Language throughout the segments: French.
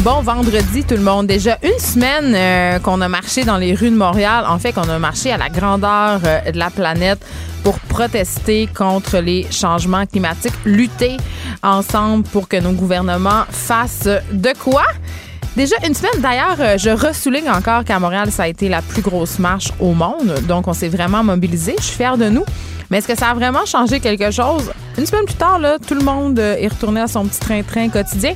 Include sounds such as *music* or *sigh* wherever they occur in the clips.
Bon vendredi tout le monde. Déjà une semaine euh, qu'on a marché dans les rues de Montréal. En fait, qu'on a marché à la grandeur euh, de la planète pour protester contre les changements climatiques, lutter ensemble pour que nos gouvernements fassent de quoi? Déjà une semaine. D'ailleurs, euh, je ressouligne encore qu'à Montréal, ça a été la plus grosse marche au monde. Donc, on s'est vraiment mobilisé. Je suis fière de nous. Mais est-ce que ça a vraiment changé quelque chose? Une semaine plus tard, tout le monde est retourné à son petit train-train quotidien.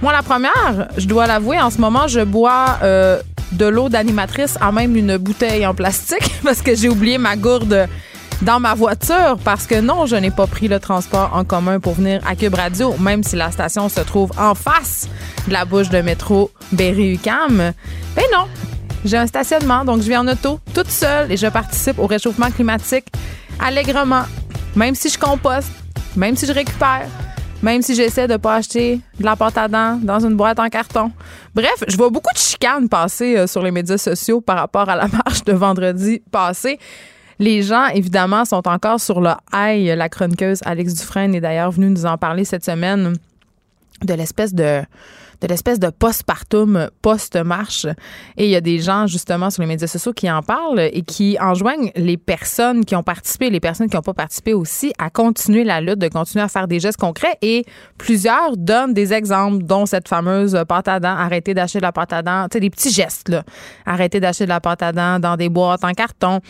Moi, la première, je dois l'avouer, en ce moment, je bois euh, de l'eau d'animatrice à même une bouteille en plastique *laughs* parce que j'ai oublié ma gourde dans ma voiture parce que non, je n'ai pas pris le transport en commun pour venir à Cube Radio, même si la station se trouve en face de la bouche de métro Berry-UQAM. Ben non, j'ai un stationnement, donc je vais en auto toute seule et je participe au réchauffement climatique allègrement, même si je composte, même si je récupère, même si j'essaie de pas acheter de la pâte à dents dans une boîte en carton. Bref, je vois beaucoup de chicanes passer euh, sur les médias sociaux par rapport à la *laughs* marche de vendredi passé. Les gens, évidemment, sont encore sur le high. La chroniqueuse Alex Dufresne est d'ailleurs venue nous en parler cette semaine de l'espèce de de l'espèce de postpartum post-marche. Et il y a des gens, justement, sur les médias sociaux qui en parlent et qui enjoignent les personnes qui ont participé, les personnes qui n'ont pas participé aussi, à continuer la lutte, de continuer à faire des gestes concrets. Et plusieurs donnent des exemples, dont cette fameuse pâte à dents, arrêter d'acheter de la pâte à dents, tu sais, des petits gestes, là. Arrêter d'acheter de la pâte à dents dans des boîtes en carton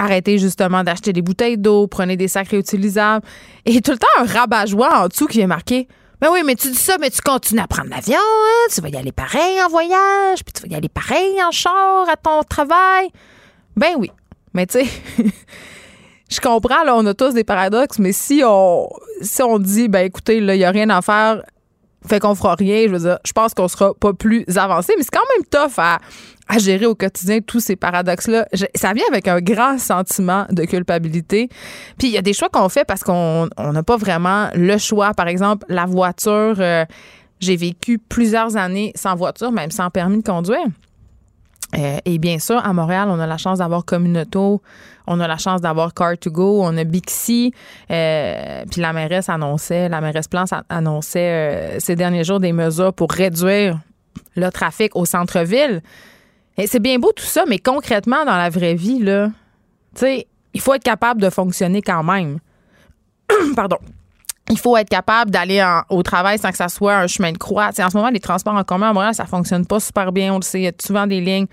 arrêtez justement d'acheter des bouteilles d'eau, prenez des sacs réutilisables. Et tout le temps, un rabat-joie en dessous qui est marqué ben oui, mais tu dis ça, mais tu continues à prendre l'avion, hein? Tu vas y aller pareil en voyage, puis tu vas y aller pareil en char à ton travail. Ben oui. Mais tu sais, *laughs* je comprends, là, on a tous des paradoxes, mais si on, si on dit, ben écoutez, là, il n'y a rien à faire, fait qu'on fera rien, je veux dire, je pense qu'on sera pas plus avancé, mais c'est quand même tough à, à gérer au quotidien tous ces paradoxes-là. Ça vient avec un grand sentiment de culpabilité. Puis il y a des choix qu'on fait parce qu'on n'a pas vraiment le choix. Par exemple, la voiture. Euh, j'ai vécu plusieurs années sans voiture, même sans permis de conduire. Euh, et bien sûr, à Montréal, on a la chance d'avoir Communauto, on a la chance d'avoir Car2Go, on a Bixi. Euh, puis la mairesse annonçait, la mairesse Plante annonçait ces derniers jours des mesures pour réduire le trafic au centre-ville. Et c'est bien beau tout ça, mais concrètement, dans la vraie vie, là, tu sais, il faut être capable de fonctionner quand même. *clears throat* Pardon. Il faut être capable d'aller au travail sans que ça soit un chemin de croix. en ce moment, les transports en commun à Montréal, ça fonctionne pas super bien. On le sait, il y a souvent des lignes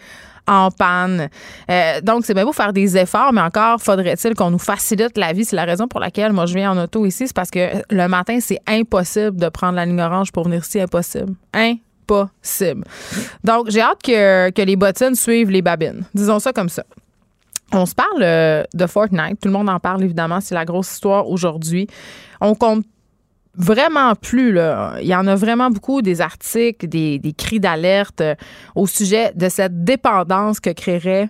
en panne. Euh, donc, c'est bien beau faire des efforts, mais encore faudrait-il qu'on nous facilite la vie. C'est la raison pour laquelle moi je viens en auto ici. C'est parce que le matin, c'est impossible de prendre la ligne orange pour venir ici. Impossible. Hein? Donc, j'ai hâte que, les bottines suivent les babines. Disons ça comme ça. On se parle euh, de Fortnite. Tout le monde en parle, évidemment. C'est la grosse histoire aujourd'hui. On compte vraiment plus. Il y en a vraiment beaucoup des articles, des, des cris d'alerte euh, au sujet de cette dépendance que créerait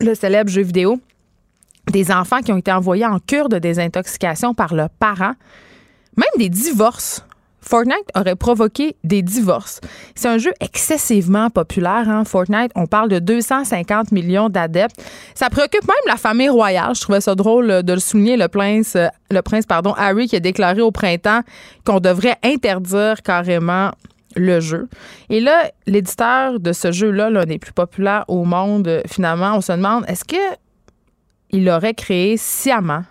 le célèbre jeu vidéo. Des enfants qui ont été envoyés en cure de désintoxication par leurs parents. Même des divorces. Fortnite aurait provoqué des divorces. C'est un jeu excessivement populaire. Hein? Fortnite, on parle de 250 millions d'adeptes. Ça préoccupe même la famille royale. Je trouvais ça drôle de le souligner. Le prince, le prince pardon, Harry qui a déclaré au printemps qu'on devrait interdire carrément le jeu. Et là, l'éditeur de ce jeu-là, l'un des plus populaires au monde, finalement, on se demande, est-ce que il aurait créé sciemment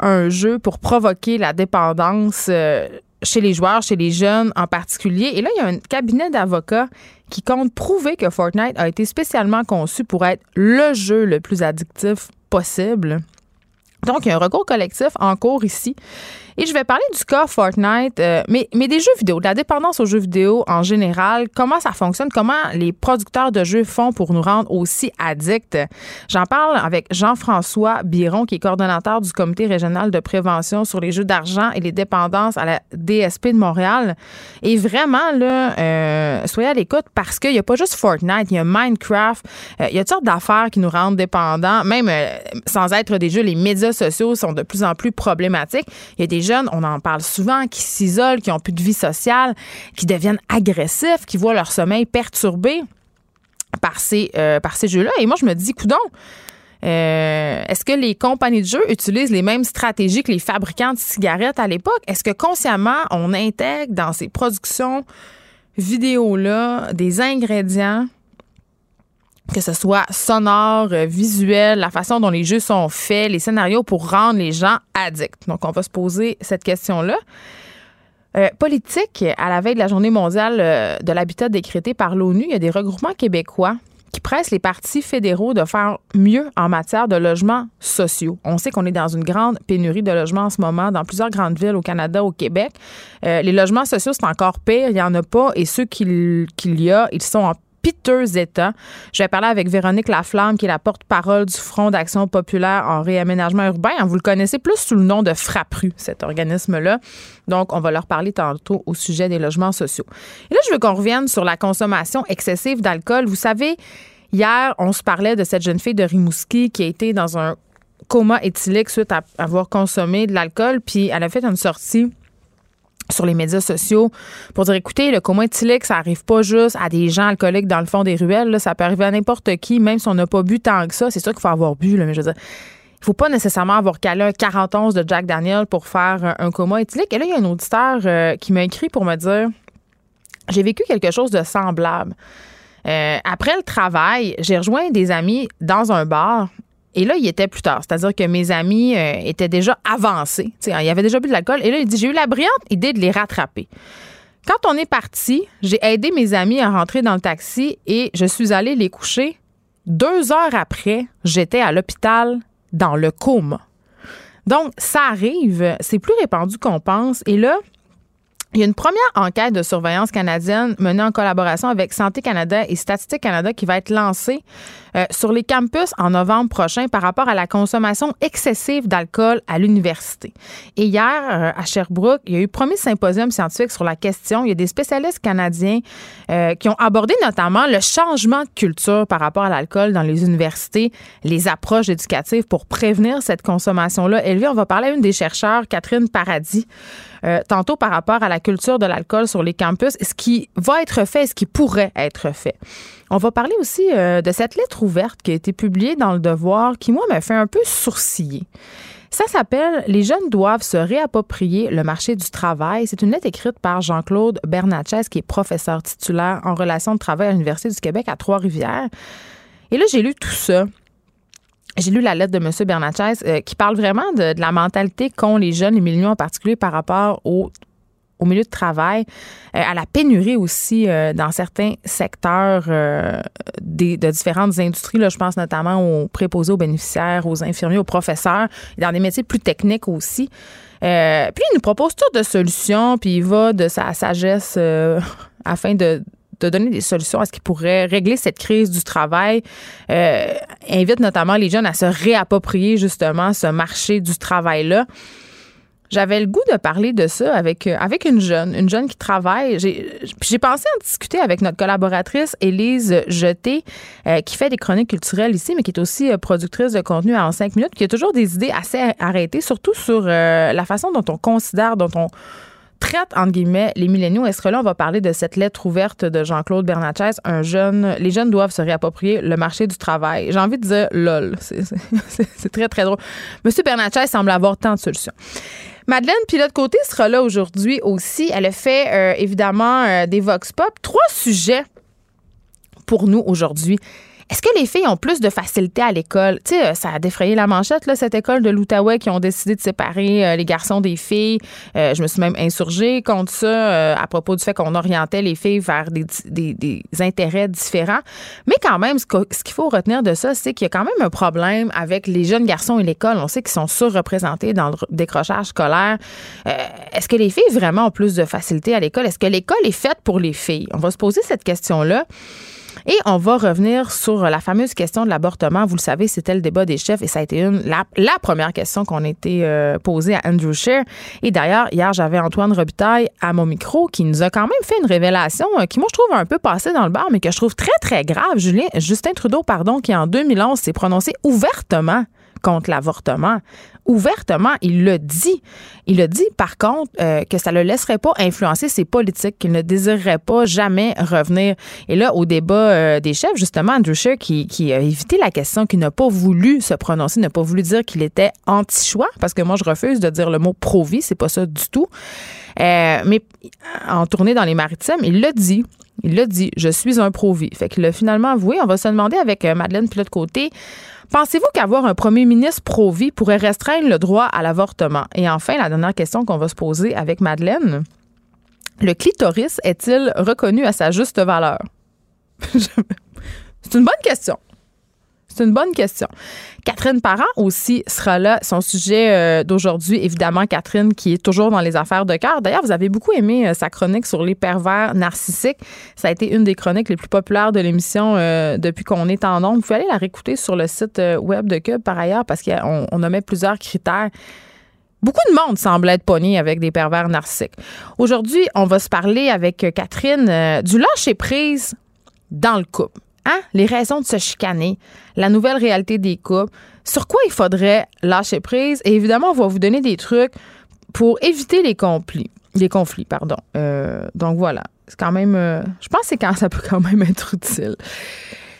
un jeu pour provoquer la dépendance euh, chez les joueurs, chez les jeunes en particulier. Et là, il y a un cabinet d'avocats qui compte prouver que Fortnite a été spécialement conçu pour être le jeu le plus addictif possible. Donc, il y a un recours collectif en cours ici. Et je vais parler du cas Fortnite, euh, mais, mais des jeux vidéo, de la dépendance aux jeux vidéo en général, comment ça fonctionne, comment les producteurs de jeux font pour nous rendre aussi addicts? J'en parle avec Jean-François Biron, qui est coordonnateur du comité régional de prévention sur les jeux d'argent et les dépendances à la DSP de Montréal. Et vraiment, là, euh, soyez à l'écoute parce qu'il n'y a pas juste Fortnite, il y a Minecraft, euh, il y a toutes sortes d'affaires qui nous rendent dépendants, même sans être des jeux, les médias sociaux sont de plus en plus problématiques. Il y a des on en parle souvent, qui s'isolent, qui ont plus de vie sociale, qui deviennent agressifs, qui voient leur sommeil perturbé par ces, euh, jeux-là. Et moi, je me dis, coudon, euh, est-ce que les compagnies de jeux utilisent les mêmes stratégies que les fabricants de cigarettes à l'époque? Est-ce que consciemment, on intègre dans ces productions vidéo-là des ingrédients que ce soit sonore, euh, visuel, la façon dont les jeux sont faits, les scénarios pour rendre les gens addicts. Donc, on va se poser cette question-là. Euh, politique, à la veille de la journée mondiale euh, de l'habitat décrétée par l'ONU, il y a des regroupements québécois qui pressent les partis fédéraux de faire mieux en matière de logements sociaux. On sait qu'on est dans une grande pénurie de logements en ce moment dans plusieurs grandes villes au Canada, au Québec. les logements sociaux, c'est encore pire. Il n'y en a pas. Et ceux qu'il y a, ils sont en piteux état. Je vais parler avec Véronique Laflamme, qui est la porte-parole du Front d'action populaire en réaménagement urbain. Vous le connaissez plus sous le nom de Frappru, cet organisme-là. Donc, on va leur parler tantôt au sujet des logements sociaux. Et là, je veux qu'on revienne sur la consommation excessive d'alcool. Vous savez, hier, on se parlait de cette jeune fille de Rimouski qui a été dans un coma éthylique suite à avoir consommé de l'alcool, puis elle a fait une sortie sur les médias sociaux pour dire écoutez, le coma éthylique, ça arrive pas juste à des gens alcooliques dans le fond des ruelles, ça peut arriver à n'importe qui, même si on n'a pas bu tant que ça. C'est sûr qu'il faut avoir bu, là, mais je veux dire. Il faut pas nécessairement avoir calé un 40 onces de Jack Daniel pour faire un coma éthylique. Et là, il y a un auditeur euh, qui m'a écrit pour me dire j'ai vécu quelque chose de semblable. Euh, après le travail, j'ai rejoint des amis dans un bar et là, il était plus tard. C'est-à-dire que mes amis euh, étaient déjà avancés. il y avait déjà bu de l'alcool. Et là, il dit J'ai eu la brillante idée de les rattraper. Quand on est parti, j'ai aidé mes amis à rentrer dans le taxi et je suis allée les coucher. Deux heures après, j'étais à l'hôpital dans le coma. Donc, ça arrive, c'est plus répandu qu'on pense. Et là, il y a une première enquête de surveillance canadienne menée en collaboration avec Santé Canada et Statistique Canada qui va être lancée euh, sur les campus en novembre prochain par rapport à la consommation excessive d'alcool à l'université. Et hier, euh, à Sherbrooke, il y a eu premier symposium scientifique sur la question. Il y a des spécialistes canadiens euh, qui ont abordé notamment le changement de culture par rapport à l'alcool dans les universités, les approches éducatives pour prévenir cette consommation-là élevée. On va parler à une des chercheurs, Catherine Paradis. Euh, tantôt par rapport à la culture de l'alcool sur les campus, ce qui va être fait, ce qui pourrait être fait. On va parler aussi euh, de cette lettre ouverte qui a été publiée dans Le Devoir, qui, moi, m'a fait un peu sourciller. Ça s'appelle Les jeunes doivent se réapproprier le marché du travail. C'est une lettre écrite par Jean-Claude Bernatchez, qui est professeur titulaire en relations de travail à l'Université du Québec à Trois-Rivières. Et là, j'ai lu tout ça j'ai lu la lettre de M. Bernatchez euh, qui parle vraiment de, la mentalité qu'ont les jeunes, les milléniaux en particulier, par rapport au, au milieu de travail, euh, à la pénurie aussi euh, dans certains secteurs des, de différentes industries. Là, je pense notamment aux préposés aux bénéficiaires, aux infirmiers, aux professeurs, dans des métiers plus techniques aussi. puis il nous propose toutes de solutions, puis il va de sa sagesse *laughs* afin de de donner des solutions à ce qui pourrait régler cette crise du travail. Euh, invite notamment les jeunes à se réapproprier justement ce marché du travail-là. J'avais le goût de parler de ça avec, euh, avec une jeune, une jeune qui travaille. J'ai pensé en discuter avec notre collaboratrice Élise Jeté, euh, qui fait des chroniques culturelles ici, mais qui est aussi productrice de contenu en cinq minutes, qui a toujours des idées assez arrêtées, surtout sur la façon dont on considère, dont on traite, entre guillemets, les milléniaux. Est-ce que là, on va parler de cette lettre ouverte de Jean-Claude Bernatchez, un jeune, les jeunes doivent se réapproprier le marché du travail. J'ai envie de dire lol. C'est *laughs* très, très drôle. Monsieur Bernatchez semble avoir tant de solutions. Madeleine Pilote Côté sera là aujourd'hui aussi. Elle a fait euh, évidemment euh, des Vox Pop. Trois sujets pour nous aujourd'hui. Est-ce que les filles ont plus de facilité à l'école? Tu sais, ça a défrayé la manchette, là, cette école de l'Outaouais qui ont décidé de séparer euh, les garçons des filles. Euh, je me suis même insurgée contre ça euh, à propos du fait qu'on orientait les filles vers des, des, des, intérêts différents. Mais quand même, ce qu'il faut retenir de ça, c'est qu'il y a quand même un problème avec les jeunes garçons et l'école. On sait qu'ils sont surreprésentés dans le décrochage scolaire. Est-ce que les filles vraiment ont plus de facilité à l'école? Est-ce que l'école est faite pour les filles? On va se poser cette question-là. Et on va revenir sur la fameuse question de l'avortement. Vous le savez, c'était le débat des chefs et ça a été la, première question qu'on a été euh, posée à Andrew Scheer. Et d'ailleurs, hier, j'avais Antoine Robitaille à mon micro qui nous a quand même fait une révélation euh, qui, moi, je trouve un peu passée dans le bar, mais que je trouve très, très grave. Julien, Justin Trudeau, pardon, qui en 2011 s'est prononcé ouvertement contre l'avortement. Ouvertement, il le dit. Il le dit, par contre, euh, que ça ne le laisserait pas influencer ses politiques, qu'il ne désirerait pas jamais revenir. Et là, au débat euh, des chefs, justement, Andrew Scheer, qui, a évité la question, qui n'a pas voulu se prononcer, n'a pas voulu dire qu'il était anti-choix, parce que moi, je refuse de dire le mot pro-vie, c'est pas ça du tout. Euh, mais en tournée dans les maritimes, il l'a dit. Il l'a dit, je suis un pro-vie. Fait qu'il l'a finalement avoué. On va se demander avec Madeleine Pilote-Côté Pensez-vous qu'avoir un premier ministre pro-vie pourrait restreindre le droit à l'avortement? Et enfin, la dernière question qu'on va se poser avec Madeleine. Le clitoris est-il reconnu à sa juste valeur? *laughs* C'est une bonne question. C'est une bonne question. Catherine Parent aussi sera là. Son sujet euh, d'aujourd'hui, évidemment, Catherine, qui est toujours dans les affaires de cœur. D'ailleurs, vous avez beaucoup aimé euh, sa chronique sur les pervers narcissiques. Ça a été une des chroniques les plus populaires de l'émission euh, depuis qu'on est en nombre. Vous pouvez aller la réécouter sur le site web de Cube, par ailleurs, parce qu'on on nommait plusieurs critères. Beaucoup de monde semble être pogné avec des pervers narcissiques. Aujourd'hui, on va se parler avec Catherine du lâcher-prise dans le couple. Hein? Les raisons de se chicaner, la nouvelle réalité des couples, sur quoi il faudrait lâcher prise? Et évidemment, on va vous donner des trucs pour éviter les conflits. Les conflits, pardon. Euh, donc voilà. C'est quand même. Euh, je pense que quand *laughs* ça peut quand même être utile.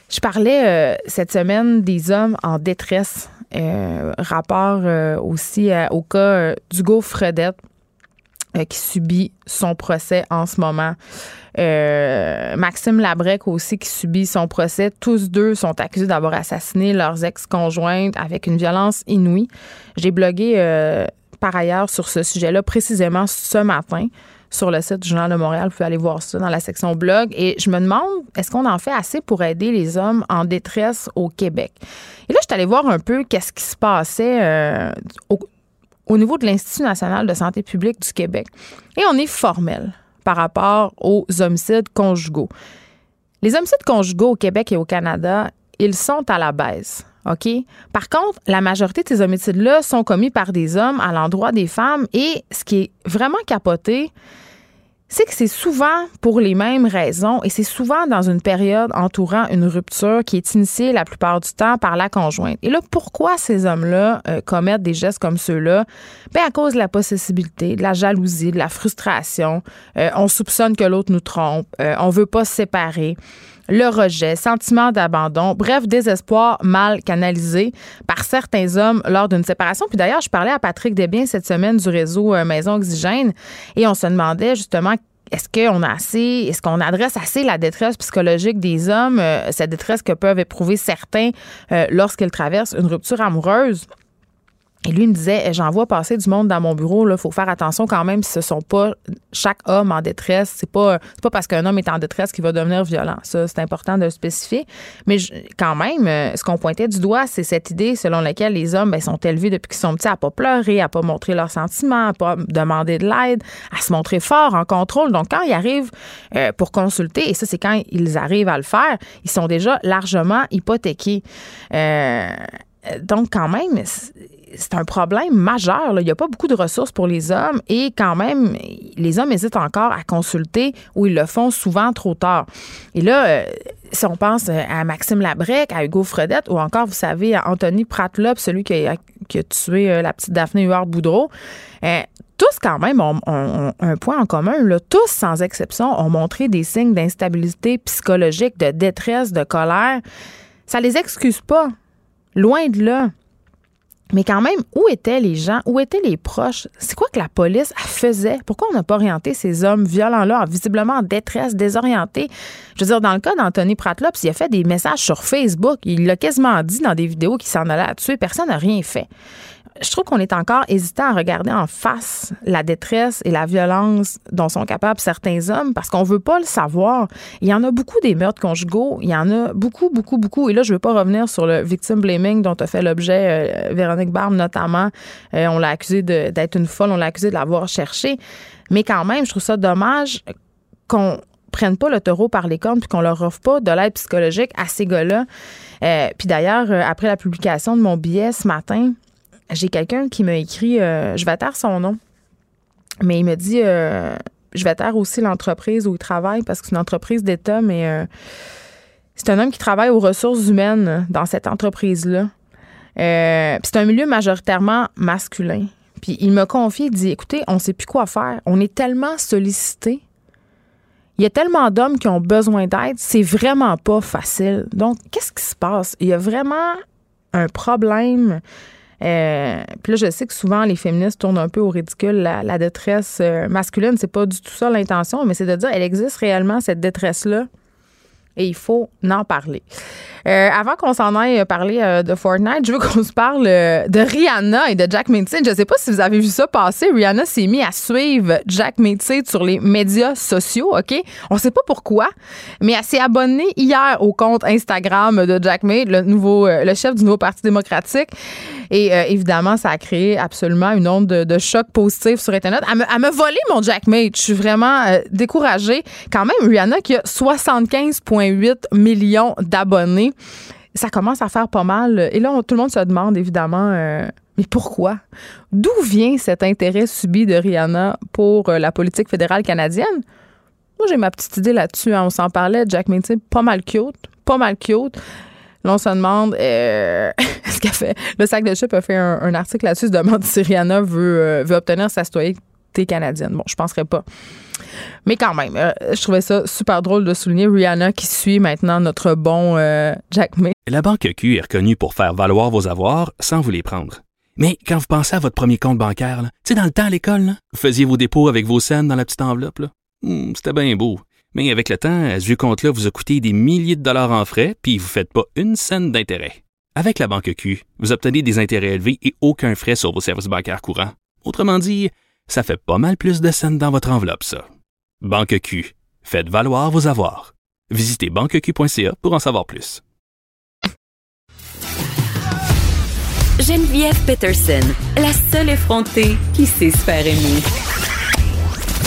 Je parlais euh, cette semaine des hommes en détresse. rapport aussi au cas d'Hugo Fredette qui subit son procès en ce moment. Euh, Maxime Labrec aussi qui subit son procès. Tous deux sont accusés d'avoir assassiné leurs ex-conjointes avec une violence inouïe. J'ai blogué euh, par ailleurs sur ce sujet-là précisément ce matin sur le site du Journal de Montréal. Vous pouvez aller voir ça dans la section blog. Et je me demande, est-ce qu'on en fait assez pour aider les hommes en détresse au Québec? Et là, je suis allée voir un peu qu'est-ce qui se passait euh, au, au niveau de l'Institut national de santé publique du Québec. Et on est formel par rapport aux homicides conjugaux. Les homicides conjugaux au Québec et au Canada, ils sont à la baisse. OK? Par contre, la majorité de ces homicides-là sont commis par des hommes à l'endroit des femmes et ce qui est vraiment capoté, c'est que c'est souvent pour les mêmes raisons et c'est souvent dans une période entourant une rupture qui est initiée la plupart du temps par la conjointe. Et là, pourquoi ces hommes-là euh, commettent des gestes comme ceux-là? Bien, à cause de la possibilité, de la jalousie, de la frustration. Euh, on soupçonne que l'autre nous trompe. Euh, on veut pas se séparer le rejet, sentiment d'abandon, bref, désespoir mal canalisé par certains hommes lors d'une séparation. Puis d'ailleurs, je parlais à Patrick Desbiens cette semaine du réseau euh, Maison Oxygène et on se demandait justement est-ce qu'on a assez, est-ce qu'on adresse assez la détresse psychologique des hommes, euh, cette détresse que peuvent éprouver certains euh, lorsqu'ils traversent une rupture amoureuse? Et lui me disait, eh, j'en vois passer du monde dans mon bureau. Il faut faire attention quand même si ce sont pas chaque homme en détresse. C'est pas pas parce qu'un homme est en détresse qu'il va devenir violent. Ça, c'est important de le spécifier. Mais quand même, euh, ce qu'on pointait du doigt, c'est cette idée selon laquelle les hommes ben, sont élevés depuis qu'ils sont petits à pas pleurer, à pas montrer leurs sentiments, à pas demander de l'aide, à se montrer fort, en contrôle. Donc, quand ils arrivent euh, pour consulter, et ça, c'est quand ils arrivent à le faire, ils sont déjà largement hypothéqués. Euh, donc, quand même, c'est un problème majeur. Il n'y a pas beaucoup de ressources pour les hommes et quand même, les hommes hésitent encore à consulter ou ils le font souvent trop tard. Et là, euh, si on pense à Maxime Labrec, à Hugo Fredette ou encore, vous savez, à Anthony Pratlop, celui qui a, tué euh, la petite Daphné Huard-Boudreau, euh, tous quand même ont, un point en commun. Tous, sans exception, ont montré des signes d'instabilité psychologique, de détresse, de colère. Ça les excuse pas. Loin de là. Mais quand même, où étaient les gens? Où étaient les proches? C'est quoi que la police faisait? Pourquoi on n'a pas orienté ces hommes violents-là, visiblement en détresse, désorientés? Je veux dire, dans le cas d'Anthony Pratlops, il a fait des messages sur Facebook. Il l'a quasiment dit dans des vidéos qu'il s'en allait à tuer. Personne n'a rien fait je trouve qu'on est encore hésitant à regarder en face la détresse et la violence dont sont capables certains hommes parce qu'on veut pas le savoir. Il y en a beaucoup des meurtres conjugaux, il y en a beaucoup, beaucoup, beaucoup. Et là, je veux pas revenir sur le victim blaming dont a fait l'objet euh, Véronique Barbe notamment. Euh, on l'a accusé d'être une folle, on l'a accusé de l'avoir cherché. Mais quand même, je trouve ça dommage qu'on prenne pas le taureau par les cornes puis qu'on leur offre pas de l'aide psychologique à ces gars-là. Euh, puis d'ailleurs, après la publication de mon billet ce matin, j'ai quelqu'un qui m'a écrit, euh, je vais taire son nom, mais il me dit, euh, je vais taire aussi l'entreprise où il travaille parce que c'est une entreprise d'État, mais euh, c'est un homme qui travaille aux ressources humaines dans cette entreprise-là. c'est un milieu majoritairement masculin. Puis il m'a confié, il dit, écoutez, on ne sait plus quoi faire. On est tellement sollicité. Il y a tellement d'hommes qui ont besoin d'aide, c'est vraiment pas facile. Donc, qu'est-ce qui se passe? Il y a vraiment un problème euh, puis là, je sais que souvent, les féministes tournent un peu au ridicule. La, détresse euh, masculine, c'est pas du tout ça l'intention, mais c'est de dire, elle existe réellement, cette détresse-là et il faut en parler. Euh, avant qu'on s'en aille parler euh, de Fortnite, je veux qu'on se parle euh, de Rihanna et de Jack Metzid. Je ne sais pas si vous avez vu ça passer. Rihanna s'est mis à suivre Jack Metzid sur les médias sociaux, OK? On ne sait pas pourquoi, mais elle s'est abonnée hier au compte Instagram de Jack Metzid, le, nouveau, le chef du nouveau Parti démocratique. Et évidemment, ça a créé absolument une onde de, choc positif sur Internet. Elle me, volé mon Jack Metzid. Je suis vraiment découragée. Quand même, Rihanna qui a 75,8 millions d'abonnés. Ça commence à faire pas mal. Et là, tout le monde se demande évidemment, euh, mais pourquoi? D'où vient cet intérêt subi de Rihanna pour euh, la politique fédérale canadienne? Moi, j'ai ma petite idée là-dessus. Hein. On s'en parlait, Jack Minty, pas mal cute, pas mal cute. Là, on se demande euh, *laughs* ce qu'a fait. Le sac de chips a fait un, article là-dessus, se demande si Rihanna veut, veut obtenir sa citoyenneté canadienne. Bon, je penserais pas. Mais quand même, euh, je trouvais ça super drôle de souligner Rihanna qui suit maintenant notre bon euh, Jack May. La Banque Q est reconnue pour faire valoir vos avoirs sans vous les prendre. Mais quand vous pensez à votre premier compte bancaire, tu sais, dans le temps à l'école, vous faisiez vos dépôts avec vos scènes dans la petite enveloppe. Hmm, c'était bien beau. Mais avec le temps, ce vieux compte-là vous a coûté des milliers de dollars en frais, puis vous ne faites pas une scène d'intérêt. Avec la Banque Q, vous obtenez des intérêts élevés et aucun frais sur vos services bancaires courants. Autrement dit, ça fait pas mal plus de scènes dans votre enveloppe, ça. Banque Q. Faites valoir vos avoirs. Visitez banqueq.ca pour en savoir plus. Geneviève Peterson, la seule effrontée qui sait se faire aimer.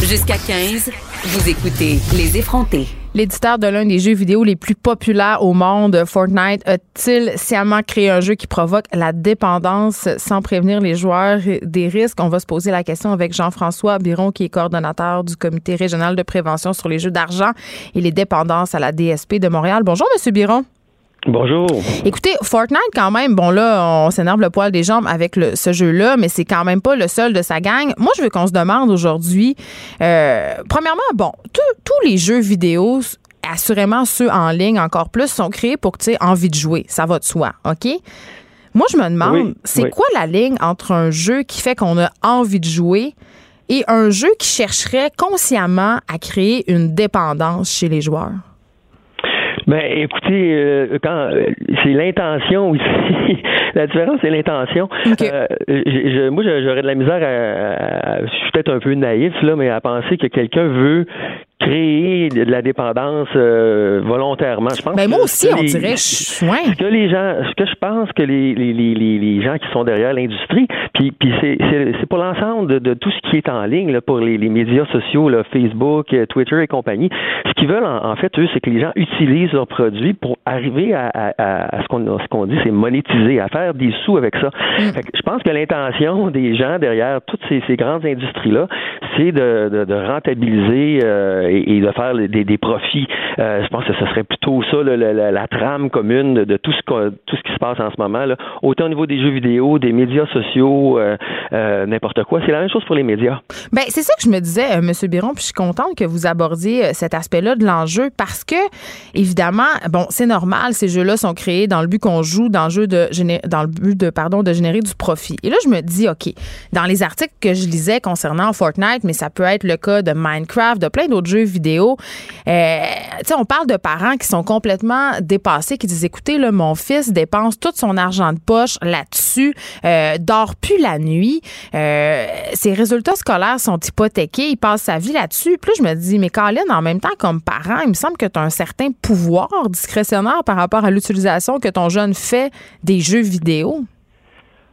Jusqu'à 15, vous écoutez Les effrontés. L'éditeur de l'un des jeux vidéo les plus populaires au monde, Fortnite, a-t-il sciemment créé un jeu qui provoque la dépendance sans prévenir les joueurs des risques? On va se poser la question avec Jean-François Biron, qui est coordonnateur du Comité régional de prévention sur les jeux d'argent et les dépendances à la DSP de Montréal. Bonjour, Monsieur Biron. Bonjour. Écoutez, Fortnite, quand même, bon là, on s'énerve le poil des jambes avec ce jeu-là, mais c'est quand même pas le seul de sa gang. Moi, je veux qu'on se demande aujourd'hui, euh, premièrement, bon, tous les jeux vidéo, assurément ceux en ligne encore plus, sont créés pour que tu aies envie de jouer. Ça va de soi, OK? Moi, je me demande, c'est quoi la ligne entre un jeu qui fait qu'on a envie de jouer et un jeu qui chercherait consciemment à créer une dépendance chez les joueurs? Ben, écoutez, euh, quand euh, c'est l'intention aussi. *laughs* la différence, c'est l'intention. Euh, moi, j'aurais de la misère à, je suis peut-être un peu naïf là, mais à penser que quelqu'un veut créer de la dépendance euh, volontairement. Je pense. Ben moi aussi, on dirait. Ce que les gens, ce que je pense que les, les, les, les gens qui sont derrière l'industrie, puis, puis c'est, c'est, pour l'ensemble de, tout ce qui est en ligne, là, pour les, les médias sociaux, là, Facebook, euh, Twitter et compagnie. Ce qu'ils veulent, en, fait, eux, c'est que les gens utilisent leurs produits pour arriver à, à, à ce, qu'on, ce qu'on dit, c'est monétiser, à faire des sous avec ça. Mm. je pense que l'intention des gens derrière toutes ces, ces grandes industries-là, c'est de, de, de rentabiliser. Euh, et, de faire des, profits. je pense que ce serait plutôt ça la, trame commune de, tout ce tout ce qui se passe en ce moment. Autant au niveau des jeux vidéo, des médias sociaux, n'importe quoi. C'est la même chose pour les médias. Ben c'est ça que je me disais, M. Biron, puis je suis contente que vous abordiez cet aspect-là de l'enjeu parce que évidemment, bon, c'est normal, ces jeux-là sont créés dans le but qu'on joue dans le jeu de dans le but de pardon de générer du profit. Et là, je me dis, ok, dans les articles que je lisais concernant Fortnite, mais ça peut être le cas de Minecraft, de plein d'autres jeux vidéo. Euh, on parle de parents qui sont complètement dépassés, qui disent, écoutez, là, mon fils dépense tout son argent de poche là-dessus, euh, dort plus la nuit, euh, ses résultats scolaires sont hypothéqués, il passe sa vie là-dessus. Puis là, je me dis, mais Colin, en même temps, comme parent, il me semble que tu as un certain pouvoir discrétionnaire par rapport à l'utilisation que ton jeune fait des jeux vidéo.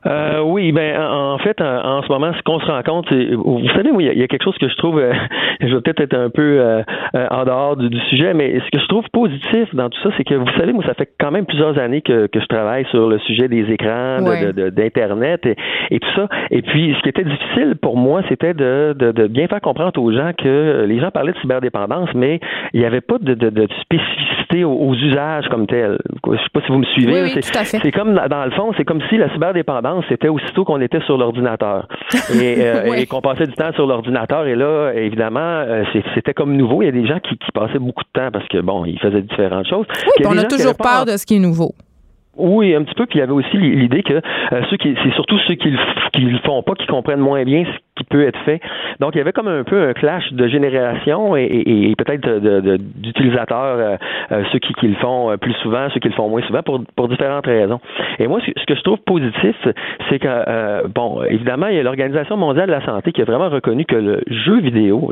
Euh, oui, ben en fait, en, ce moment, ce qu'on se rend compte, c'est, vous savez, moi, il y, a quelque chose que je trouve, euh, *laughs* je vais peut-être être un peu euh, euh, en dehors du, sujet, mais ce que je trouve positif dans tout ça, c'est que vous savez, moi, ça fait quand même plusieurs années que, que je travaille sur le sujet des écrans, d'internet et, et, tout ça. Et puis, ce qui était difficile pour moi, c'était de, de, de, bien faire comprendre aux gens que les gens parlaient de cyberdépendance, mais il n'y avait pas de, de, spécificité aux, usages comme tel. Je sais pas si vous me suivez. Oui, c'est comme dans le fond, c'est comme si la cyberdépendance c'était aussitôt qu'on était sur l'ordinateur *laughs* euh, et, qu'on passait du temps sur l'ordinateur. Et là, évidemment, euh, c'était comme nouveau. Il y a des gens qui, passaient beaucoup de temps parce que, bon, ils faisaient différentes choses. Oui, on a toujours peur de ce qui est nouveau. Oui, un petit peu. Puis il y avait aussi l'idée que euh, ceux qui, c'est surtout ceux qui le, le font pas, qui comprennent moins bien ce qui peut être fait. Donc il y avait comme un peu un clash de génération et, peut-être d'utilisateurs, de, euh, ceux qui, le font plus souvent, ceux qui le font moins souvent, pour, pour différentes raisons. Et moi, ce que je trouve positif, c'est que euh, bon, évidemment, il y a l'Organisation mondiale de la santé qui a vraiment reconnu que le jeu vidéo,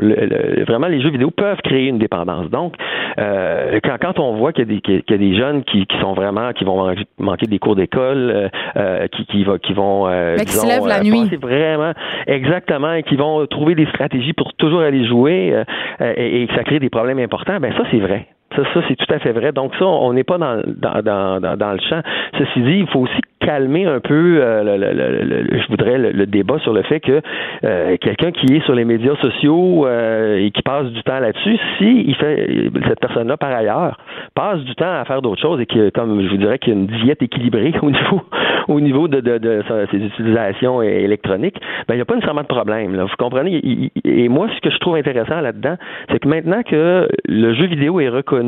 vraiment les jeux vidéo peuvent créer une dépendance. Donc quand, quand on voit qu'il y, y, a des jeunes qui, qui sont vraiment qui vont manquer des cours d'école, euh, euh, qui, qui, va, qui vont euh, disons, se la nuit. vraiment exactement et qui vont trouver des stratégies pour toujours aller jouer et, et, que ça crée des problèmes importants. Ben ça c'est vrai. Ça, ça c'est tout à fait vrai. Donc ça, on n'est pas dans, dans, dans, dans, le champ. Ceci dit, il faut aussi calmer un peu, euh, le, je voudrais le, débat sur le fait que euh, quelqu'un qui est sur les médias sociaux euh, et qui passe du temps là-dessus, si il fait cette personne-là par ailleurs passe du temps à faire d'autres choses et que, comme je vous dirais, qu'il y a une diète équilibrée *laughs* au niveau au niveau de, de, de, ses utilisations électroniques, ben il n'y a pas nécessairement de problème. Vous comprenez? Et moi, ce que je trouve intéressant là-dedans, c'est que maintenant que le jeu vidéo est reconnu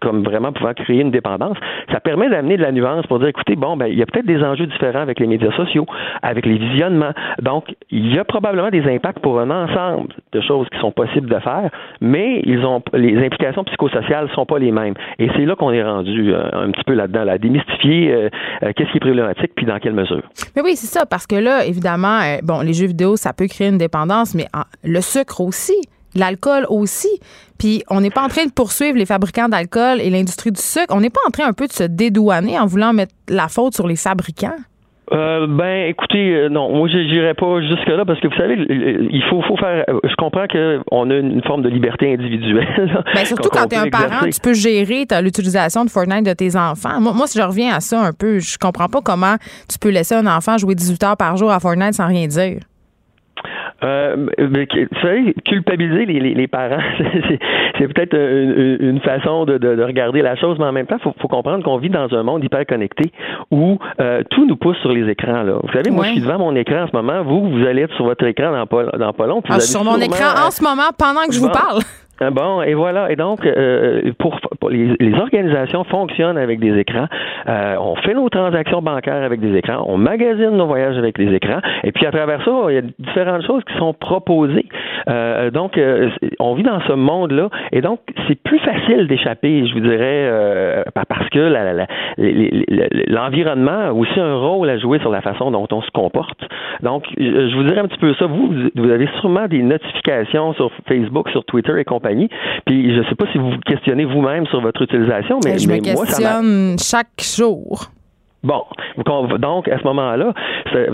comme vraiment pouvant créer une dépendance, ça permet d'amener de la nuance pour dire, écoutez, bon, ben il y a peut-être des enjeux différents avec les médias sociaux, avec les visionnements. Donc, il y a probablement des impacts pour un ensemble de choses qui sont possibles de faire, mais ils ont les implications psychosociales sont pas les mêmes. Et c'est là qu'on est rendu euh, un petit peu là-dedans, à démystifier euh, euh, qu'est-ce qui est problématique puis dans quelle mesure. Mais oui, c'est ça, parce que là, évidemment, bon, les jeux vidéo, ça peut créer une dépendance, mais le sucre aussi l'alcool aussi. Puis on n'est pas en train de poursuivre les fabricants d'alcool et l'industrie du sucre. On n'est pas en train un peu de se dédouaner en voulant mettre la faute sur les fabricants? Euh, ben, écoutez, euh, non, moi, je n'irai pas jusque là parce que vous savez, il faut, faut faire. Je comprends qu'on a une forme de liberté individuelle. Ben, surtout quand tu es un parent, tu peux gérer l'utilisation de Fortnite de tes enfants. Moi, moi, si je reviens à ça un peu, je comprends pas comment tu peux laisser un enfant jouer 18 heures par jour à Fortnite sans rien dire. Euh, savez, culpabiliser les, les, les parents, *laughs* c'est peut-être une, façon de, de, regarder la chose, mais en même temps, il faut, faut, comprendre qu'on vit dans un monde hyper connecté où euh, tout nous pousse sur les écrans. Là. Vous savez, moi, je suis devant mon écran en ce moment. Vous, vous allez être sur votre écran dans pas, dans pas long. Puis ah, sur mon écran en ce moment pendant que je vous parle. Ah bon, et voilà. Et donc, euh, pour, les, organisations fonctionnent avec des écrans. Euh, on fait nos transactions bancaires avec des écrans. On magasine nos voyages avec des écrans. Et puis, à travers ça, il y a différentes choses qui sont proposées. Euh, donc, on vit dans ce monde-là. Et donc, c'est plus facile d'échapper, je vous dirais, parce que l'environnement a aussi un rôle à jouer sur la façon dont on se comporte. Donc, je vous dirais un petit peu ça. Vous, vous avez sûrement des notifications sur Facebook, sur Twitter et compagnie puis je ne sais pas si vous vous questionnez vous-même sur votre utilisation, mais, je me questionne chaque jour. Bon, donc à ce moment-là,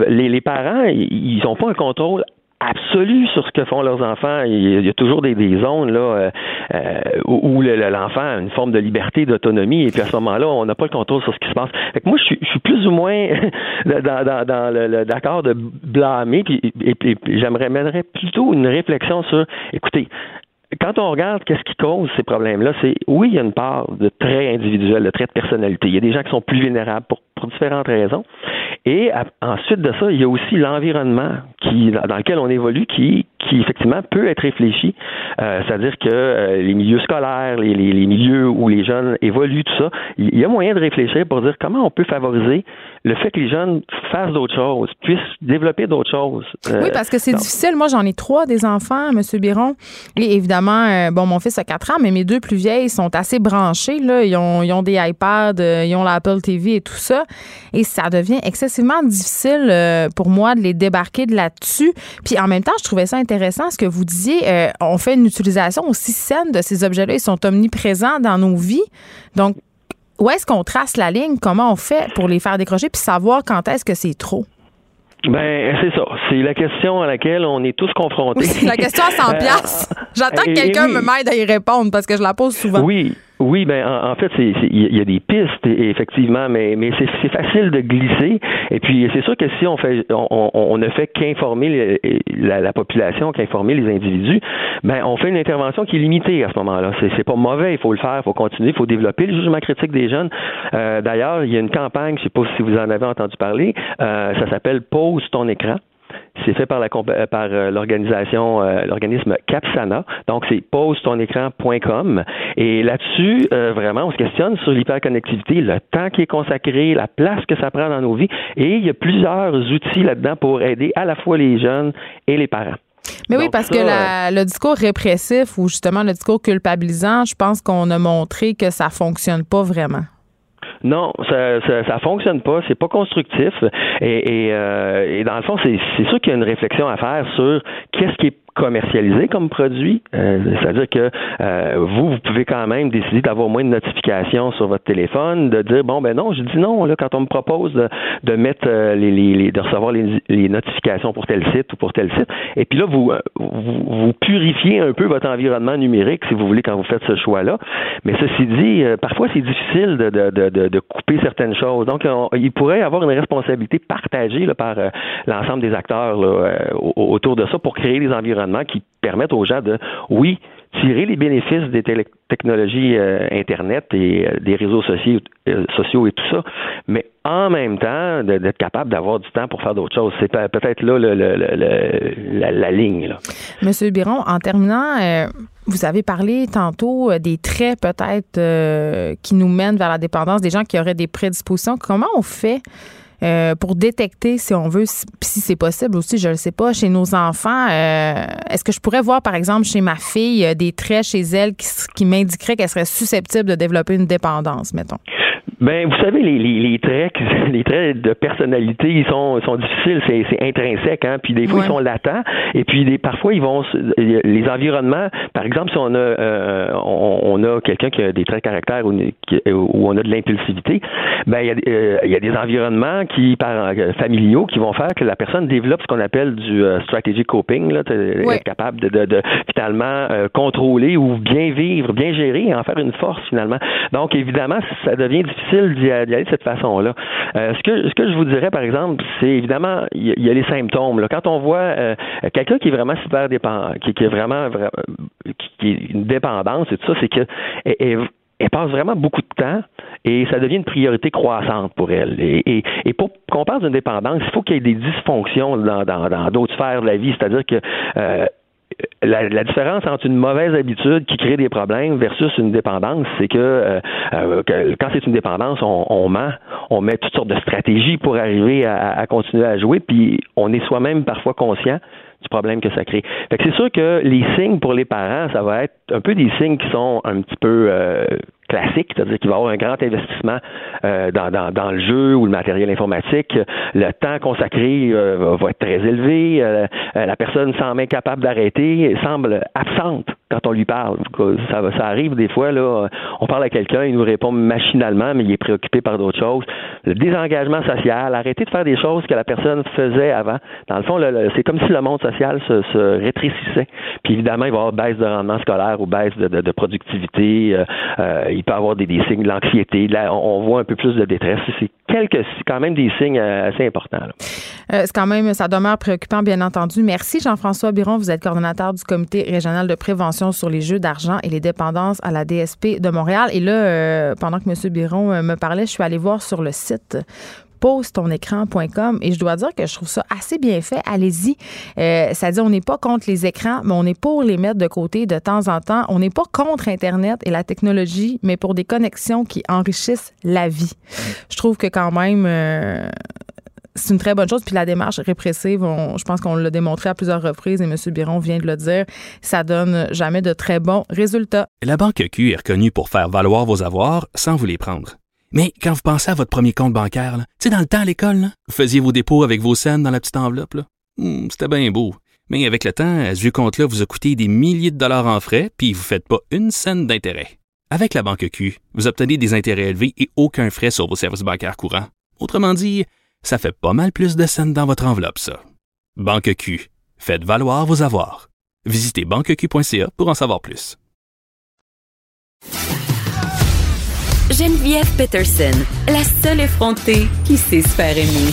les, parents, ils n'ont pas un contrôle absolu sur ce que font leurs enfants. Il y a toujours des, zones là euh, euh, où, l'enfant a une forme de liberté, d'autonomie, et puis à ce moment-là, on n'a pas le contrôle sur ce qui se passe. Fait que moi, je suis, je suis plus ou moins *laughs* dans, dans, le, d'accord de blâmer, puis, et, j'aimerais plutôt une réflexion sur, écoutez, quand on regarde qu'est-ce qui cause ces problèmes-là, c'est oui, il y a une part de traits individuels, de traits de personnalité. Il y a des gens qui sont plus vulnérables pour différentes raisons. Et ensuite de ça, il y a aussi l'environnement qui, dans lequel on évolue, qui, qui effectivement peut être réfléchi. Euh, c'est-à-dire que euh, les milieux scolaires, les, les, milieux où les jeunes évoluent, tout ça, il y a moyen de réfléchir pour dire comment on peut favoriser le fait que les jeunes fassent d'autres choses, puissent développer d'autres choses. Euh, oui, parce que c'est difficile. Moi, j'en ai trois des enfants, M. Biron. Et évidemment, bon, mon fils a quatre ans, mais mes deux plus vieilles sont assez branchées. Là. Ils, ont, ils ont des iPads, ils ont l'Apple TV et tout ça. Et ça devient excessivement difficile pour moi de les débarquer de là-dessus. Puis en même temps, je trouvais ça intéressant ce que vous disiez. on fait une utilisation aussi saine de ces objets-là. Ils sont omniprésents dans nos vies. Donc, où est-ce qu'on trace la ligne? Comment on fait pour les faire décrocher puis savoir quand est-ce que c'est trop? Ben, c'est ça. C'est la question à laquelle on est tous confrontés. c'est la question à 100 *laughs* euh. J'attends que quelqu'un me m'aide à y répondre parce que je la pose souvent. Oui, oui, ben en, fait, il y a des pistes effectivement, mais mais c'est facile de glisser. Et puis c'est sûr que si on fait, on, on ne fait qu'informer la, la, population, qu'informer les individus, ben on fait une intervention qui est limitée à ce moment-là. C'est pas mauvais, il faut le faire, il faut continuer, il faut développer le jugement critique des jeunes. Euh, D'ailleurs, il y a une campagne, je sais pas si vous en avez entendu parler, euh, ça s'appelle Pose ton écran. C'est fait par la euh, par euh, l'organisation, euh, l'organisme Capsana. Donc c'est pose-ton-écran.com. Et là-dessus, vraiment, on se questionne sur l'hyperconnectivité, le temps qui est consacré, la place que ça prend dans nos vies. Et il y a plusieurs outils là-dedans pour aider à la fois les jeunes et les parents. Mais oui, parce que le discours répressif ou justement le discours culpabilisant, je pense qu'on a montré que ça fonctionne pas vraiment. Non, ça, ça, ça fonctionne pas, c'est pas constructif. Et, et, euh, et dans le fond, c'est sûr qu'il y a une réflexion à faire sur qu'est-ce qui est commercialisé comme produit. Euh, c'est-à-dire que euh, vous, vous pouvez quand même décider d'avoir moins de notifications sur votre téléphone, de dire bon ben non, je dis non là quand on me propose de, de mettre euh, les, les, de recevoir les, les, notifications pour tel site ou pour tel site. Et puis là vous, vous, vous purifiez un peu votre environnement numérique si vous voulez quand vous faites ce choix-là. Mais ceci dit, parfois c'est difficile de, de, de, de, couper certaines choses. Donc il pourrait y avoir une responsabilité partagée là, par l'ensemble des acteurs là, autour de ça pour créer des environnements qui permettent aux gens de, oui, tirer les bénéfices des technologies euh, Internet et euh, des réseaux sociaux, euh, sociaux et tout ça, mais en même temps d'être capable d'avoir du temps pour faire d'autres choses. C'est peut-être là la, ligne. Là. Monsieur Biron, en terminant, vous avez parlé tantôt des traits peut-être qui nous mènent vers la dépendance, des gens qui auraient des prédispositions. Comment on fait euh, pour détecter, si on veut, si, c'est possible aussi, je ne sais pas, chez nos enfants, euh, est-ce que je pourrais voir, par exemple, chez ma fille, euh, des traits chez elle qui, qui m'indiqueraient qu'elle serait susceptible de développer une dépendance, mettons? Ben, vous savez, les, les, les, traits, *laughs* les traits de personnalité, ils sont, sont difficiles, c'est, c'est intrinsèque, hein. Puis des fois, ils sont latents. Et puis, des, parfois, ils vont, les environnements. Par exemple, si on a, euh, on, a quelqu'un qui a des traits de caractère ou, où on a de l'impulsivité, ben, il y, a, euh, il y a des environnements qui, par euh, familiaux, qui vont faire que la personne développe ce qu'on appelle du strategic coping, là, être capable de, de, de finalement contrôler ou bien vivre, bien gérer et en faire une force finalement. Donc, évidemment, ça devient difficile d'y aller de cette façon-là. Euh, ce que je vous dirais, par exemple, c'est évidemment, il y, a les symptômes. Quand on voit euh, quelqu'un qui est vraiment super dépendant, qui, est vraiment, qui, est une dépendance et tout ça, c'est que passe vraiment beaucoup de temps et ça devient une priorité croissante pour elle. Et, pour qu'on parle d'une dépendance, il faut qu'il y ait des dysfonctions dans, dans, d'autres sphères de la vie, c'est-à-dire que euh, la, différence entre une mauvaise habitude qui crée des problèmes versus une dépendance, c'est que, euh, euh, quand c'est une dépendance, on, ment, on met toutes sortes de stratégies pour arriver à, continuer à jouer, puis on est soi-même parfois conscient du problème que ça crée. Fait que c'est sûr que les signes pour les parents, ça va être un peu des signes qui sont un petit peu euh, classique, c'est-à-dire qu'il va y avoir un grand investissement euh, dans, le jeu ou le matériel informatique. Le temps consacré euh, va être très élevé. Euh, la personne semble incapable d'arrêter, semble absente quand on lui parle. Ça, arrive des fois, là, on parle à quelqu'un, il nous répond machinalement, mais il est préoccupé par d'autres choses. Le désengagement social, arrêter de faire des choses que la personne faisait avant. Dans le fond, c'est comme si le monde social se, rétrécissait. Puis évidemment, il va y avoir baisse de rendement scolaire ou baisse de, productivité. Euh, il peut avoir des, signes de l'anxiété. On, voit un peu plus de détresse. C'est quand même des signes euh, assez importants. Euh, c'est quand même, ça demeure préoccupant, bien entendu. Merci Jean-François Biron. Vous êtes coordonnateur du comité régional de prévention sur les jeux d'argent et les dépendances à la DSP de Montréal. Et là, euh, pendant que M. Biron euh, me parlait, je suis allée voir sur le site pose-ton-écran.com et je dois dire que je trouve ça assez bien fait. Allez-y. ça dit on n'est pas contre les écrans, mais on est pour les mettre de côté de temps en temps. On n'est pas contre Internet et la technologie, mais pour des connexions qui enrichissent la vie. Je trouve que quand même, c'est une très bonne chose. Puis la démarche répressive, je pense qu'on l'a démontré à plusieurs reprises et M. Biron vient de le dire, ça donne jamais de très bons résultats. La Banque Q est reconnue pour faire valoir vos avoirs sans vous les prendre. Mais quand vous pensez à votre premier compte bancaire, tu sais, dans le temps à l'école, vous faisiez vos dépôts avec vos scènes dans la petite enveloppe. Hmm, c'était bien beau. Mais avec le temps, ce vieux compte-là vous a coûté des milliers de dollars en frais, puis vous ne faites pas une scène d'intérêt. Avec la Banque Q, vous obtenez des intérêts élevés et aucun frais sur vos services bancaires courants. Autrement dit, ça fait pas mal plus de scènes dans votre enveloppe, ça. Banque Q. Faites valoir vos avoirs. Visitez banqueq.ca pour en savoir plus. Geneviève Peterson, la seule effrontée qui sait se faire aimer.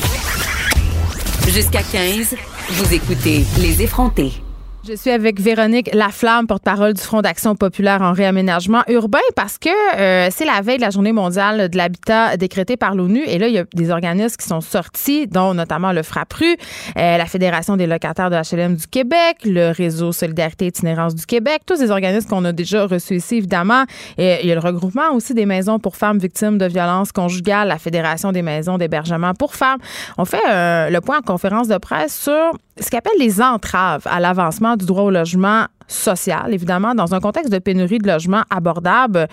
Jusqu'à 15, vous écoutez Les effrontés. Je suis avec Véronique Laflamme, porte-parole du Front d'action populaire en réaménagement urbain, parce que euh, c'est la veille de la journée mondiale de l'habitat décrétée par l'ONU. Et là, il y a des organismes qui sont sortis, dont notamment le FRAPRU, euh, la Fédération des locataires de HLM du Québec, le Réseau Solidarité Itinérance du Québec, tous ces organismes qu'on a déjà reçus ici, évidemment. Et il y a le regroupement aussi des maisons pour femmes victimes de violences conjugales, la Fédération des maisons d'hébergement pour femmes. On fait euh, le point en conférence de presse sur ce qu'appelle les entraves à l'avancement du droit au logement social, évidemment, dans un contexte de pénurie de logements abordables.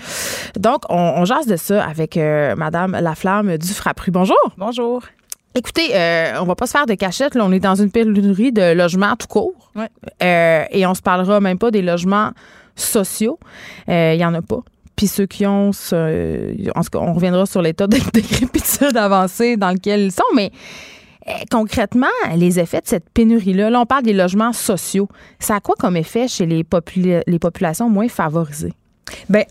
Donc, on, jase de ça avec euh, Madame Laflamme du Frappru. Bonjour. Bonjour. Écoutez, euh, on va pas se faire de cachette. Là, on est dans une pénurie de logements tout court. Euh, et on se parlera même pas des logements sociaux. Il y en a pas. Puis ceux qui ont, en tout cas, on reviendra sur l'état de *laughs* décrépitude avancée dans lequel ils sont, mais concrètement, les effets de cette pénurie-là, là, on parle des logements sociaux. Ça a quoi comme effet chez les, les populations moins favorisées? Bien,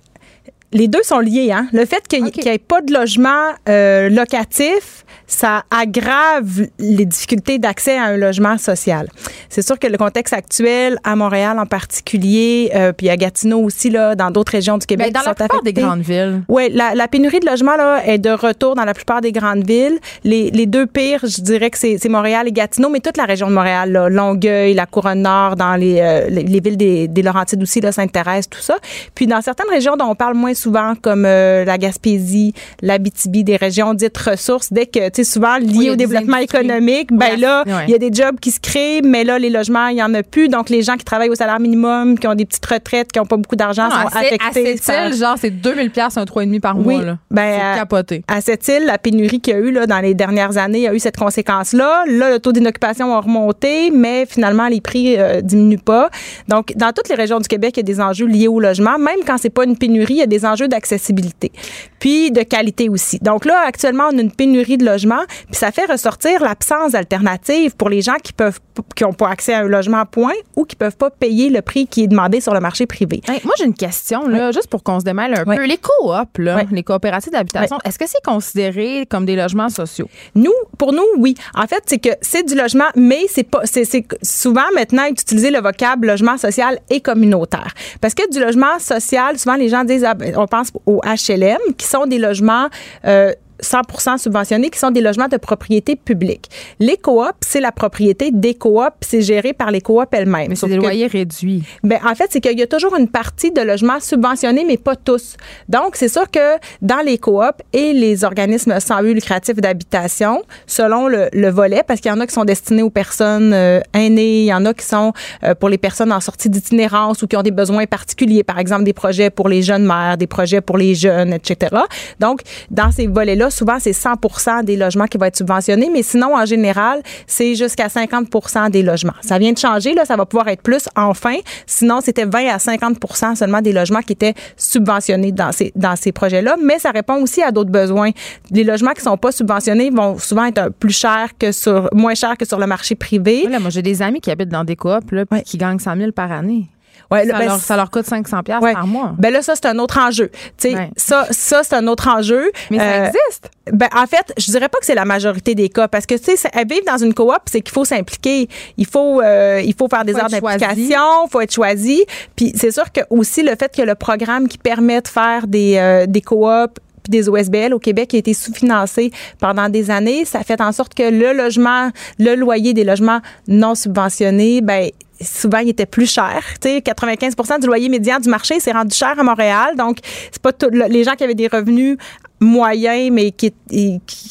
les deux sont liés. Hein? Le fait qu'il n'y ait pas de logement euh, locatif, ça aggrave les difficultés d'accès à un logement social. C'est sûr que le contexte actuel, à Montréal en particulier, euh, puis à Gatineau aussi, là, dans d'autres régions du Québec, dans la plupart des grandes villes. Oui, la, la, pénurie de logements là, est de retour dans la plupart des grandes villes. Les, les deux pires, je dirais que c'est Montréal et Gatineau, mais toute la région de Montréal, là, Longueuil, la Couronne Nord, dans les, euh, les, villes des, des Laurentides aussi, Sainte-Thérèse, tout ça. Puis dans certaines régions dont on parle moins souvent, comme euh, la Gaspésie, l'Abitibi, des régions dites ressources, dès que souvent lié au développement économique. Ben là, il y a des jobs qui se créent, mais là, les logements, il n'y en a plus. Donc, les gens qui travaillent au salaire minimum, qui ont des petites retraites, qui n'ont pas beaucoup d'argent, sont affectés. À cette île, genre, c'est 2000 pièces un 3,5 par mois. Là. Ben, c'est capoté. À cette île, la pénurie qu'il y a eu là, dans les dernières années, il y a eu cette conséquence-là. Là, le taux d'inoccupation a remonté, mais finalement, les prix ne euh, diminuent pas. Donc, dans toutes les régions du Québec, il y a des enjeux liés au logement. Même quand c'est pas une pénurie, il y a des enjeux d'accessibilité. Puis de qualité aussi. Donc là, actuellement, on a une pénurie de logements. Puis ça fait ressortir l'absence d'alternatives pour les gens qui peuvent qui n'ont pas accès à un logement point ou qui peuvent pas payer le prix qui est demandé sur le marché privé. moi, j'ai une question, là, juste pour qu'on se démêle un peu. Les coops, là, les coopératives d'habitation, est-ce que c'est considéré comme des logements sociaux? Nous, pour nous, oui. En fait, c'est que c'est du logement, mais c'est pas, c'est, souvent maintenant utiliser le vocable logement social et communautaire. Parce que du logement social, souvent les gens disent, ah, ben, on pense au HLM, qui sont des logements euh, 100 subventionnés qui sont des logements de propriété publique. Les coops, c'est la propriété des coops, c'est géré par les coops elles-mêmes. Mais c'est des loyers réduits. Ben, en fait, c'est qu'il y a toujours une partie de logements subventionnés, mais pas tous. Donc, c'est sûr que dans les coops et les organismes sans but lucratif d'habitation, selon le, le, volet, parce qu'il y en a qui sont destinés aux personnes euh, aînées, il y en a qui sont euh, pour les personnes en sortie d'itinérance ou qui ont des besoins particuliers, par exemple des projets pour les jeunes mères, des projets pour les jeunes, etc. Donc, dans ces volets-là, souvent, c'est 100% des logements qui vont être subventionnés, mais sinon, en général, c'est jusqu'à 50% des logements. Ça vient de changer, là, ça va pouvoir être plus enfin. Sinon, c'était 20 à 50 seulement des logements qui étaient subventionnés dans ces, dans ces projets-là, mais ça répond aussi à d'autres besoins. Les logements qui sont pas subventionnés vont souvent être plus chers que sur, moins chers que sur le marché privé. moi, j'ai des amis qui habitent dans des coops, là, qui gagnent 100 000 par année. Ouais, ça, là, ben, leur, ça leur coûte 500 pièces Ouais. par mois. Ben là, ça, c'est un autre enjeu. Ouais. ça, ça c'est un autre enjeu. Mais ça Euh, existe. Ben, en fait, je dirais pas que c'est la majorité des cas parce que, tu sais, vivre dans une coop, c'est qu'il faut s'impliquer. Il faut, euh, il faut faire des heures d'implication, il faut être choisi. Puis c'est sûr que aussi le fait que le programme qui permet de faire des, euh, des coops des OSBL au Québec a été sous-financé pendant des années, ça fait en sorte que le logement, le loyer des logements non subventionnés, ben souvent il était plus cher. Tu sais, 95% du loyer médian du marché s'est rendu cher à Montréal. Donc, c'est pas tout- les gens qui avaient des revenus moyens, mais qui,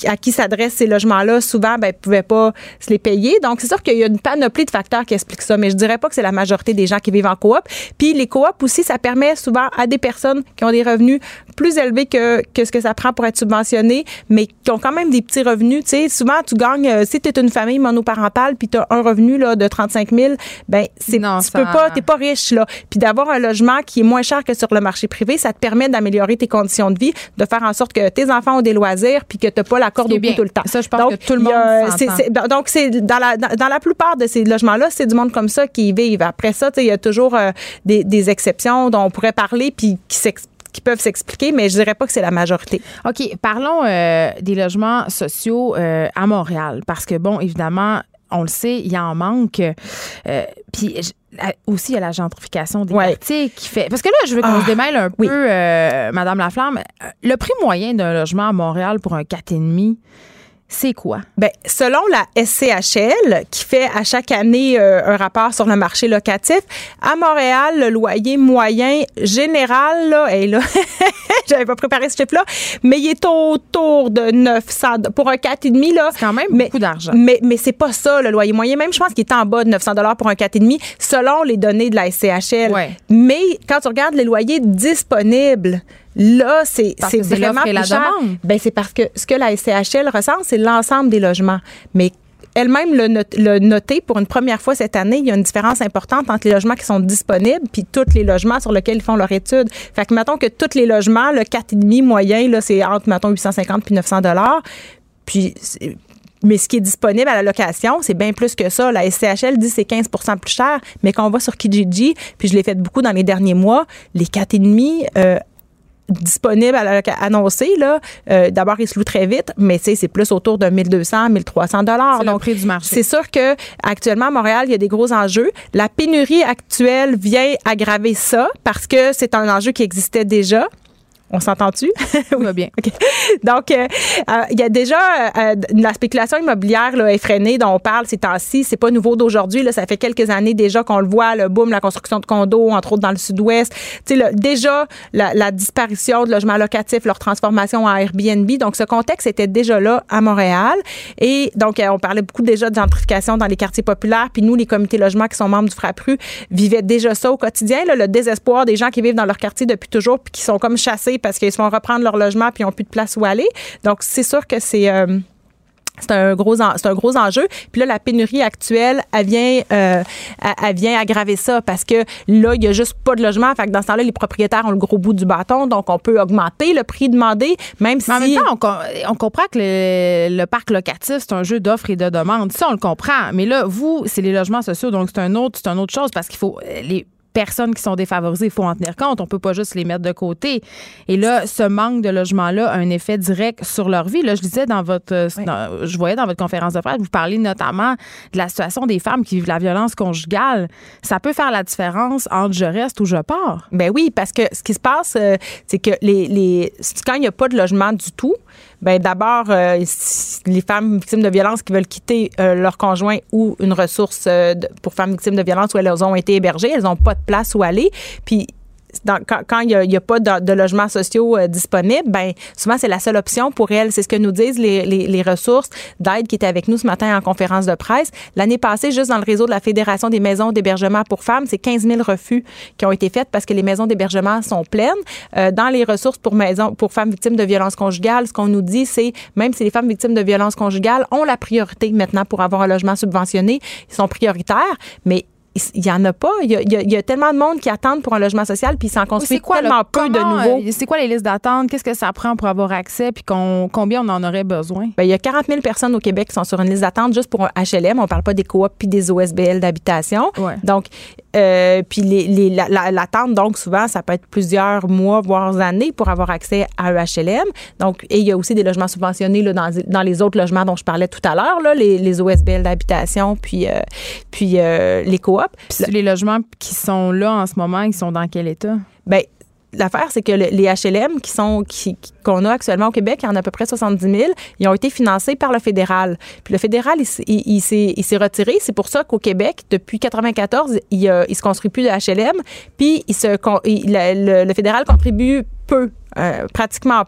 à qui s'adressent ces logements-là, souvent, ben, pouvaient pas se les payer. Donc, c'est sûr qu'il y a une panoplie de facteurs qui expliquent ça, mais je dirais pas que c'est la majorité des gens qui vivent en coop. Puis, les coops aussi, ça permet souvent à des personnes qui ont des revenus plus élevés que, que ce que ça prend pour être subventionné, mais qui ont quand même des petits revenus. Tu sais, souvent, tu gagnes, euh, si tu es une famille monoparentale, puis tu as un revenu là, de 35 000, ben, c'est, Non, tu ça- peux pas, t'es pas riche, là. Puis d'avoir un logement qui est moins cher que sur le marché privé, ça te permet d'améliorer tes conditions de vie, de faire en sorte que tes enfants ont des loisirs, puis que t'as pas la corde au cou tout le temps. Ça, je pense donc, que tout le a- monde c'est- s'entend. c'est- ben, donc, c'est dans la, dans, dans la plupart de ces logements-là, c'est du monde comme ça qui y vivent. Après ça, il y a toujours euh, des, des exceptions dont on pourrait parler, puis qui peuvent s'expliquer, mais je dirais pas que c'est la majorité. OK, parlons euh, des logements sociaux euh, à Montréal. Parce que, bon, évidemment, on le sait, il y en manque. Euh, puis aussi, il y a la gentrification des Ouais. quartiers qui fait. Parce que là, je veux qu'on Ah, se démêle un oui. peu, euh, Madame Laflamme. Euh, Le prix moyen d'un logement à Montréal pour un 4,5, c'est quoi? Ben, selon la SCHL, qui fait à chaque année euh, un rapport sur le marché locatif, à Montréal, le loyer moyen général, là, hey, là *laughs* j'avais pas préparé ce chiffre-là, mais il est autour de 900 do- pour un 4,5 là. C'est quand même mais, beaucoup d'argent. Mais, mais c'est pas ça, le loyer moyen. Même, je pense qu'il est en bas de 900 pour un 4,5 selon les données de la SCHL. Ouais. Mais quand tu regardes les loyers disponibles, là, c'est vraiment la plus cher. Ben, c'est parce que ce que la SCHL ressent, c'est l'ensemble des logements. Mais elle-même le, note- le noté pour une première fois cette année, il y a une différence importante entre les logements qui sont disponibles puis tous les logements sur lesquels ils font leur étude. Fait que mettons que tous les logements, le 4,5 moyen, là, c'est entre, mettons, 850 puis 900 dollars. Puis mais ce qui est disponible à la location, c'est bien plus que ça. La SCHL dit que c'est 15% plus cher, mais quand on va sur Kijiji, puis je l'ai fait beaucoup dans les derniers mois, les 4,5 euh, disponibles à là, euh, d'abord, ils se louent très vite, mais tu c'est plus autour de 1200, 1300 dollars. C'est le prix du marché. C'est sûr que actuellement à Montréal, il y a des gros enjeux. La pénurie actuelle vient aggraver ça parce que c'est un enjeu qui existait déjà. On s'entend-tu? *laughs* Tout va bien. OK. Donc, euh, euh, il y a déjà euh, la spéculation immobilière là, effrénée dont on parle ces temps-ci. C'est pas nouveau d'aujourd'hui. Ça fait quelques années déjà qu'on le voit, le boom, la construction de condos, entre autres dans le sud-ouest. Tu sais, là, déjà, la, la disparition de logements locatifs, leur transformation en Airbnb. Donc, ce contexte était déjà là à Montréal. Et donc, on parlait beaucoup déjà de gentrification dans les quartiers populaires. Puis nous, les comités logements qui sont membres du FRAPRU, vivaient déjà ça au quotidien. Là, le désespoir des gens qui vivent dans leur quartier depuis toujours puis qui sont comme chassés parce qu'ils se font reprendre leur logement puis ils n'ont plus de place où aller. Donc, c'est sûr que c'est... euh, c'est un gros c'est un gros enjeu puis là la pénurie actuelle elle vient euh, elle, vient aggraver ça parce que là il y a juste pas de logement fait que dans ce temps-là les propriétaires ont le gros bout du bâton donc on peut augmenter le prix demandé même si Mais en même temps, on, com- on comprend que le, le parc locatif, c'est un jeu d'offre et de demande. Ça, on le comprend. Mais là, vous, c'est les logements sociaux, donc c'est un autre, c'est une autre chose parce qu'il faut euh, les personnes qui sont défavorisées, il faut en tenir compte. On peut pas juste les mettre de côté. Et là, ce manque de logement-là a un effet direct sur leur vie. Là, je disais dans votre, euh, dans- je voyais dans votre conférence de presse, vous parlez notamment de la situation des femmes qui vivent la violence conjugale. Ça peut faire la différence entre je reste ou je pars? Ben oui, parce que ce qui se passe, euh, c'est que les, les quand il n'y a pas de logement du tout, ben d'abord euh, les femmes victimes de violence qui veulent quitter euh, leur conjoint ou une ressource euh, pour femmes victimes de violence où elles ont été hébergées, elles n'ont pas de place où aller. Puis quand il n'y a, pas de, de logements sociaux euh, disponibles, ben souvent c'est la seule option pour elles. C'est ce que nous disent les, ressources d'aide qui étaient avec nous ce matin en conférence de presse. L'année passée, juste dans le réseau de la Fédération des maisons d'hébergement pour femmes, c'est 15 000 refus qui ont été faits parce que les maisons d'hébergement sont pleines. Euh, dans les ressources pour maisons pour femmes victimes de violences conjugales, ce qu'on nous dit, c'est même si les femmes victimes de violences conjugales ont la priorité maintenant pour avoir un logement subventionné, ils sont prioritaires, mais il y en a pas. Il y a, il y tellement de monde qui attendent pour un logement social, puis ils s'en construisent tellement peu de nouveaux. euh, C'est quoi les listes d'attente? Qu'est-ce que ça prend pour avoir accès? Puis combien on en aurait besoin? Ben, il y a 40 000 personnes au Québec qui sont sur une liste d'attente juste pour un HLM. On parle pas des coops puis des OSBL d'habitation. Ouais. Donc, euh, puis les, les, l'attente, donc souvent, ça peut être plusieurs mois, voire années pour avoir accès à un HLM. Donc, et il y a aussi des logements subventionnés là, dans, dans les autres logements dont je parlais tout à l'heure, là, les, les OSBL d'habitation, puis, euh, puis euh, les coops. Puis les logements qui sont là en ce moment, ils sont dans quel état? Bien, l'affaire, c'est que les HLM qui sont qu'on a actuellement au Québec, il y en a à peu près 70 000, ils ont été financés par le fédéral. Puis le fédéral, il, s'est retiré. C'est pour ça qu'au Québec, depuis 94, il, ne se construit plus de HLM. Puis le, fédéral contribue peu, euh, pratiquement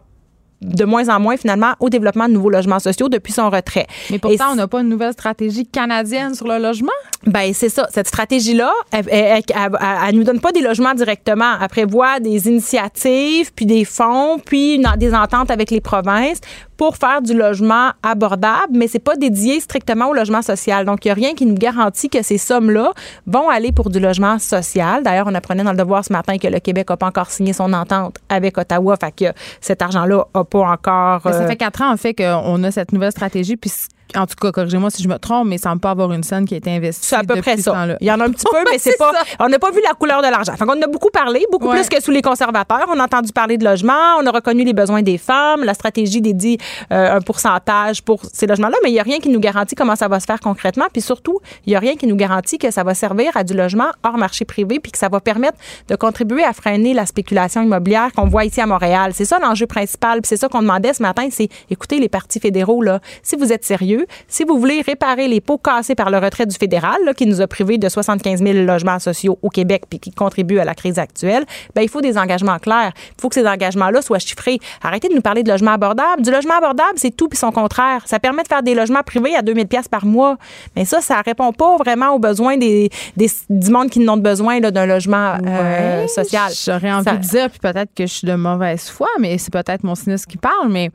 de moins en moins finalement au développement de nouveaux logements sociaux depuis son retrait. Mais pourtant, on n'a pas une nouvelle stratégie canadienne sur le logement? Ben c'est ça. Cette stratégie-là, elle, elle, nous donne pas des logements directement. Elle prévoit des initiatives, puis des fonds, puis des ententes avec les provinces pour faire du logement abordable, mais c'est pas dédié strictement au logement social. Donc, il n'y a rien qui nous garantit que ces sommes-là vont aller pour du logement social. D'ailleurs, on apprenait dans le devoir ce matin que le Québec n'a pas encore signé son entente avec Ottawa, fait que cet argent-là n'a pas encore... ça euh, fait quatre ans, en fait, qu'on a cette nouvelle stratégie, puis en tout cas, corrigez-moi si je me trompe, mais il semble pas avoir une scène qui a été investie. C'est à peu près ça. Il y en a un petit *laughs* peu, mais c'est pas. On n'a pas vu la couleur de l'argent. on a beaucoup parlé, beaucoup plus que sous les conservateurs. On a entendu parler de logement, on a reconnu les besoins des femmes, la stratégie dédie euh, un pourcentage pour ces logements-là, mais il n'y a rien qui nous garantit comment ça va se faire concrètement. Puis surtout, il n'y a rien qui nous garantit que ça va servir à du logement hors marché privé, puis que ça va permettre de contribuer à freiner la spéculation immobilière qu'on voit ici à Montréal. C'est ça l'enjeu principal. Puis c'est ça qu'on demandait ce matin, c'est écoutez les partis fédéraux là, si vous êtes sérieux si vous voulez réparer les pots cassés par le retrait du fédéral, qui nous a privés de 75 000 logements sociaux au Québec puis qui contribue à la crise actuelle, ben, il faut des engagements clairs. Il faut que ces engagements-là soient chiffrés. Arrêtez de nous parler de logement abordable. Du logement abordable, c'est tout puis son contraire. Ça permet de faire des logements privés à 2000 pièces par mois. Mais ça, ça répond pas vraiment aux besoins des, du monde qui n'ont besoin d'un logement euh, social. J'aurais envie de dire, puis peut-être que je suis de mauvaise foi, mais c'est peut-être mon cynisme qui parle, mais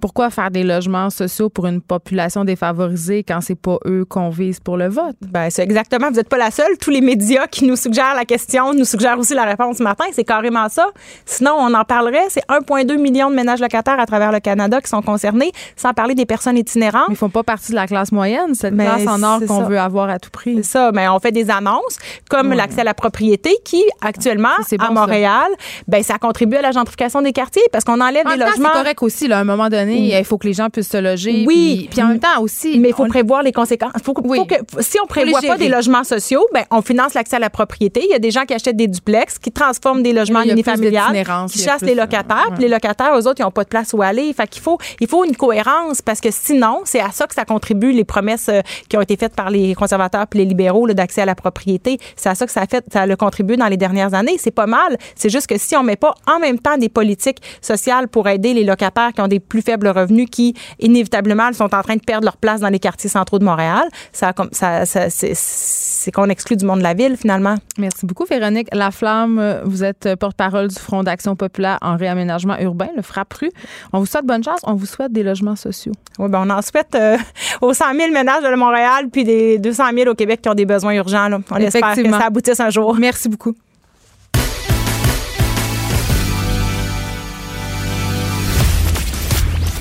pourquoi faire des logements sociaux pour une population défavorisée quand c'est pas eux qu'on vise pour le vote? Ben, c'est exactement. Vous n'êtes pas la seule. Tous les médias qui nous suggèrent la question nous suggèrent aussi la réponse ce matin. C'est carrément ça. Sinon, on en parlerait. C'est 1,2 million de ménages locataires à travers le Canada qui sont concernés, sans parler des personnes itinérantes. Mais ils font pas partie de la classe moyenne, cette classe en or qu'on veut avoir à tout prix. C'est ça. Mais on fait des annonces comme l'accès à la propriété qui, actuellement, à Montréal, ben, ça contribue à la gentrification des quartiers parce qu'on enlève des logements. C'est correct aussi, là, à un moment donné il faut que les gens puissent se loger. Oui. Puis, en même temps aussi. Mais il faut prévoir les conséquences. Faut, faut que, si on prévoit pas des logements sociaux, ben, on finance l'accès à la propriété. Il y a des gens qui achètent des duplex, qui transforment des logements unifamiliales, qui chassent les locataires. Puis les locataires, eux autres, ils n'ont pas de place où aller. Fait qu'il faut, il faut une cohérence parce que sinon, c'est à ça que ça contribue les promesses euh, qui ont été faites par les conservateurs puis les libéraux d'accès à la propriété. C'est à ça que ça a fait, ça a contribué dans les dernières années. C'est pas mal. C'est juste que si on met pas en même temps des politiques sociales pour aider les locataires qui ont des plus faibles revenus qui, inévitablement, sont en train de perdre leur place dans les quartiers centraux de Montréal. Ça, ça, ça c'est qu'on exclut du monde de la ville, finalement. Merci beaucoup, Véronique Laflamme. Vous êtes porte-parole du Front d'action populaire en réaménagement urbain, le FRAPRU. On vous souhaite bonne chance. On vous souhaite des logements sociaux. Oui, ben on en souhaite euh, aux 100 000 ménages de Montréal puis des 200 000 au Québec qui ont des besoins urgents. On espère que ça aboutisse un jour. Merci beaucoup.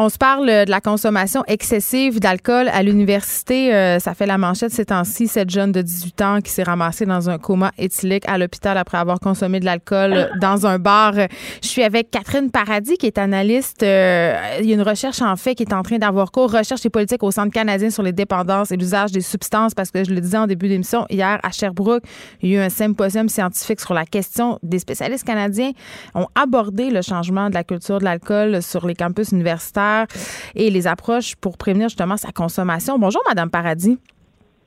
On se parle de la consommation excessive d'alcool à l'université. Euh, ça fait la manchette ces temps-ci. Cette jeune de 18 ans qui s'est ramassée dans un coma éthylique à l'hôpital après avoir consommé de l'alcool dans un bar. Je suis avec Catherine Paradis, qui est analyste. Euh, il y a une recherche en fait qui est en train d'avoir cours. Recherche et politique au Centre canadien sur les dépendances et l'usage des substances. Parce que je le disais en début d'émission, hier à Sherbrooke, il y a eu un symposium scientifique sur la question. Des spécialistes canadiens ont abordé le changement de la culture de l'alcool sur les campus universitaires et les approches pour prévenir justement sa consommation. Bonjour, Madame Paradis.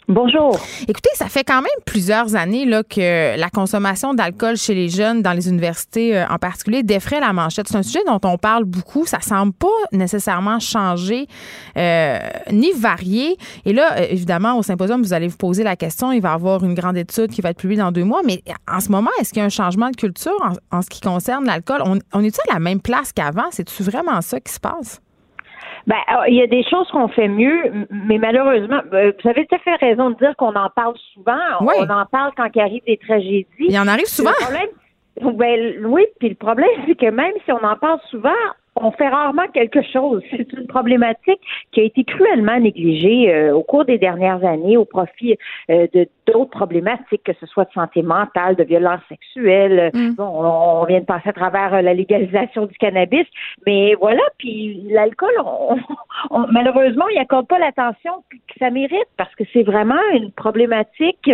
Bonjour. Écoutez, ça fait quand même plusieurs années là, que la consommation d'alcool chez les jeunes, dans les universités euh, en particulier, défraie la manchette. C'est un sujet dont on parle beaucoup. Ça semble pas nécessairement changer euh, ni varier. Et là, euh, évidemment, au symposium, vous allez vous poser la question. Il va y avoir une grande étude qui va être publiée dans deux mois. Mais en ce moment, est-ce qu'il y a un changement de culture en, ce qui concerne l'alcool? On, on est-il à la même place qu'avant? C'est-tu vraiment ça qui se passe? Ben, il y a des choses qu'on fait mieux, mais malheureusement, euh, vous avez tout à fait raison de dire qu'on en parle souvent. On en parle quand il arrive des tragédies. Il en arrive souvent. ben, oui, puis le problème, *laughs* c'est que même si on en parle souvent, on fait rarement quelque chose. C'est une problématique qui a été cruellement négligée euh, au cours des dernières années au profit euh, de d'autres problématiques, que ce soit de santé mentale, de violence sexuelle. Mm. Bon, on, vient de passer à travers euh, la légalisation du cannabis, mais voilà. Puis l'alcool, *laughs* malheureusement, il accorde pas l'attention que ça mérite parce que c'est vraiment une problématique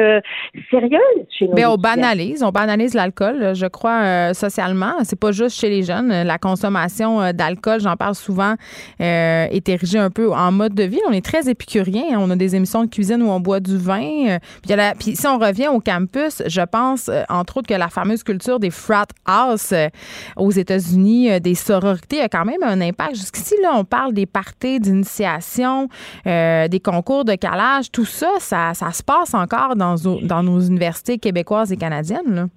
sérieuse chez nous. Mais on banalise, on banalise l'alcool, je crois socialement. C'est pas juste chez les jeunes. La consommation d'alcool, j'en parle souvent, euh, est érigé un peu en mode de vie. On est très épicurien. Hein. On a des émissions de cuisine où on boit du vin. Euh, puis, si on revient au campus, je pense, entre autres, que la fameuse culture des frat house aux États-Unis, des sororités, a quand même un impact. Jusqu'ici, là, on parle des parties d'initiation, des concours de calage. Tout ça, ça, se passe encore dans, nos universités québécoises et canadiennes.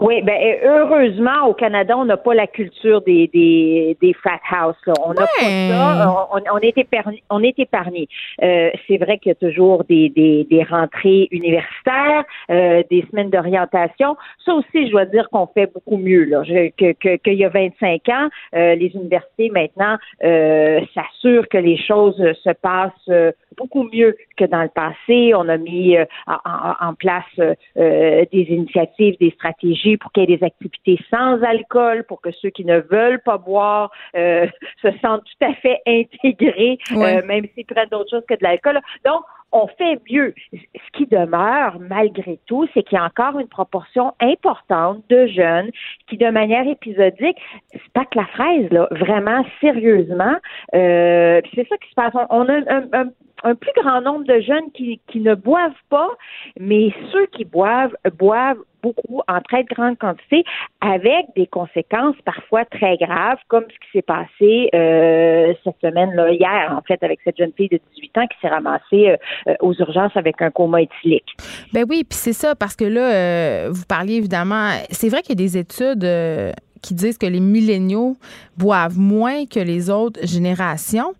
Oui, ben heureusement au Canada, on n'a pas la culture des des, des frat house. Là. On n'a pas ça. On, on, est épargné. On est épargné. Euh, c'est vrai qu'il y a toujours des des, des rentrées universitaires, euh, des semaines d'orientation. Ça aussi, je dois dire qu'on fait beaucoup mieux là. que qu'il que, y a 25 ans, euh, les universités maintenant euh, s'assurent que les choses se passent beaucoup mieux que dans le passé. On a mis en, en, place des initiatives, des stratégies pour qu'il y ait des activités sans alcool, pour que ceux qui ne veulent pas boire euh, *laughs* se sentent tout à fait intégrés, euh, même s'ils prennent d'autres choses que de l'alcool. Donc, on fait mieux. Ce qui demeure, malgré tout, c'est qu'il y a encore une proportion importante de jeunes qui, de manière épisodique, c'est pas que la fraise, là, vraiment sérieusement. Euh, c'est ça qui se passe. On, a un, un, plus grand nombre de jeunes qui, ne boivent pas, mais ceux qui boivent boivent beaucoup en très grande quantité avec des conséquences parfois très graves, comme ce qui s'est passé euh, cette semaine, là, hier, en fait, avec cette jeune fille de 18 ans qui s'est ramassée euh, aux urgences avec un coma éthylique. Ben oui, puis c'est ça, parce que là, euh, vous parliez évidemment, c'est vrai qu'il y a des études qui disent que les milléniaux boivent moins que les autres générations.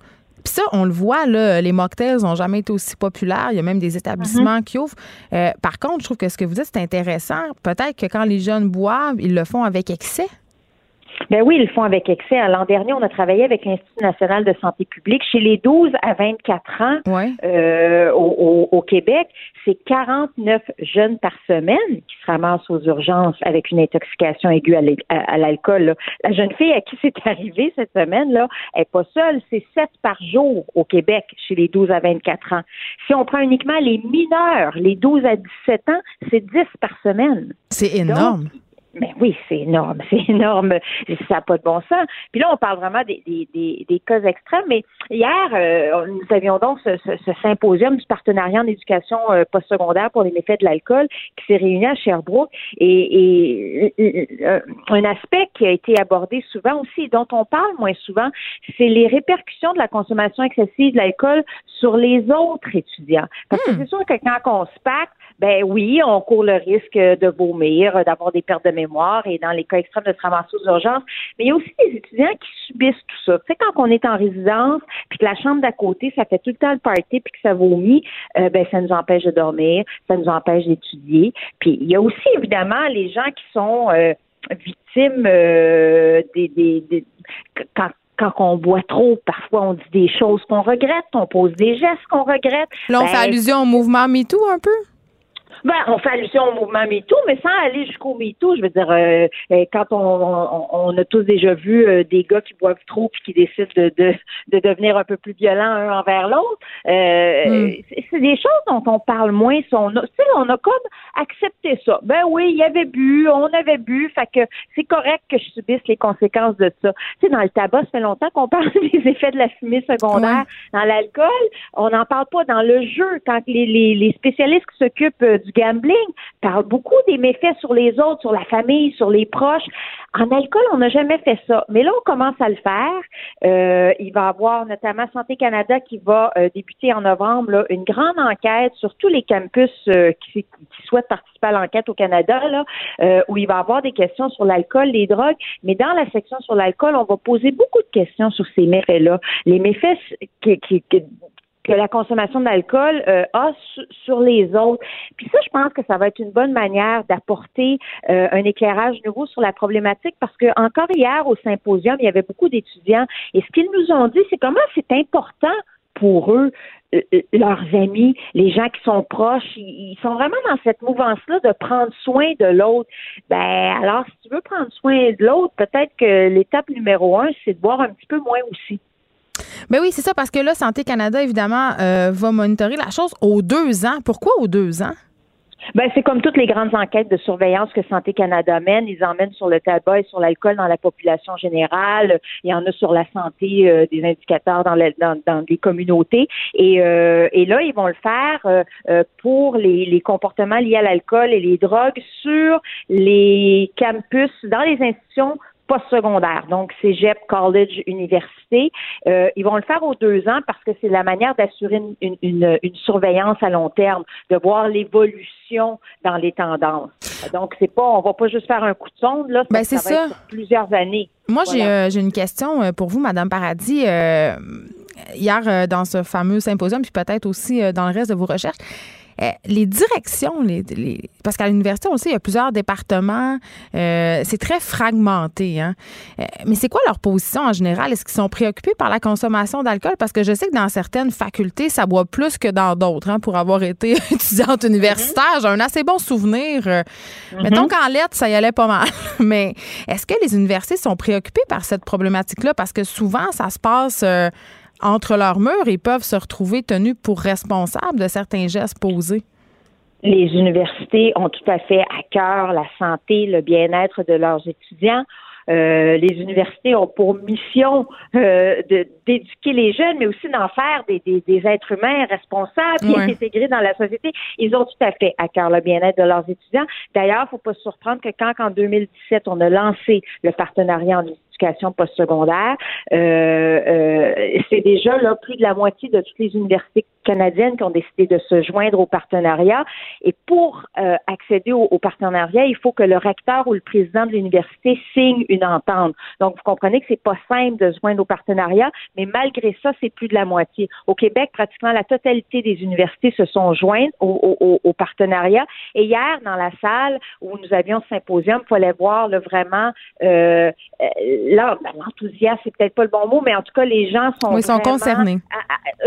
Ça, on le voit, là, les mocktails n'ont jamais été aussi populaires. Il y a même des établissements qui ouvrent. Euh, par contre, je trouve que ce que vous dites, c'est intéressant. Peut-être que quand les jeunes boivent, ils le font avec excès. Ben oui, ils le font avec excès. L'an dernier, on a travaillé avec l'Institut national de santé publique. Chez les 12 à 24 ans euh, au, Québec, c'est 49 jeunes par semaine qui se ramassent aux urgences avec une intoxication aiguë à l'alcool. La jeune fille à qui *laughs* c'est arrivé cette semaine, là, elle n'est pas seule. C'est 7 par jour au Québec chez les 12 à 24 ans. Si on prend uniquement les mineurs, les 12 à 17 ans, c'est 10 par semaine. C'est énorme. Mais ben oui, c'est énorme, *laughs* c'est énorme. Ça n'a pas de bon sens. Puis là, on parle vraiment des, des, des, des cas extrêmes. Mais hier, euh, nous avions donc ce, ce, symposium du partenariat en éducation euh, postsecondaire pour les méfaits de l'alcool qui s'est réuni à Sherbrooke. Et, et euh, un aspect qui a été abordé souvent aussi, dont on parle moins souvent, c'est les répercussions de la consommation excessive de l'alcool sur les autres étudiants. Parce que hmm. c'est sûr que quand on se pacte, ben oui, on court le risque de vomir, d'avoir des pertes de mémoire et dans les cas extrêmes de se ramasser aux urgences. Mais il y a aussi des étudiants qui subissent tout ça. Tu sais, quand on est en résidence, puis que la chambre d'à côté, ça fait tout le temps le party, puis que ça vomit, euh, ben ça nous empêche de dormir, ça nous empêche d'étudier. Puis il y a aussi évidemment les gens qui sont euh, victimes euh, des, des, des quand quand on boit trop, parfois on dit des choses qu'on regrette, on pose des gestes qu'on regrette. Là, on fait ben, allusion au mouvement MeToo un peu? Ben, on fait allusion au mouvement MeToo, mais sans aller jusqu'au MeToo. Je veux dire, euh, euh, quand on, on, a tous déjà vu euh, des gars qui boivent trop puis qui décident de, de, de devenir un peu plus violents un envers l'autre, hmm. c'est des choses dont on parle moins. On a, on a comme accepté ça. Ben oui, il y avait bu, on avait bu, fait que c'est correct que je subisse les conséquences de ça. Tu sais, dans le tabac, ça fait longtemps qu'on *laughs* parle des effets de la fumée secondaire. Dans l'alcool, on n'en parle pas. Dans le jeu, quand les, les, les spécialistes qui s'occupent du gambling parle beaucoup des méfaits sur les autres, sur la famille, sur les proches. En alcool, on n'a jamais fait ça. Mais là, on commence à le faire. Euh, il va y avoir notamment Santé Canada qui va euh, débuter en novembre une grande enquête sur tous les campus euh, qui, souhaitent participer à l'enquête au Canada, là, où il va y avoir des questions sur l'alcool, les drogues. Mais dans la section sur l'alcool, on va poser beaucoup de questions sur ces méfaits-là. Les méfaits qui, qui que la consommation d'alcool euh, a sur les autres. Puis ça, je pense que ça va être une bonne manière d'apporter euh, un éclairage nouveau sur la problématique parce que encore hier au symposium, il y avait beaucoup d'étudiants et ce qu'ils nous ont dit, c'est comment c'est important pour eux euh, leurs amis, les gens qui sont proches, ils, sont vraiment dans cette mouvance-là de prendre soin de l'autre. Ben alors, si tu veux prendre soin de l'autre, peut-être que l'étape numéro un, c'est de boire un petit peu moins aussi. Ben oui, c'est ça, parce que là, Santé Canada, évidemment, euh, va monitorer la chose aux deux ans. Pourquoi aux deux ans? Ben, c'est comme toutes les grandes enquêtes de surveillance que Santé Canada mène. Ils emmènent sur le tabac et sur l'alcool dans la population générale. Il y en a sur la santé, euh, des indicateurs dans, dans, les communautés. Et, euh, et là, ils vont le faire pour les comportements liés à l'alcool et les drogues sur les campus, dans les institutions postsecondaire, donc cégep, college, université. Euh, ils vont le faire aux deux ans parce que c'est la manière d'assurer une, une, une, surveillance à long terme, de voir l'évolution dans les tendances. Donc c'est pas, on va pas juste faire un coup de sonde là, ben, c'est ça. plusieurs années. Moi j'ai euh, j'ai une question euh, pour vous, Madame Paradis. hier dans ce fameux symposium, puis peut-être aussi dans le reste de vos recherches. Euh, les directions, les, parce qu'à l'université, on le sait, il y a plusieurs départements. Euh, c'est très fragmenté. Hein? Euh, mais c'est quoi leur position en général? Est-ce qu'ils sont préoccupés par la consommation d'alcool? Parce que je sais que dans certaines facultés, ça boit plus que dans d'autres. Hein, pour avoir été *laughs* étudiante universitaire, j'ai un assez bon souvenir. Mm-hmm. Mettons qu'en lettres, ça y allait pas mal. *laughs* mais est-ce que les universités sont préoccupées par cette problématique-là? Parce que souvent, ça se passe entre leurs murs et peuvent se retrouver tenus pour responsables de certains gestes posés? Les universités ont tout à fait à cœur la santé, le bien-être de leurs étudiants. Euh, les universités ont pour mission euh, d'éduquer les jeunes, mais aussi d'en faire des, des, êtres humains responsables et intégrés dans la société. Ils ont tout à fait à cœur le bien-être de leurs étudiants. D'ailleurs, il ne faut pas se surprendre que quand, en 2017, on a lancé le partenariat en éducation postsecondaire, euh, euh, c'est déjà là plus de la moitié de toutes les universités canadiennes qui ont décidé de se joindre au partenariat. Et pour euh, accéder au, partenariat, il faut que le recteur ou le président de l'université signe une entente. Donc, vous comprenez que c'est pas simple de se joindre au partenariat, mais malgré ça, c'est plus de la moitié. Au Québec, pratiquement la totalité des universités se sont jointes au, au, partenariat. Et hier, dans la salle où nous avions ce symposium, il fallait voir vraiment euh, là, ben, l'enthousiasme, c'est peut-être pas le bon mot, mais en tout cas, les gens sont, oui, sont concernés.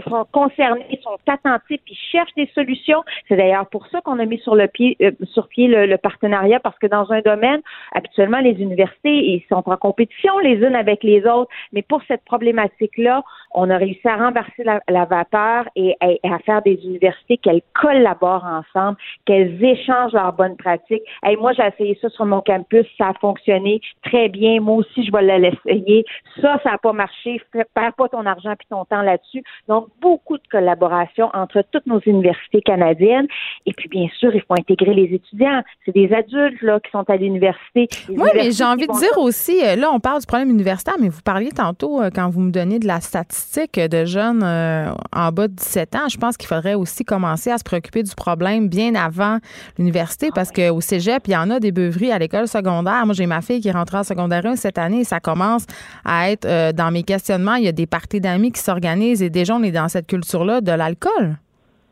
sont concernés, sont attentifs, cherchent des solutions. C'est d'ailleurs pour ça qu'on a mis sur le pied, euh, sur pied le, partenariat, parce que dans un domaine, habituellement, les universités, ils sont en compétition les unes avec les autres, mais pour cette problématique-là, on a réussi à renverser la, vapeur et, à faire des universités qu'elles collaborent ensemble, qu'elles échangent leurs bonnes pratiques. Et moi, j'ai essayé ça sur mon campus, ça a fonctionné très bien. Moi aussi, je vais l'essayer. Ça, ça n'a pas marché. Perds pas ton argent puis ton temps là-dessus. Donc, beaucoup de collaboration entre toutes nos universités canadiennes. Et puis, bien sûr, il faut intégrer les étudiants. C'est des adultes là qui sont à l'université. Oui, mais j'ai envie de dire aussi, euh, là, on parle du problème universitaire, mais vous parliez tantôt euh, quand vous me donnez de la statistique de jeunes euh, en bas de 17 ans, je pense qu'il faudrait aussi commencer à se préoccuper du problème bien avant l'université parce qu'au cégep, il y en a des beuveries à l'école secondaire. Moi, j'ai ma fille qui est rentrée en secondaire 1 cette année et ça commence à être euh, dans mes questionnements. Il y a des parties d'amis qui s'organisent et déjà, on est dans cette culture-là de l'alcool?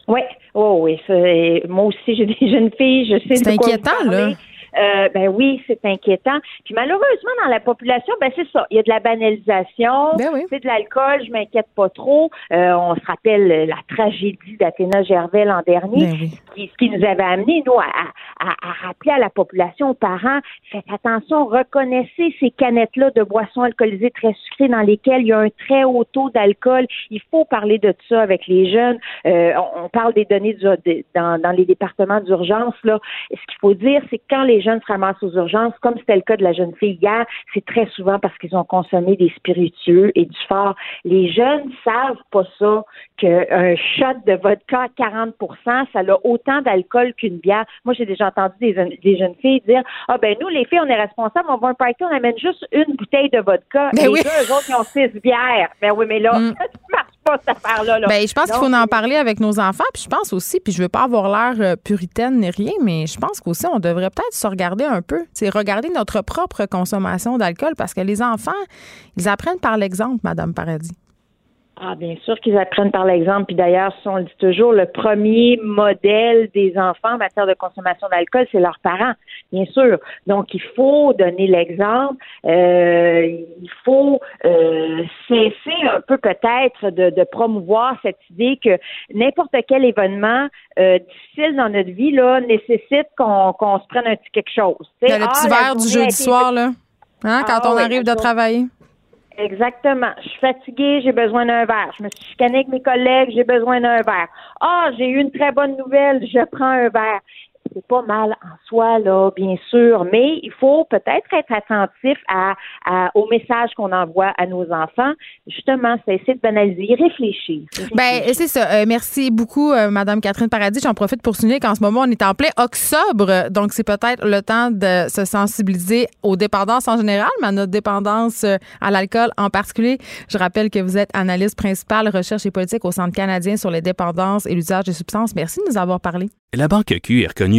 Oui, oh, oui. Moi aussi, j'ai des *laughs* jeunes filles. Je sais C'est inquiétant, là. Euh, ben oui, c'est inquiétant. Puis malheureusement, dans la population, ben c'est ça. Il y a de la banalisation, ben c'est de l'alcool, je m'inquiète pas trop. Euh, on se rappelle la tragédie d'Athéna Gervais l'an dernier, ben qui, ce qui nous avait amené, nous, à, à, rappeler à la population, aux parents, faites attention, reconnaissez ces canettes-là de boissons alcoolisées très sucrées dans lesquelles il y a un très haut taux d'alcool. Il faut parler de ça avec les jeunes. Euh, on, parle des données dans, dans les départements d'urgence. Là, ce qu'il faut dire, c'est que quand les jeunes se ramassent aux urgences, comme c'était le cas de la jeune fille hier, c'est très souvent parce qu'ils ont consommé des spiritueux et du fort. Les jeunes savent pas ça, qu'un shot de vodka à 40 ça a autant d'alcool qu'une bière. Moi, j'ai déjà entendu des, jeunes filles dire Ah ben nous, les filles, on est responsables, on va un party, on amène juste une bouteille de vodka. Mais ben les eux autres, ils ont six bières. Ben oui, mais là, mm. *laughs* ça marche pas cette affaire-là. Ben, je pense qu'il faut en parler avec nos enfants. Puis je pense aussi, puis je veux pas avoir l'air euh, puritaine ni rien, mais je pense qu'aussi, on devrait peut-être se regarder un peu. C'est regarder notre propre consommation d'alcool parce que les enfants, ils apprennent par l'exemple, Madame Paradis. Ah, bien sûr qu'ils apprennent par l'exemple. Puis d'ailleurs, on le dit toujours, le premier modèle des enfants en matière de consommation d'alcool, c'est leurs parents, bien sûr. Donc, il faut donner l'exemple. Euh, il faut euh, cesser un peu peut-être de, promouvoir cette idée que n'importe quel événement euh, difficile dans notre vie là nécessite qu'on se prenne un petit quelque chose. le petit ah, verre du jeudi soir, là, hein, quand ah on arrive de travailler. Exactement. Je suis fatiguée, j'ai besoin d'un verre. Je me suis chicanée avec mes collègues, j'ai besoin d'un verre. Ah, j'ai eu une très bonne nouvelle, je prends un verre c'est pas mal en soi, là, bien sûr, mais il faut peut-être être attentif à, au message qu'on envoie à nos enfants. Justement, c'est essayer de banaliser, réfléchir. Ben, c'est ça. Euh, merci beaucoup, Mme euh, Madame Catherine Paradis. J'en profite pour souligner qu'en ce moment, on est en plein octobre, donc c'est peut-être le temps de se sensibiliser aux dépendances en général, mais à notre dépendance euh, à l'alcool en particulier. Je rappelle que vous êtes analyste principale recherche et politique au Centre canadien sur les dépendances et l'usage des substances. Merci de nous avoir parlé. La Banque Q est reconnue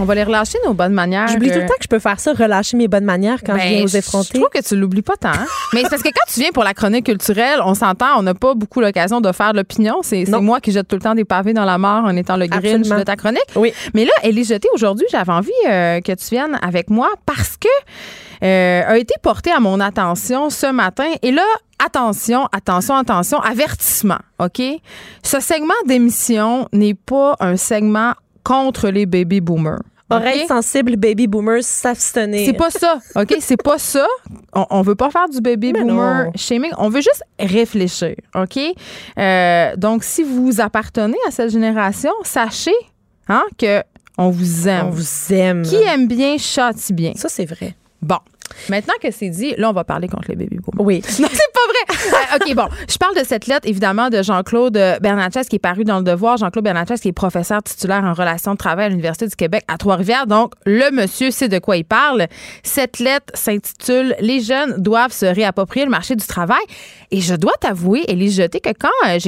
On va les relâcher nos bonnes manières. J'oublie tout le temps que je peux faire ça, relâcher mes bonnes manières quand je viens aux ben, effronter. Je trouve que tu l'oublies pas tant. Hein. *laughs* Mais c'est parce que quand tu viens pour la chronique culturelle, on s'entend, on n'a pas beaucoup l'occasion de faire l'opinion. C'est moi qui jette tout le temps des pavés dans la mort en étant le grinch de ta chronique. Oui. Mais là, Elie Jeté, aujourd'hui, j'avais envie euh, que tu viennes avec moi parce que euh, a été porté à mon attention ce matin. Et là, attention, attention, attention, avertissement, OK? Ce segment d'émission n'est pas un segment contre les baby boomers. Oreilles sensibles, baby boomers, s'abstenir. C'est pas ça, OK? C'est pas ça. On, on, veut pas faire du baby boomer shaming. On veut juste réfléchir, OK? Euh, donc, si vous appartenez à cette génération, sachez hein, que on vous aime. On vous aime. Qui aime bien, châtie bien. Ça, c'est vrai. Bon. Maintenant que c'est dit, là, on va parler contre les baby boomers. Oui. *laughs* Non, c'est pas vrai. Euh, OK, bon. Je parle de cette lettre, évidemment, de Jean-Claude Bernatchez qui est paru dans Le Devoir. Jean-Claude Bernatchez qui est professeur titulaire en relations de travail à l'Université du Québec à Trois-Rivières. Donc, le monsieur sait de quoi il parle. Cette lettre s'intitule Les jeunes doivent se réapproprier le marché du travail. Et je dois t'avouer, Élise Jeté, que quand euh,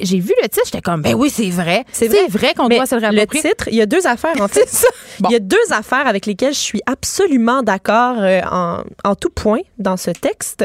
j'ai vu le titre, j'étais comme, ben oui, c'est vrai. C'est vrai, qu'on doit se réapproprier. Le titre, il y a deux affaires, en *laughs* fait. Il y a deux affaires avec lesquelles je suis absolument d'accord euh, en en, tout point dans ce texte.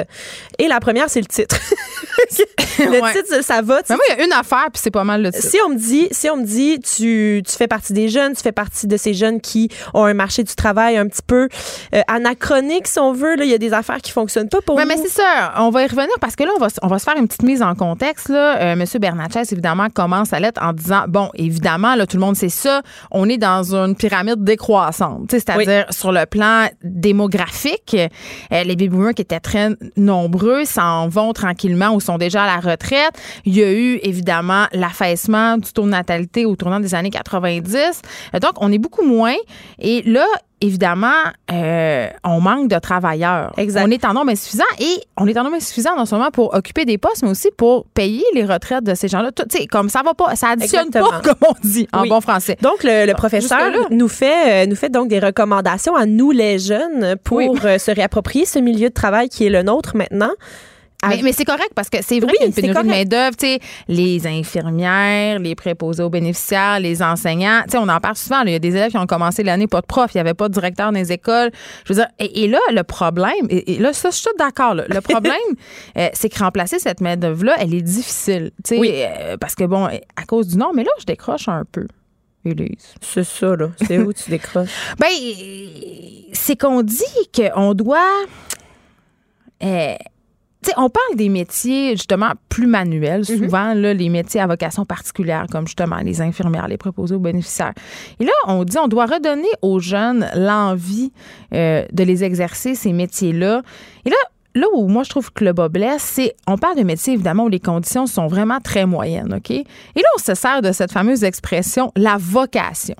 Et la première, c'est le titre. *laughs* le titre, ça va. Mais moi, il y a une affaire, puis c'est pas mal le titre. Si on me dit, si on me dit tu, tu fais partie des jeunes, tu fais partie de ces jeunes qui ont un marché du travail un petit peu euh, anachronique, si on veut, il y a des affaires qui fonctionnent pas pour ouais, Mais c'est ça. On va y revenir parce que là, on va, on va se faire une petite mise en contexte. Là. Euh, Monsieur Bernatchez, évidemment, commence sa lettre en disant bon, évidemment, là, tout le monde sait ça. On est dans une pyramide décroissante. C'est-à-dire, sur le plan démographique, euh, les baby boomers qui étaient très nombreux s'en vont tranquillement ou sont déjà à la retraite. Il y a eu évidemment l'affaissement du taux de natalité au tournant des années 90. Euh, donc, on est beaucoup moins. Et là, évidemment, euh, on manque de travailleurs. Exact. On est en nombre insuffisant et on est en nombre insuffisant non seulement pour occuper des postes, mais aussi pour payer les retraites de ces gens-là. Tu sais, comme ça va pas, ça additionne pas, comme on dit en bon français. Donc, le, professeur nous fait, euh, nous fait donc des recommandations à nous, les jeunes, pour euh, se réapproprier ce milieu de travail qui est le nôtre maintenant. Mais, c'est correct parce que c'est vrai qu'il y a une pénurie de main-d'œuvre. Les infirmières, les préposés aux bénéficiaires, les enseignants. on en parle souvent. Il y a des élèves qui ont commencé l'année, pas de prof, il n'y avait pas de directeur dans les écoles. Je veux dire, et, là, le problème, et, là, ça, je suis d'accord. Le problème, *laughs* euh, c'est que remplacer cette main-d'œuvre-là, elle est difficile. Oui. Euh, parce que, bon, à cause du nom, mais là, je décroche un peu. Élise. C'est ça, là. C'est où tu *laughs* décroches? Ben, c'est qu'on dit qu'on doit. Euh, on parle des métiers justement plus manuels, mhm. souvent là, les métiers à vocation particulière, comme justement les infirmières, les préposés aux bénéficiaires. Et là, on dit on doit redonner aux jeunes l'envie euh, de les exercer, ces métiers-là. Et là, là où moi je trouve que le bas blesse, c'est on parle de métier évidemment où les conditions sont vraiment très moyennes, OK? Et là on se sert de cette fameuse expression la vocation.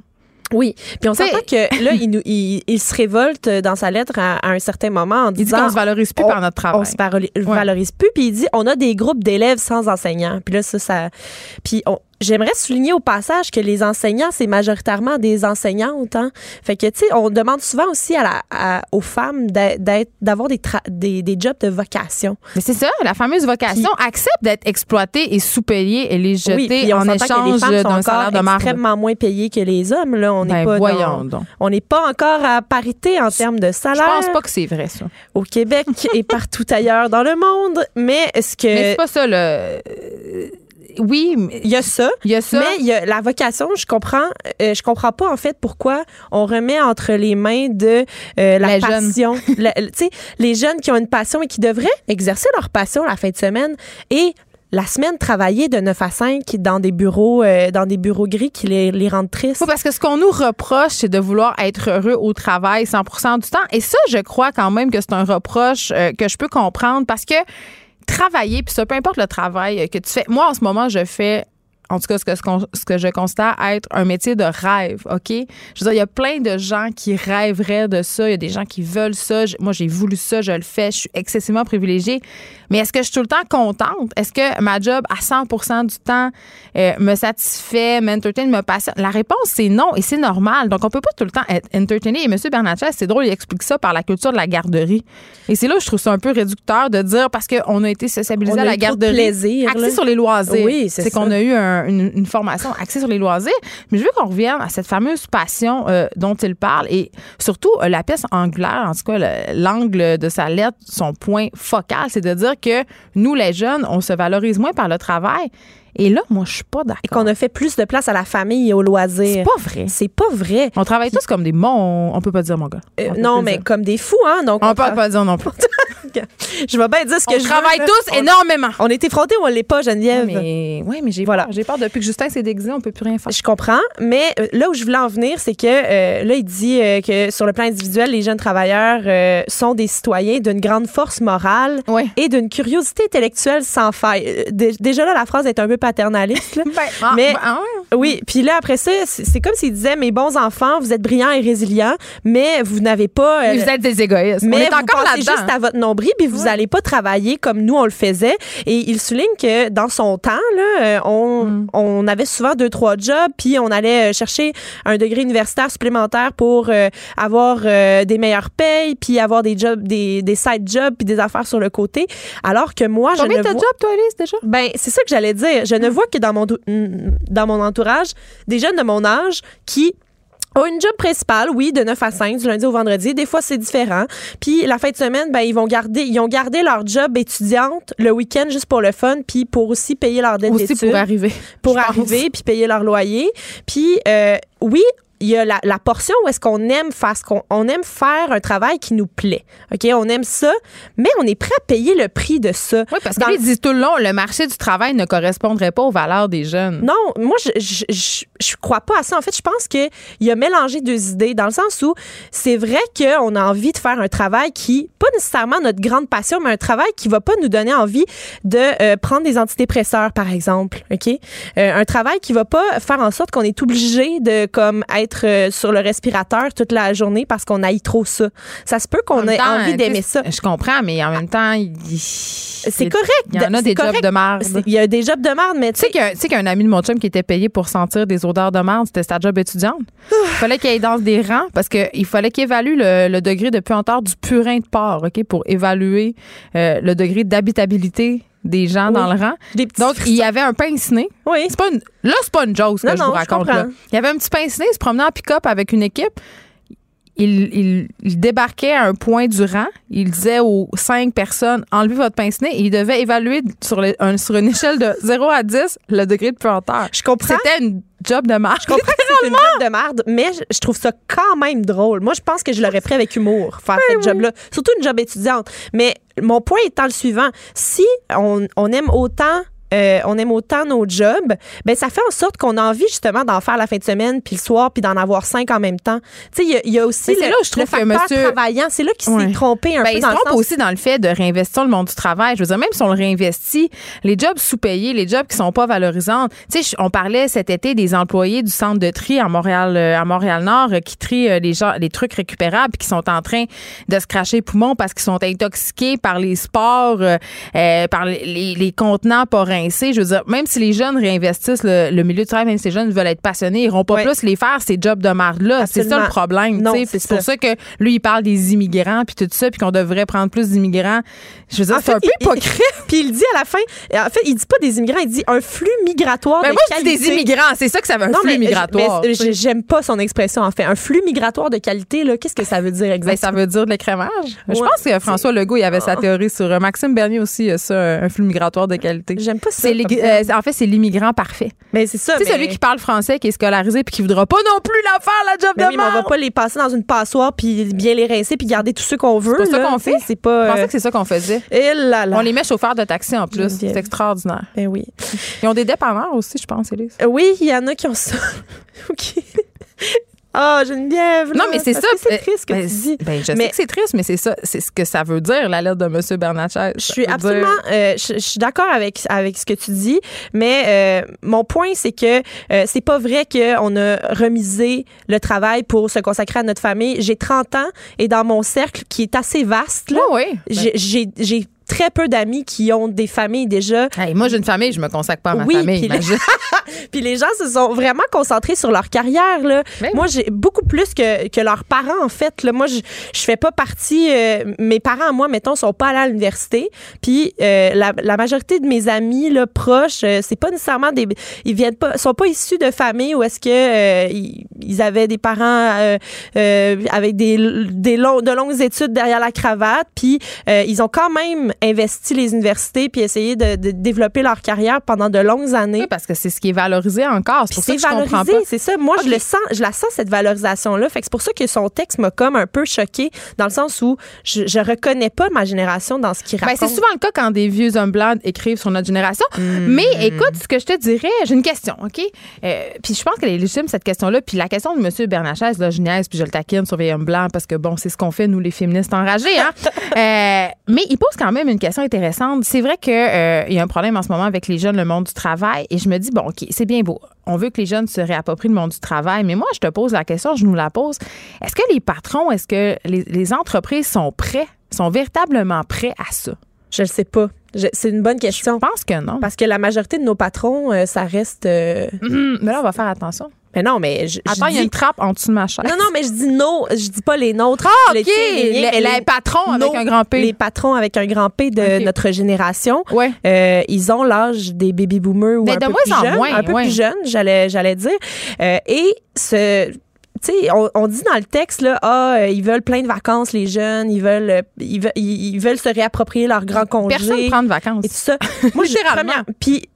Oui, puis on s'entend que là, il, nous, il, il, se révolte dans sa lettre à, un certain moment en il disant... dit qu'on se valorise plus on, par notre travail. On se valorise plus, puis il dit on a des groupes d'élèves sans enseignants. Puis là, ça, ça... Puis on, J'aimerais souligner au passage que les enseignants, c'est majoritairement des enseignantes. Hein? Fait que, tu sais, on demande souvent aussi à la, aux femmes d'avoir des, des, des, jobs de vocation. Mais c'est ça, la fameuse vocation accepte d'être exploitée et sous-payée et les jeter oui, en échange d'un salaire de extrêmement moins payés que les hommes. Là. On n'est Ben, pas, voyons dans- donc. on n'est pas encore à parité en termes de Je salaire pense pas que c'est vrai, ça. au Québec et partout ailleurs dans le monde. Mais est-ce que... Mais c'est pas ça, le. Oui, Il y a ça. il y a ça. Mais il y a la vocation, je comprends, euh, je comprends pas en fait pourquoi on remet entre les mains de euh, la jeunes. passion, *laughs* La- tu sais, les jeunes qui ont une passion et qui devraient exercer leur passion la fin de semaine et la semaine travailler de 9 à 5 dans des bureaux euh, dans des bureaux gris qui les, les rendent tristes. Oui, parce que ce qu'on nous reproche, c'est de vouloir être heureux au travail 100% du temps. Et ça, je crois quand même que c'est un reproche euh, que je peux comprendre parce que travailler, puis ça, peu importe le travail euh, que tu fais. Moi, en ce moment, je fais. En tout cas, ce que, ce je considère être un métier de rêve, OK? Je veux dire, il y a plein de gens qui rêveraient de ça. Il y a des gens qui veulent ça. Moi, j'ai voulu ça, je le fais. Je suis excessivement privilégiée. Mais est-ce que je suis tout le temps contente? Est-ce que ma job, à 100 du temps, euh, me satisfait, m'entertain, me passionne? La réponse, c'est non et c'est normal. Donc, on peut pas tout le temps être entertainé. Et M. Bernatchez, c'est drôle, il explique ça par la culture de la garderie. Et c'est là où je trouve ça un peu réducteur de dire, parce qu'on a été sociabilisé à la garderie. plaisir, axé là. sur les loisirs. Oui, c'est ça. qu'on a eu un- une, une formation axée sur les loisirs. Mais je veux qu'on revienne à cette fameuse passion euh, dont il parle et surtout euh, la pièce angulaire, en tout cas le- l'angle de sa lettre, son point focal, c'est de dire que nous, les jeunes, on se valorise moins par le travail. Et là, moi, je suis pas Et d'accord. qu'on a fait plus de place à la famille et aux loisirs. C'est pas vrai. C'est pas vrai. On travaille tous comme des mons. On peut pas dire, mon gars. Euh, non, mais comme des fous, hein. Donc On on peut pas dire non plus. *laughs* je vais bien dire ce que On je veux, travaille là. tous On- énormément. On est effrontés ou on l'est pas, Geneviève? Mais, ouais, mais j'ai Voilà. peur. J'ai peur. Depuis que Justin s'est déguisé, on peut plus rien faire. Je comprends, mais euh, là où je voulais en venir, c'est que euh, là, il dit euh, que sur le plan individuel, les jeunes travailleurs euh, sont des citoyens d'une grande force morale Ouais. et d'une curiosité intellectuelle sans faille. Dé- déjà là, la phrase est un peu paternaliste. là. *laughs* Ah, Mais- ben, ah ouais. Oui, puis là après ça, c'est comme s'il disait mes bons enfants, vous êtes brillants et résilients, mais vous n'avez pas euh, Mais vous êtes des égoïstes. mais on est vous encore pensez là-dedans. juste à votre nombril, puis vous n'allez pas travailler comme nous on le faisait. Et il souligne que dans son temps, on, avait souvent deux trois jobs, puis on allait chercher un degré universitaire supplémentaire pour avoir des meilleures payes, puis avoir des jobs, des, des side jobs, puis des affaires sur le côté. Alors que moi, je ne vois- job, toi, Elise, déjà? ben, c'est ça que j'allais dire. Je ne vois que dans mon, dans mon entourage des jeunes de mon âge qui ont une job principale, oui, de 9 à 5, du lundi au vendredi. Des fois, c'est différent. Puis la fin de semaine, ben, ils vont garder, ils ont gardé leur job étudiante le week-end juste pour le fun, puis pour aussi payer leur dette Aussi d'études pour arriver. pour pense. arriver puis payer leur loyer. Puis euh, oui, il y a la, la portion où est-ce qu'on aime faire ce qu'on on aime faire un travail qui nous plaît. OK, on aime ça, mais on est prêt à payer le prix de ça. Oui, parce qu'ils disent tout le long, le marché du travail ne correspondrait pas aux valeurs des jeunes. Non, moi, je, je, je, je crois pas à ça. En fait, je pense qu'il y a mélangé deux idées dans le sens où c'est vrai qu'on a envie de faire un travail qui, pas nécessairement notre grande passion, mais un travail qui va pas nous donner envie de euh, prendre des antidépresseurs, par exemple. OK? Euh, un travail qui va pas faire en sorte qu'on est obligé de, comme, être euh, sur le respirateur toute la journée parce qu'on haït trop ça. Ça se peut qu'on ait temps, envie d'aimer ça. Je comprends, mais en même temps, il- C'est correct. Il y en a des correct. jobs de merde. Il y a des jobs de merde, mais Tu sais qu'un tu sais qu'un ami de mon chum qui était payé pour sentir des odeurs de merde, c'était sa job étudiante. Il fallait qu'il aille dans des rangs parce qu'il fallait qu'il évalue le, le degré de puanteur du purin de porc, OK, pour évaluer euh, le degré d'habitabilité des gens Oui. dans le rang. Donc, il y avait un pince-nez. Oui. C'est pas une, là, c'est pas une joke, ce que Non, je vous je raconte. Là. Il y avait un petit pince-nez, il se promenait en pick-up avec une équipe. Il, il- il débarquait à un point du rang. Il disait aux cinq personnes enlevez votre pince-nez et il devait évaluer sur, un- sur une échelle de 0 à 10 le degré de puanteur. Je comprends. C'était une job de marche. Je comprends que c'est une job de merde, mais je, je trouve ça quand même drôle. Moi, je pense que je l'aurais pris avec humour, faire cette job-là. Surtout une job étudiante. Mais mon point étant le suivant. Si on, on aime autant euh, on aime autant nos jobs, ben ça fait en sorte qu'on a envie justement d'en faire la fin de semaine, puis le soir, puis d'en avoir cinq en même temps. Tu sais, il y a- il y, a aussi le, là où je trouve le que monsieur- travaillant. C'est là qu'il Ouais. s'est trompé un Ben, peu il se trompe aussi dans le fait de réinvestir le monde du travail. Je veux dire, même si on le réinvestit, les jobs sous-payés, les jobs qui sont pas valorisants. Tu sais, on parlait cet été des employés du centre de tri à Montréal, euh, à Montréal-Nord, euh, qui trient euh, les, gens, les trucs récupérables puis qui sont en train de se cracher les poumons parce qu'ils sont intoxiqués par les sports, euh, euh, par les, contenants pas Je veux dire, même si les jeunes réinvestissent le, le milieu du travail, même si les jeunes veulent être passionnés, ils iront pas plus les faire, ces jobs de marde-là. C'est ça le problème. C'est pour ça. que lui, il parle des immigrants puis tout ça, puis qu'on devrait prendre plus d'immigrants. Je veux dire, c'est un peu hypocrite. *laughs* Puis il dit à la fin, en fait, il dit pas des immigrants, il dit un flux migratoire Mais de Ben, moi, je dis des immigrants. C'est ça que ça veut un Non, flux mais, migratoire. j'aime pas son expression en fait. Un flux migratoire de qualité, là, qu'est-ce que ça veut dire Ben, exactement? ça veut dire de l'écrémage. Je pense que François Legault, il avait sa théorie sur euh, Maxime Bernier aussi, a ça, un flux migratoire de qualité. J'aime pas ça. C'est euh, en fait, c'est l'immigrant parfait. mais c'est ça. Tu sais, mais- celui qui parle français, qui est scolarisé puis qui voudra pas non plus la faire, la job Mais de oui, mais on va pas les passer dans une passoire puis bien les rincer puis garder tous ceux qu'on veut. pas ça qu'on fait. C'est pas. Je pensais euh, que c'est ça qu'on faisait. eh là là. On les met chauffeurs de taxi en plus. C'est extraordinaire. Ben oui. Ils ont des dépanneurs aussi, je pense, Élise. Euh, Oui, il y en a qui ont ça. *laughs* OK. Ah, Geneviève. Non, mais c'est ça. C'est triste que ben, tu dis. ben, je Mais- sais que c'est triste, mais c'est ça, c'est ce que ça veut dire, la lettre de M. Bernatchez. Je suis absolument, euh, je, je suis d'accord avec avec ce que tu dis, mais euh, mon point c'est que euh, c'est pas vrai qu'on a remisé le travail pour se consacrer à notre famille. J'ai 30 ans et dans mon cercle qui est assez vaste, là, oui. j'ai très peu d'amis qui ont des familles déjà. Hey, moi, j'ai une famille, je me consacre pas à ma Oui, famille. puis les-. *laughs* Puis les gens se sont vraiment concentrés sur leur carrière. Là. Ben Moi, j'ai beaucoup plus que, que leurs parents, en fait. Là. Moi, je, je fais pas partie. euh, mes parents, moi, mettons, sont pas allés à l'université. Puis euh, la, la majorité de mes amis là, proches, euh, c'est pas nécessairement des. Ils viennent pas, sont pas issus de familles où est-ce que euh, ils, ils avaient des parents euh, euh, avec des, des longs, de longues études derrière la cravate. Puis euh, ils ont quand même investi les universités puis essayé de, de développer leur carrière pendant de longues années. Oui, parce que c'est ce qui est valorisé encore. C'est pour ça que je comprends valorisé, pas. c'est ça. Moi, je le sens, je la sens cette valorisation-là. Fait que c'est pour ça que son texte m'a comme un peu choqué dans le sens où je, je reconnais pas ma génération dans ce qu'il Ben, raconte. c'est souvent le cas quand des vieux hommes blancs écrivent sur notre génération. Mm. Mais écoute, ce que je te dirais, j'ai une question, OK? Euh, puis je pense qu'elle est légitime, cette question-là. Puis la question de M. Bernachès, là, je niaise, puis je le taquine sur les hommes blancs parce que, bon, c'est ce qu'on fait, nous, les féministes enragés. Hein? *laughs* Euh, mais il pose quand même une question intéressante. C'est vrai qu'il y a un problème en ce moment avec les jeunes, le monde du travail. Et je me dis, bon, OK, c'est bien beau. On veut que les jeunes se réapproprient le monde du travail. Mais moi, je te pose la question, je nous la pose. Est-ce que les patrons, est-ce que les, les entreprises sont prêts, sont véritablement prêts à ça? Je le sais pas. Je- c'est une bonne Je question. pense que non. Parce que la majorité de nos patrons, euh, ça reste. euh, Hum, mais là, on va faire attention. Mais non, mais je, Attends, il y a une trappe en dessous de ma chaise. Non, non, mais je dis nos. Je dis pas les nôtres. Ah, les OK. les Les, mais les patrons avec un grand P. Les patrons avec un grand P de notre génération. Ouais. Euh, ils ont l'âge des baby boomers ou Mais un de peu plus jeunes, moins, un peu ouais. plus jeunes, j'allais j'allais dire. Euh, et ce tu sais, on, on dit dans le texte là, ah, euh, ils veulent plein de vacances les jeunes, ils veulent, euh, ils veulent, ils, ils veulent se réapproprier leur grand congé Personne ne prend de vacances. et tout ça. *laughs* Moi, je- première- Puis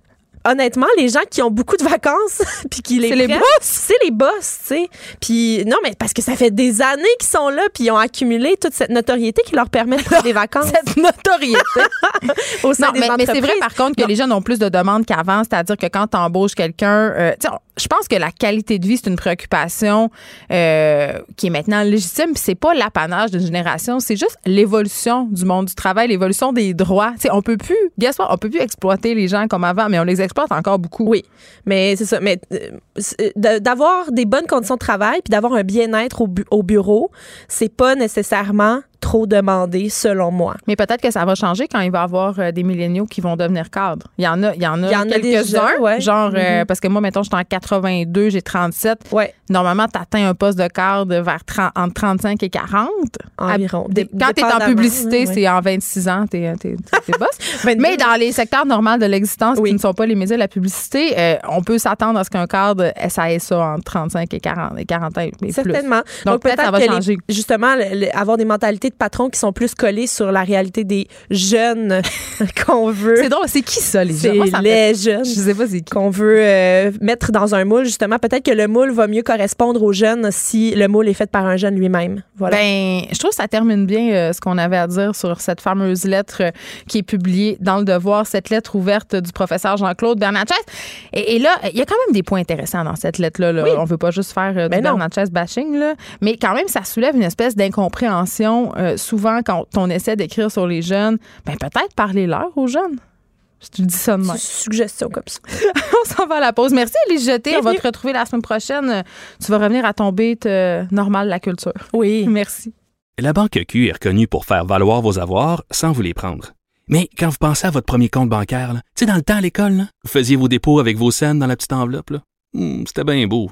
honnêtement, les gens qui ont beaucoup de vacances *laughs* puis qui les C'est les boss. c'est les boss, tu sais. Puis non, mais parce que ça fait des années qu'ils sont là puis ils ont accumulé toute cette notoriété qui leur permet de prendre des *laughs* vacances Cette notoriété. *laughs* au sein non, des mais, mais c'est vrai par contre que Non. les jeunes ont plus de demandes qu'avant, c'est-à-dire que quand tu embauches quelqu'un, euh, je pense que la qualité de vie c'est une préoccupation euh, qui est maintenant légitime, puis c'est pas l'apanage d'une génération, c'est juste l'évolution du monde du travail, l'évolution des droits. Tu sais, on peut plus, guess what, on peut plus exploiter les gens comme avant, mais on les exploite encore beaucoup. Oui, mais c'est ça. Mais euh, de- d'avoir des bonnes conditions de travail puis d'avoir un bien-être au, bu- au bureau, c'est pas nécessairement trop demandé, selon moi. Mais peut-être que ça va changer quand il va y avoir euh, des milléniaux qui vont devenir cadres. Il y en a, il y en a, Il y en a quelques-uns. ouais. Genre, euh, Mhm. parce que moi, mettons, je suis en 82, j'ai 37. Ouais, Normalement, tu atteins un poste de cadre vers 30 entre 35 et 40. environ. Quand tu es en publicité, ouais. c'est en 26 ans, tu es, boss. *laughs* 22. Mais dans les secteurs normaux de l'existence Oui. qui ne sont pas les médias de la publicité, euh, on peut s'attendre à ce qu'un cadre SAS entre 35 et 40, et 40 ans et plus. Certainement. Donc, peut-être ça va les- changer. justement, le- le- avoir des mentalités de patrons qui sont plus collés sur la réalité des jeunes *laughs* qu'on veut. C'est drôle, c'est qui ça, les C'est jeunes? Me les jeunes Je sais pas c'est qui. qu'on veut euh, mettre dans un moule, justement. Peut-être que le moule va mieux correspondre aux jeunes si le moule est fait par un jeune lui-même. Voilà. Ben, je trouve que ça termine bien euh, ce qu'on avait à dire sur cette fameuse lettre euh, qui est publiée dans le Devoir, cette lettre ouverte du professeur Jean-Claude Bernatchez. Et, et là, il y a quand même des points intéressants dans cette lettre-là. là. On veut pas juste faire du Ben. Bernatchez bashing, là. mais quand même, ça soulève une espèce d'incompréhension. Euh, souvent, quand on essaie d'écrire sur les jeunes, ben peut-être parler-leur aux jeunes. Je te dis ça de même. Suggestion comme ça. *laughs* On s'en va à la pause. Merci, Elise Jeté. On va *laughs* te retrouver la semaine prochaine. Tu vas revenir à ton beat euh, normal de la culture. Oui. *laughs* Merci. La Banque Q est reconnue pour faire valoir vos avoirs sans vous les prendre. Mais quand vous pensez à votre premier compte bancaire, tu sais, dans le temps à l'école, là, vous faisiez vos dépôts avec vos scènes dans la petite enveloppe. Hmm, C'était bien beau.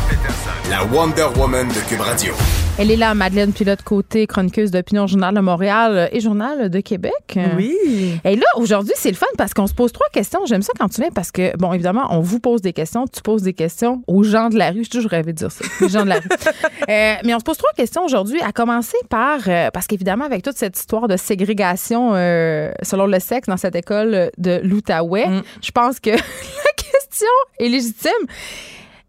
La Wonder Woman de Cube Radio. Elle est là, Madeleine Pilote-Côté, chroniqueuse d'opinion Journal de Montréal et Journal de Québec. Oui. Et là, aujourd'hui, c'est le fun parce qu'on se pose trois questions. J'aime ça quand tu viens parce que, bon, évidemment, on vous pose des questions, tu poses des questions aux gens de la rue. J'ai toujours rêvé de dire ça, les gens de la rue. *laughs* Euh, mais on se pose trois questions aujourd'hui, à commencer par, euh, parce qu'évidemment, avec toute cette histoire de ségrégation euh, selon le sexe dans cette école de l'Outaouais, je pense que *laughs* la question est légitime.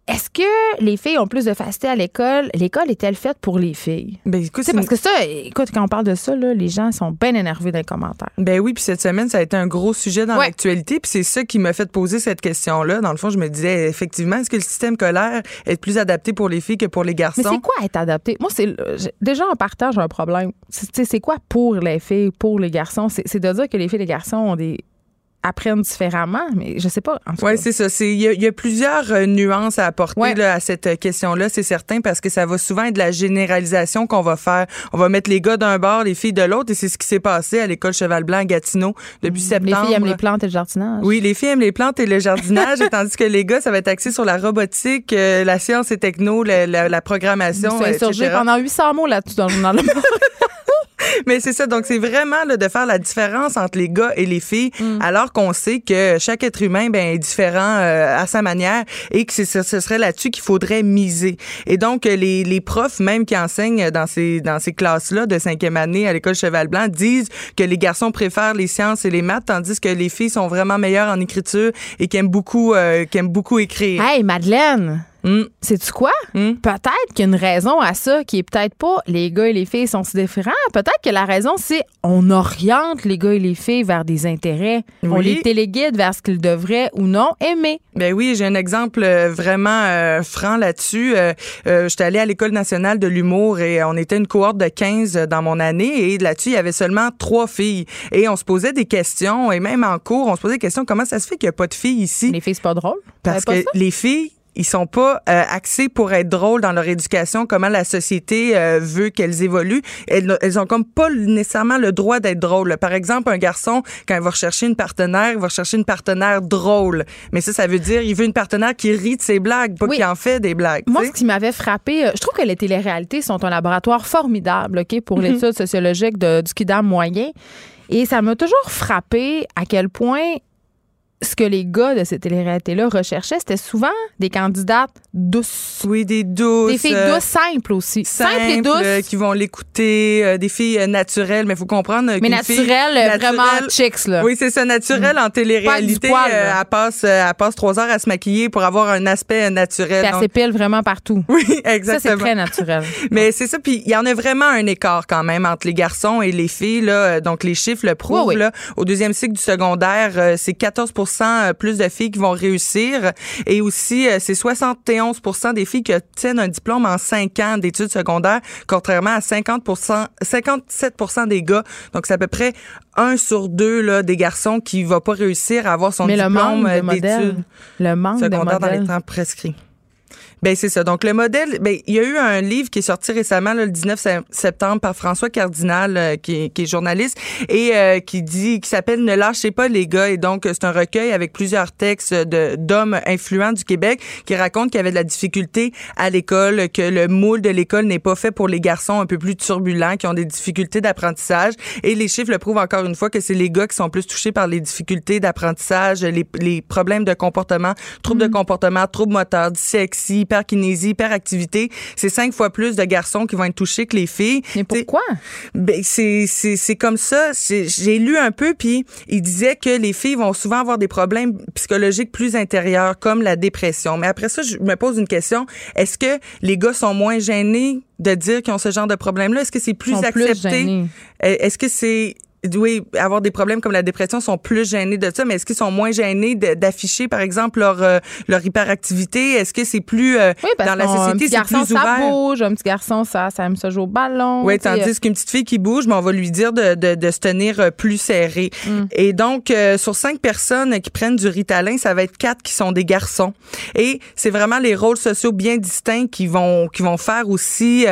Est-ce que les filles ont plus de facilité à l'école? L'école est-elle faite pour les filles? Ben, écoute, C'est parce que ça, écoute, quand on parle de ça, là, les gens sont bien énervés dans les commentaires. Ben oui, puis cette semaine, ça a été un gros sujet dans Ouais. l'actualité, puis c'est ça qui m'a fait poser cette question-là. Dans le fond, je me disais, effectivement, est-ce que le système scolaire est plus adapté pour les filles que pour les garçons? Mais c'est quoi être adapté? Moi, c'est j'ai- déjà en partage un problème. C'est quoi pour les filles, pour les garçons? C'est c'est de dire que les filles et les garçons ont des apprennent différemment, mais je sais pas. Oui, c'est ça. Il y, a- il y a plusieurs euh, nuances à apporter Ouais. là, à cette euh, question-là, c'est certain, parce que ça va souvent être de la généralisation qu'on va faire. On va mettre les gars d'un bord, les filles de l'autre, et c'est ce qui s'est passé à l'école Cheval Blanc à Gatineau depuis les septembre. filles aiment les plantes et le jardinage. Oui, les filles aiment les plantes et le jardinage, *laughs* tandis que les gars, ça va être axé sur la robotique, euh, la science et techno, la, la- la programmation, C'est pendant 800 mots là-dessus dans le journal. *laughs* *laughs* Mais c'est ça, donc c'est vraiment là, de faire la différence entre les gars et les filles, alors qu'on sait que chaque être humain ben, est différent euh, à sa manière et que c'est, ce serait là-dessus qu'il faudrait miser. Et donc, euh, les, les profs, même qui enseignent dans ces, dans ces classes-là de cinquième année à l'école Cheval Blanc, disent que les garçons préfèrent les sciences et les maths, tandis que les filles sont vraiment meilleures en écriture et qui aiment beaucoup, euh, qui aiment beaucoup écrire. hey, Madeleine! Mm. Sais-tu quoi? Mm. Peut-être qu'il y a une raison à ça qui est peut-être pas les gars et les filles sont si différents. Peut-être que la raison, c'est on oriente les gars et les filles vers des intérêts. On les téléguide vers ce qu'ils devraient ou non aimer. Ben oui, j'ai un exemple euh, vraiment euh, franc là-dessus. Euh, euh, J'étais allée à l'École nationale de l'humour et on était une cohorte de 15 dans mon année et là-dessus, il y avait seulement trois filles. Et on se posait des questions et même en cours, on se posait des questions. Comment ça se fait qu'il n'y a pas de filles ici? Les filles, c'est pas drôle. Parce que pas les filles, ils sont pas euh, axés pour être drôles dans leur éducation, comment la société euh, veut qu'elles évoluent. Elles, elles ont comme pas nécessairement le droit d'être drôles. Par exemple, un garçon, quand il va rechercher une partenaire, il va rechercher une partenaire drôle. Mais ça, ça veut dire il veut une partenaire qui rit de ses blagues, pas Oui. qui en fait des blagues. Moi, ce qui m'avait frappé, euh, je trouve que les téléréalités sont un laboratoire formidable ok, pour Mhm. l'étude sociologique de, du kidam moyen. Et ça m'a toujours frappé à quel point ce que les gars de ces téléréalités-là recherchaient, c'était souvent des candidates douces. Oui, des douces. Des filles euh, douces, simples aussi. Simples, et douces. euh, qui vont l'écouter, euh, des filles euh, naturelles, mais il faut comprendre mais naturelles, naturelle- vraiment chicks, là. Oui, c'est ça, naturel en télé-réalité. Poil, euh, elle, passe, elle passe trois heures à se maquiller pour avoir un aspect naturel. Puis elle s'épile vraiment partout. *laughs* oui, Ça, c'est exactement. très naturel. *laughs* Mais c'est ça, puis il y en a vraiment un écart quand même entre les garçons et les filles. Là. Donc les chiffres le prouvent. Oui, oui. Là. Au deuxième cycle du secondaire, c'est 14 plus de filles qui vont réussir. Et aussi, euh, c'est 71% des filles qui obtiennent un diplôme en 5 ans d'études secondaires, contrairement à 50 57% des gars. Donc c'est à peu près un sur deux là, des garçons qui va pas réussir à avoir son Mais diplôme euh, d'études secondaires dans les temps prescrits. Ben c'est ça. Donc le modèle, ben il y a eu un livre qui est sorti récemment le 19 septembre par François Cardinal euh, qui, est, qui, est, journaliste et euh, qui dit qui s'appelle Ne lâchez pas les gars et donc c'est un recueil avec plusieurs textes de d'hommes influents du Québec qui racontent qu'il y avait de la difficulté à l'école, que le moule de l'école n'est pas fait pour les garçons un peu plus turbulents qui ont des difficultés d'apprentissage et les chiffres le prouvent encore une fois que c'est les gars qui sont plus touchés par les difficultés d'apprentissage, les, les problèmes de comportement, troubles de mm. comportement, troubles moteurs, dyslexie, hyperkinésie, hyperactivité, c'est cinq fois plus de garçons qui vont être touchés que les filles. Mais pourquoi? Ben, c'est, comme ça. J'ai lu un peu, puis il disait que les filles vont souvent avoir des problèmes psychologiques plus intérieurs, comme la dépression. Mais après ça, je me pose une question. Est-ce que les gars sont moins gênés de dire qu'ils ont ce genre de problème-là? Est-ce que c'est plus accepté? Est-ce que c'est oui, avoir des problèmes comme la dépression sont plus gênés de ça, mais est-ce qu'ils sont moins gênés d'afficher, par exemple, leur, euh, leur hyperactivité? Est-ce que c'est plus euh, dans la société, c'est plus ouvert? ça bouge, un petit garçon, ça, ça aime se jouer au ballon. Oui, tandis euh. qu'une petite fille qui bouge, mais on va lui dire de, de, de se tenir plus serré. Mm. Et donc, sur cinq personnes qui prennent du Ritalin, ça va être quatre qui sont des garçons. Et c'est vraiment les rôles sociaux bien distincts qui vont qui vont faire aussi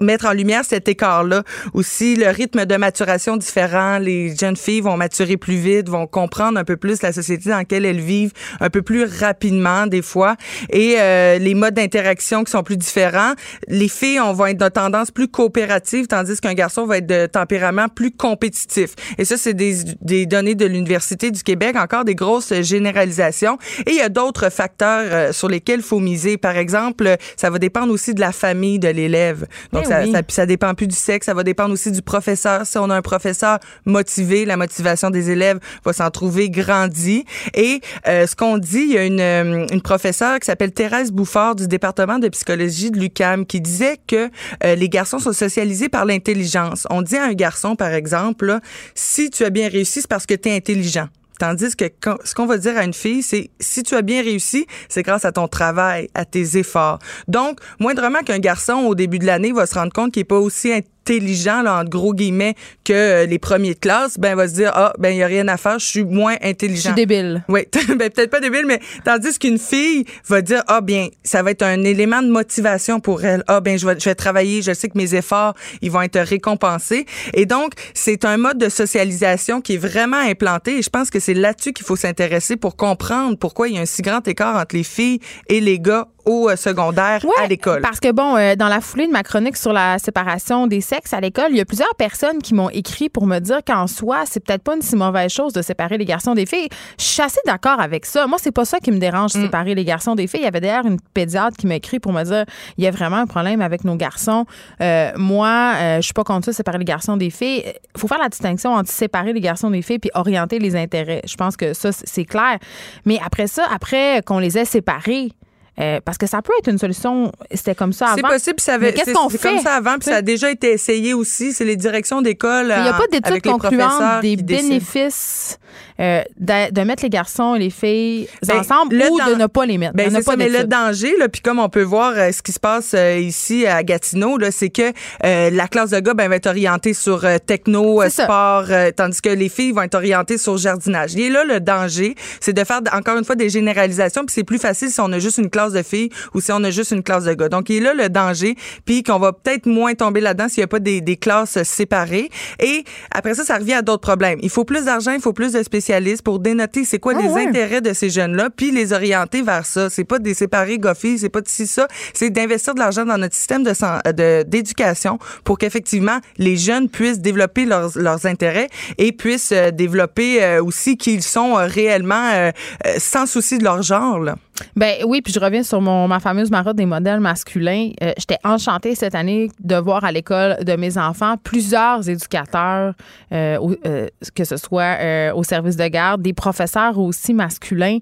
mettre en lumière cet écart-là. Aussi, le rythme de maturation différent. Les jeunes filles vont maturer plus vite, vont comprendre un peu plus la société dans laquelle elles vivent un peu plus rapidement des fois. Et euh, les modes d'interaction qui sont plus différents. Les filles on, vont être de tendance plus coopérative, tandis qu'un garçon va être de tempérament plus compétitif. Et ça, c'est des, des données de l'Université du Québec, encore des grosses généralisations. Et il y a d'autres facteurs euh, sur lesquels il faut miser. Par exemple, ça va dépendre aussi de la famille de l'élève. Ça, ça, ça, dépend plus du sexe, ça va dépendre aussi du professeur. Si on a un professeur motivé, la motivation des élèves va s'en trouver grandie. Et euh, ce qu'on dit, il y a une, euh, une professeure qui s'appelle Thérèse Bouffard du département de psychologie de l'UCAM qui disait que euh, les garçons sont socialisés par l'intelligence. On dit à un garçon, par exemple, si tu as bien réussi, c'est parce que tu es intelligent. Tandis que ce qu'on va dire à une fille, c'est si tu as bien réussi, c'est grâce à ton travail, à tes efforts. Donc, moindrement qu'un garçon au début de l'année va se rendre compte qu'il n'est pas aussi intelligent, là, entre gros guillemets, que euh, les premiers de classe, ben, va se dire, ah, ben, il n'y a rien à faire, je suis moins intelligent. Je suis débile. Oui, *laughs* ben, peut-être pas débile, mais tandis qu'une fille va dire, ah, bien, ça va être un élément de motivation pour elle. Ah, ben, je vais, je vais travailler, je sais que mes efforts, ils vont être récompensés. Et donc, c'est un mode de socialisation qui est vraiment implanté et je pense que c'est là-dessus qu'il faut s'intéresser pour comprendre pourquoi il y a un si grand écart entre les filles et les gars au euh, secondaire à l'école. Parce que bon, euh, dans la foulée de ma chronique sur la séparation des sexes à l'école, il y a plusieurs personnes qui m'ont écrit pour me dire qu'en soi, c'est peut-être pas une si mauvaise chose de séparer les garçons des filles. Je suis assez d'accord avec ça. Moi, c'est pas ça qui me dérange, mm. séparer les garçons des filles. Il y avait d'ailleurs une pédiatre qui m'a écrit pour me dire il y a vraiment un problème avec nos garçons. Euh, moi, je suis pas contre ça, séparer les garçons des filles. Il faut faire la distinction entre séparer les garçons des filles puis orienter les intérêts. Je pense que ça, c'est clair. Mais après ça, après qu'on les ait séparés, euh, parce que ça peut être une solution. C'était comme ça avant. C'est possible. Ça avait, qu'est-ce qu'on fait? comme ça avant, puis ça a déjà été essayé aussi. C'est les directions d'école. Il n'y a pas d'études concluantes des bénéfices euh, de, mettre les garçons et les filles ben, ensemble ou de ne pas les mettre. Ben, c'est ça, mais le danger, là, puis comme on peut voir euh, ce qui se passe ici à Gatineau, là, c'est que la classe de gars ben, va être orientée sur techno, sport, tandis que les filles vont être orientées sur jardinage. Et là, le danger, c'est de faire encore une fois des généralisations, puis c'est plus facile si on a juste une classe de filles ou si on a juste une classe de gars. Donc, il est là le danger, puis qu'on va peut-être moins tomber là-dedans s'il n'y a pas des, des, classes séparées. Et après ça, ça revient à d'autres problèmes. Il faut plus d'argent, il faut plus de spécialistes pour dénoter c'est quoi ah les intérêts de ces jeunes-là, puis les orienter vers ça. C'est pas des séparés gars-filles, c'est pas de ça. C'est d'investir de l'argent dans notre système de d'éducation pour qu'effectivement les jeunes puissent développer leurs, leurs intérêts et puissent euh, développer euh, aussi qu'ils sont euh, réellement sans souci de leur genre. Là. Ben oui, puis je reviens sur mon, ma fameuse marotte des modèles masculins. Euh, j'étais enchantée cette année de voir à l'école de mes enfants plusieurs éducateurs, euh, euh, que ce soit au service de garde, des professeurs aussi masculins.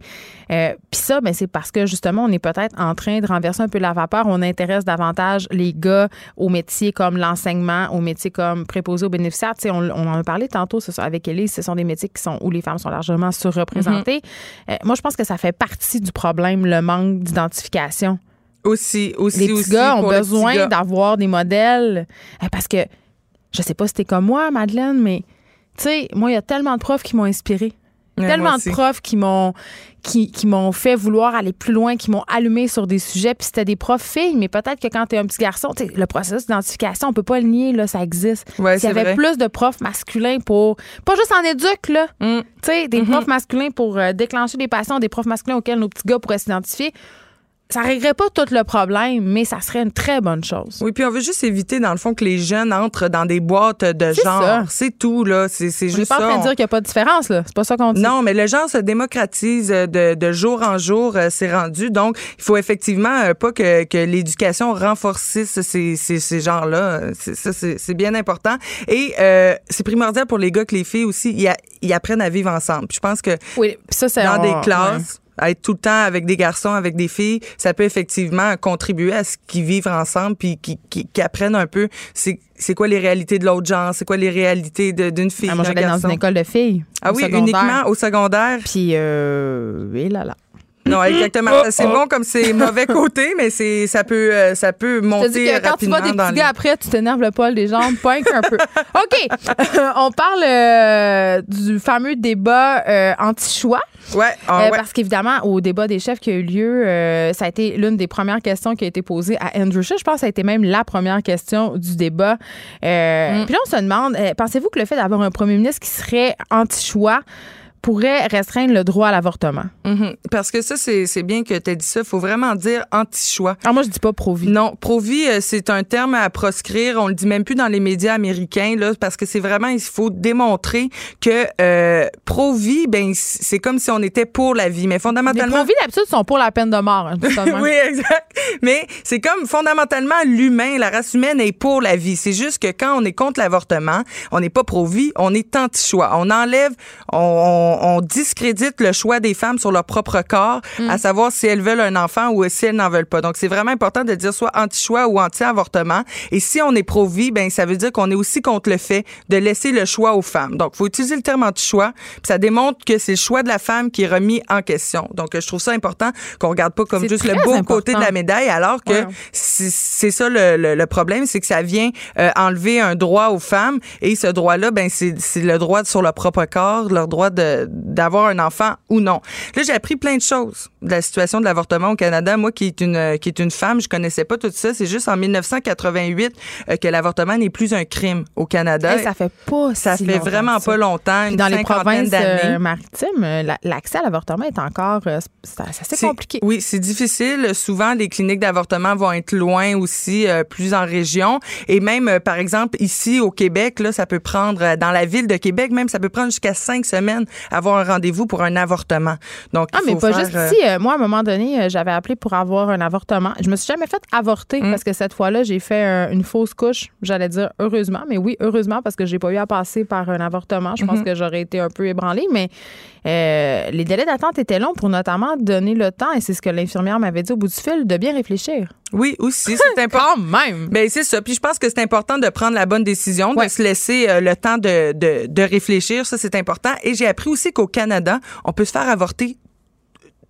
puis ça, ben, c'est parce que justement, on est peut-être en train de renverser un peu la vapeur. On intéresse davantage les gars aux métiers comme l'enseignement, aux métiers comme préposés aux bénéficiaires. On, on, en a parlé tantôt avec Elise, ce sont des métiers qui sont où les femmes sont largement surreprésentées. Mm-hmm. moi, je pense que ça fait partie du problème le manque d'identification. Aussi, aussi, Les petits gars ont besoin d'avoir des modèles. Euh, parce que, je sais pas si t'es comme moi, Madeleine, mais, tu sais, moi, il y a tellement de profs qui m'ont inspiré. Ouais, Tellement de profs qui m'ont qui, qui m'ont fait vouloir aller plus loin, qui m'ont allumé sur des sujets. Puis c'était des profs filles, mais peut-être que quand t'es un petit garçon, tu le processus d'identification, on peut pas le nier, là, ça existe. Ouais, S'il y avait vrai. plus de profs masculins pour. Pas juste en éduque, là. Mm. Tu sais, des profs masculins pour euh, déclencher des passions, des profs masculins auxquels nos petits gars pourraient s'identifier. Ça réglerait pas tout le problème, mais ça serait une très bonne chose. Oui, puis on veut juste éviter, dans le fond, que les jeunes entrent dans des boîtes de genre. ça. C'est tout, là. C'est c'est Je suis juste pas en ça. train de dire qu'il n'y a pas de différence, là. C'est pas ça qu'on dit. Non, mais le genre se démocratise euh, de, de jour en jour, euh, c'est rendu. Donc, il faut effectivement euh, pas que, que l'éducation renforcisse ces, ces, ces genres-là. C'est- Ça, c'est bien important. Et euh, c'est primordial pour les gars que les filles aussi, ils, apprennent à vivre ensemble. Puis je pense que Oui, ça, dans on- des classes, être tout le temps avec des garçons, avec des filles, ça peut effectivement contribuer à ce qu'ils vivent ensemble, puis qu'ils qu'ils- qu'ils apprennent un peu c'est c'est quoi les réalités de l'autre genre, c'est quoi les réalités d'une fille, Ah, moi, j'allais dans une école de filles. ah oui, secondaire. uniquement au secondaire. Puis, euh, et là, là. Non, exactement. Oh, c'est bon comme c'est mauvais côté, mais c'est ça peut euh, ça peut monter que quand tu vois des petits les- gars après, tu t'énerves le poil des jambes, pas un peu. *laughs* OK. *laughs* on parle euh, du fameux débat euh, anti-choix. Ouais, ah, Euh, ouais. Parce qu'évidemment, au débat des chefs qui a eu lieu, euh, ça a été l'une des premières questions qui a été posée à Andrew Scheer. Je pense que ça a été même la première question du débat. Euh, Mm. Puis là, on se demande, euh, pensez-vous que le fait d'avoir un premier ministre qui serait anti-choix pourrait restreindre le droit à l'avortement? Mhm. Parce que ça, c'est bien que tu as dit ça. Il faut vraiment dire anti-choix. Alors moi, je dis pas pro-vie. Non, pro-vie, euh, c'est un terme à proscrire. On le dit même plus dans les médias américains, là, parce que c'est vraiment, il faut démontrer que euh, pro-vie, ben, c'est comme si on était pour la vie. Mais Les fondamentalement. pro-vie, d'habitude, sont pour la peine de mort. hein, *laughs* oui, exact. Mais c'est comme fondamentalement l'humain, la race humaine est pour la vie. C'est juste que quand on est contre l'avortement, on n'est pas pro-vie, on est anti-choix. On enlève, on, on- on discrédite le choix des femmes sur leur propre corps, à savoir si elles veulent un enfant ou si elles n'en veulent pas. Donc c'est vraiment important de dire soit anti-choix ou anti-avortement. Et si on est pro-vie, ben ça veut dire qu'on est aussi contre le fait de laisser le choix aux femmes. Donc faut utiliser le terme anti-choix, puis ça démontre que c'est le choix de la femme qui est remis en question. Donc je trouve ça important qu'on regarde pas comme juste le beau important. côté de la médaille, alors que Ouais. c'est ça le, le- le problème, c'est que ça vient euh, enlever un droit aux femmes et ce droit-là, ben c'est le droit sur leur propre corps, leur droit de d'avoir un enfant ou non. Là, j'ai appris plein de choses de la situation de l'avortement au Canada. Moi, qui est une qui est une femme, je connaissais pas tout ça. C'est juste en 1988 euh, que l'avortement n'est plus un crime au Canada. Ça fait pas Ça si fait vraiment ça. pas longtemps, une dans les provinces euh, maritimes, euh, la- l'accès à l'avortement est encore euh, c'est assez compliqué. Oui, c'est difficile. Souvent, les cliniques d'avortement vont être loin aussi, euh, plus en région. Et même, par exemple, ici au Québec, là, ça peut prendre, dans la ville de Québec, même, ça peut prendre jusqu'à cinq semaines avoir un rendez-vous pour un avortement. Donc, Ah, il mais faut pas faire, juste ici. Euh, moi, à un moment donné, euh, j'avais appelé pour avoir un avortement. Je me suis jamais fait avorter Mm. parce que cette fois-là, j'ai fait une fausse couche. J'allais dire heureusement, mais oui, heureusement parce que j'ai pas eu à passer par un avortement. Je Mm-hmm. pense que j'aurais été un peu ébranlée, mais euh, les délais d'attente étaient longs pour notamment donner le temps, et c'est ce que l'infirmière m'avait dit au bout du fil, de bien réfléchir. Oui, aussi, c'est *laughs* important. Même! Ben c'est ça. Puis je pense que c'est important de prendre la bonne décision, Ouais. de se laisser euh, le temps de, de, de réfléchir. Ça, c'est important. Et j'ai appris aussi qu'au Canada, on peut se faire avorter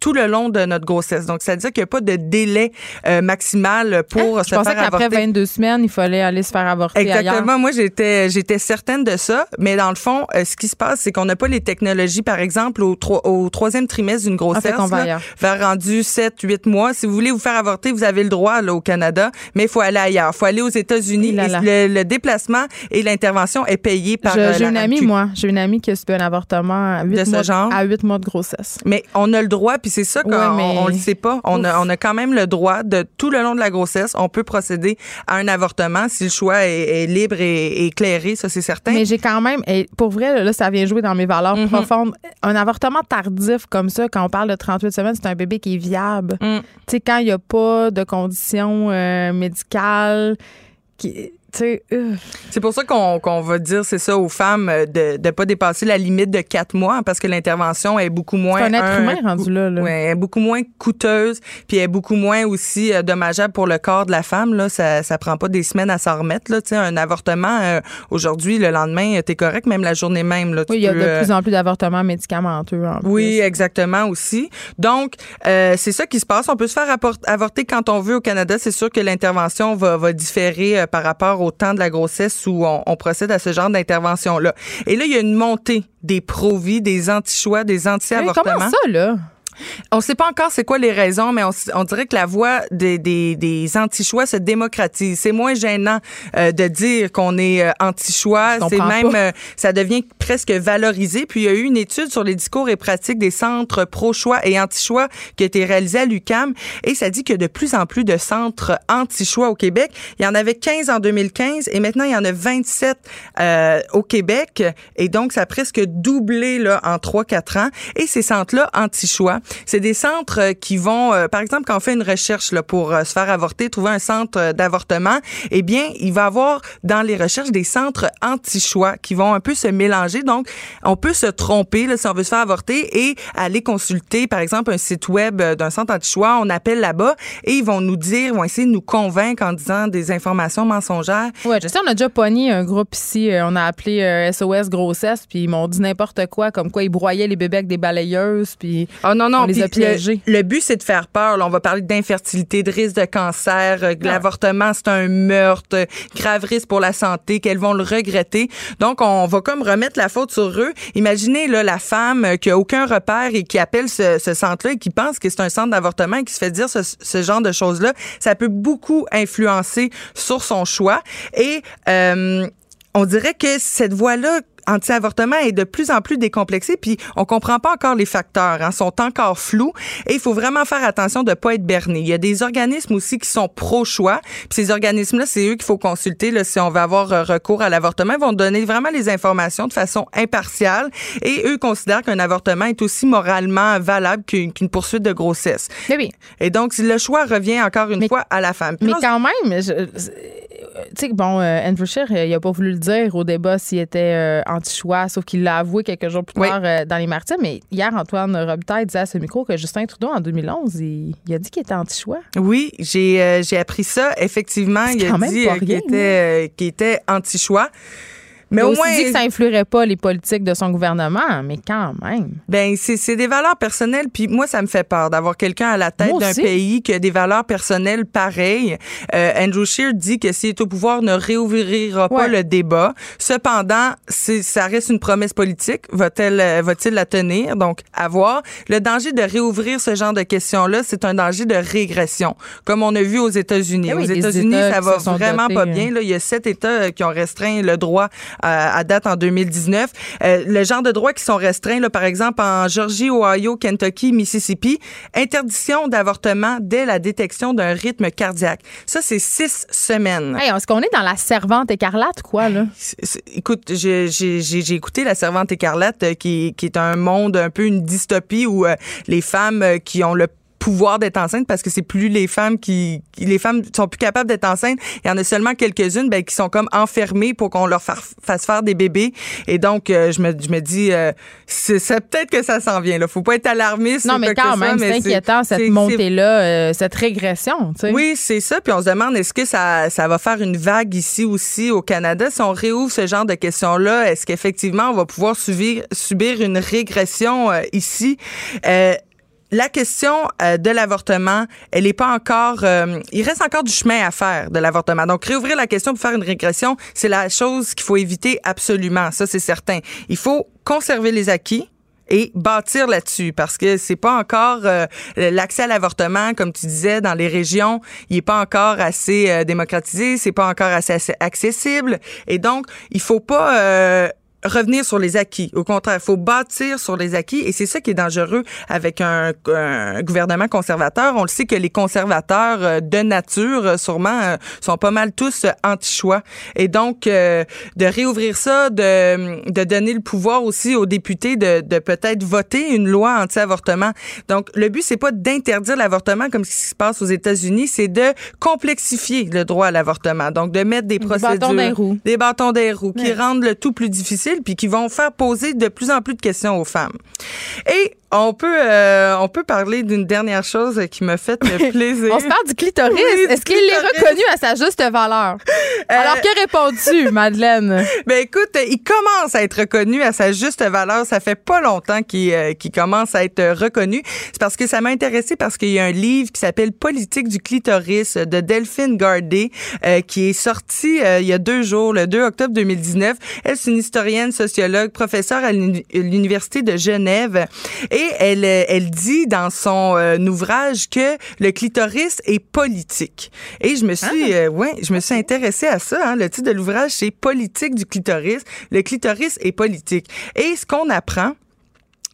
tout le long de notre grossesse. Donc, c'est-à-dire qu'il n'y a pas de délai euh, maximal pour Hein? se Je pensais faire qu'après avorter. 22 semaines, il fallait aller se faire avorter ailleurs. Exactement. Moi, j'étais, j'étais certaine de ça. Mais dans le fond, euh, ce qui se passe, c'est qu'on n'a pas les technologies, par exemple, au, tro- au troisième trimestre d'une grossesse, fait va là, ailleurs. vers rendu 7, 8 mois. Si vous voulez vous faire avorter, vous avez le droit, là, au Canada, mais il faut aller ailleurs. Il faut aller aux États-Unis. Le, le déplacement et l'intervention est payé par euh, J'ai une amie, moi. J'ai une amie qui a subi un avortement à 8, De ce genre? à 8 mois de grossesse. Mais on a le droit, puis c'est ça qu'on Ouais, mais- on, le sait pas. On a, on a quand même le droit de tout le long de la grossesse, on peut procéder à un avortement si le choix est, est libre et, éclairé, ça c'est certain. Mais j'ai quand même, et pour vrai, là, ça vient jouer dans mes valeurs Mhm. profondes. Un avortement tardif comme ça, quand on parle de 38 semaines, c'est un bébé qui est viable. Mm. Tu sais, quand il n'y a pas de conditions euh, médicales, qui, C'est pour ça qu'on qu'on va dire, c'est ça, aux femmes euh, de ne pas dépasser la limite de quatre mois parce que l'intervention est beaucoup moins. un être humain rendu là. là. Ouais, est beaucoup moins coûteuse, puis elle est beaucoup moins aussi euh, dommageable pour le corps de la femme. Là, ça, ça prend pas des semaines à s'en remettre. Là, Tu sais, un avortement euh, aujourd'hui, le lendemain, t'es correct, même la journée même. Là, tu Oui, il y a de euh, plus en plus d'avortements médicamenteux. En oui, plus. exactement aussi. Donc, euh, c'est ça qui se passe. On peut se faire avorter quand on veut au Canada. C'est sûr que l'intervention va, va différer euh, par rapport au temps de la grossesse où on, procède à ce genre d'intervention-là. Et là, il y a une montée des pro-vie, des anti-choix, des anti-avortements. comment ça, là? On ne sait pas encore c'est quoi les raisons, mais on, on dirait que la voix des, des, des anti-choix se démocratise. C'est moins gênant euh, de dire qu'on est euh, anti-choix. C'est même, euh, ça devient presque valorisé. Puis il y a eu une étude sur les discours et pratiques des centres pro-choix et anti-choix qui a été réalisée à l'UCAM et ça dit qu'il y a de plus en plus de centres anti-choix au Québec. Il y en avait 15 en 2015 et maintenant il y en a 27 au Québec et donc ça a presque doublé là en 3-4 ans. Et ces centres-là anti-choix c'est des centres euh, qui vont, euh, par exemple, quand on fait une recherche là, pour euh, se faire avorter, trouver un centre d'avortement, eh bien, il va y avoir dans les recherches des centres anti-choix qui vont un peu se mélanger. Donc, on peut se tromper là, si on veut se faire avorter et aller consulter, par exemple, un site web d'un centre anti-choix. On appelle là-bas et ils vont nous dire, vont essayer de nous convaincre en disant des informations mensongères. Oui, je sais, on a déjà pogné un groupe ici. On a appelé SOS Grossesse, puis ils m'ont dit n'importe quoi, comme quoi ils broyaient les bébés avec des balayeuses, puis... Oh non, non, le, but, c'est de faire peur. on va parler d'infertilité, de risque de cancer, euh, l'avortement, c'est un meurtre, grave risque pour la santé, qu'elles vont le regretter. Donc, on va comme remettre la faute sur eux. Imaginez là, la femme euh, qui a aucun repère et qui appelle ce, centre-là et qui pense que c'est un centre d'avortement et qui se fait dire ce, genre de choses-là. Ça peut beaucoup influencer sur son choix. Et euh, on dirait que cette voie-là anti-avortement est de plus en plus décomplexé, puis on comprend pas encore les facteurs, hein, sont encore flous, et il faut vraiment faire attention de pas être berné. Il y a des organismes aussi qui sont pro-choix, puis ces organismes-là, c'est eux qu'il faut consulter là, si on veut avoir euh, recours à l'avortement. Ils vont donner vraiment les informations de façon impartiale, et eux considèrent qu'un avortement est aussi moralement valable qu'une poursuite de grossesse. Oui. Et donc, le choix revient encore une fois à la femme. mais quand même, tu sais, bon, euh, Andrew Scheer, il a pas voulu le dire au débat s'il était euh, anti-choix, sauf qu'il l'a avoué quelques jours plus tard euh, dans les Martyrs. Mais hier, Antoine Robitaille disait à ce micro que Justin Trudeau, en 2011, il, a dit qu'il était anti-choix. Oui, j'ai euh, appris ça. Effectivement, il a dit euh, qu'il était, était anti-choix. Mais au moins, dit que ça influerait pas les politiques de son gouvernement, mais quand même. Ben c'est des valeurs personnelles, puis moi ça me fait peur d'avoir quelqu'un à la tête d'un pays qui a des valeurs personnelles pareilles. Euh, Andrew Scheer dit que s'il est au pouvoir, ne réouvrira pas le débat. Cependant, ça reste une promesse politique. Va-t-elle euh, va-t-il la tenir? Donc à voir. Le danger de réouvrir ce genre de questions-là, c'est un danger de régression, comme on a vu aux États-Unis. Eh aux États-Unis, ça va vraiment pas bien. Là, il y a sept États euh, qui ont restreint le droit à, date en 2019. Euh, le genre de droits qui sont restreints, là, par exemple, en Georgie, Ohio, Kentucky, Mississippi, interdiction d'avortement dès la détection d'un rythme cardiaque. Ça, c'est six semaines. Hey, est-ce qu'on est dans la servante écarlate, quoi, là? écoute, j'ai écouté la servante écarlate, euh, qui, qui est un monde un peu une dystopie où euh, les femmes qui ont le pouvoir d'être enceinte parce que c'est plus les femmes qui, les femmes sont plus capables d'être enceintes. Il y en a seulement quelques-unes ben, qui sont comme enfermées pour qu'on leur fasse faire des bébés. Et donc euh, je me je me dis euh, c'est peut-être que ça s'en vient là. Faut pas être alarmiste. Non mais quand même c'est inquiétant cette montée là, euh, cette régression. Tu sais. Oui c'est ça. Puis on se demande est-ce que ça ça va faire une vague ici aussi au Canada? Si on réouvre ce genre de questions là. Est-ce qu'effectivement on va pouvoir subir subir une régression ici? La question euh, de l'avortement, elle n'est pas encore. Euh, il reste encore du chemin à faire de l'avortement. Donc, réouvrir la question pour faire une régression, c'est la chose qu'il faut éviter absolument. Ça, c'est certain. Il faut conserver les acquis et bâtir là-dessus parce que c'est pas encore euh, l'accès à l'avortement comme tu disais dans les régions il est pas encore assez démocratisé c'est pas encore assez, assez, accessible et donc il faut pas revenir sur les acquis. Au contraire, il faut bâtir sur les acquis et c'est ça qui est dangereux avec un, gouvernement conservateur. On le sait que les conservateurs euh, de nature, euh, sûrement, euh, sont pas mal tous anti-choix. Et donc, de réouvrir ça, de, de donner le pouvoir aussi aux députés de, de peut-être voter une loi anti-avortement. Donc, le but, c'est pas d'interdire l'avortement comme ce qui se passe aux États-Unis, c'est de complexifier le droit à l'avortement. Donc, de mettre des procédures... Des bâtons des roues. Des bâtons des roues qui rendent le tout plus difficile difficiles puis qui vont faire poser de plus en plus de questions aux femmes. Et on peut, euh, on peut parler d'une dernière chose qui m'a fait *laughs* plaisir. on se parle du clitoris. Oui, Est-ce qu'il est reconnu à sa juste valeur? Alors, que réponds-tu, *laughs* Madeleine? Ben écoute, il commence à être reconnu à sa juste valeur. Ça fait pas longtemps qu'il euh, commence à être reconnu. C'est parce que ça m'a intéressé parce qu'il y a un livre qui s'appelle Politique du clitoris de Delphine Gardé euh, qui est sorti euh, il y a deux jours, le 2 octobre 2019. Elle, c'est une historienne, sociologue, professeure à l'uni- l'Université de Genève. Et elle, elle dit dans son euh, ouvrage que le clitoris est politique. Et je me suis, euh, ouais, je me suis intéressée à ça. Hein. Le titre de l'ouvrage, c'est Politique du clitoris. Le clitoris est politique. Et ce qu'on apprend,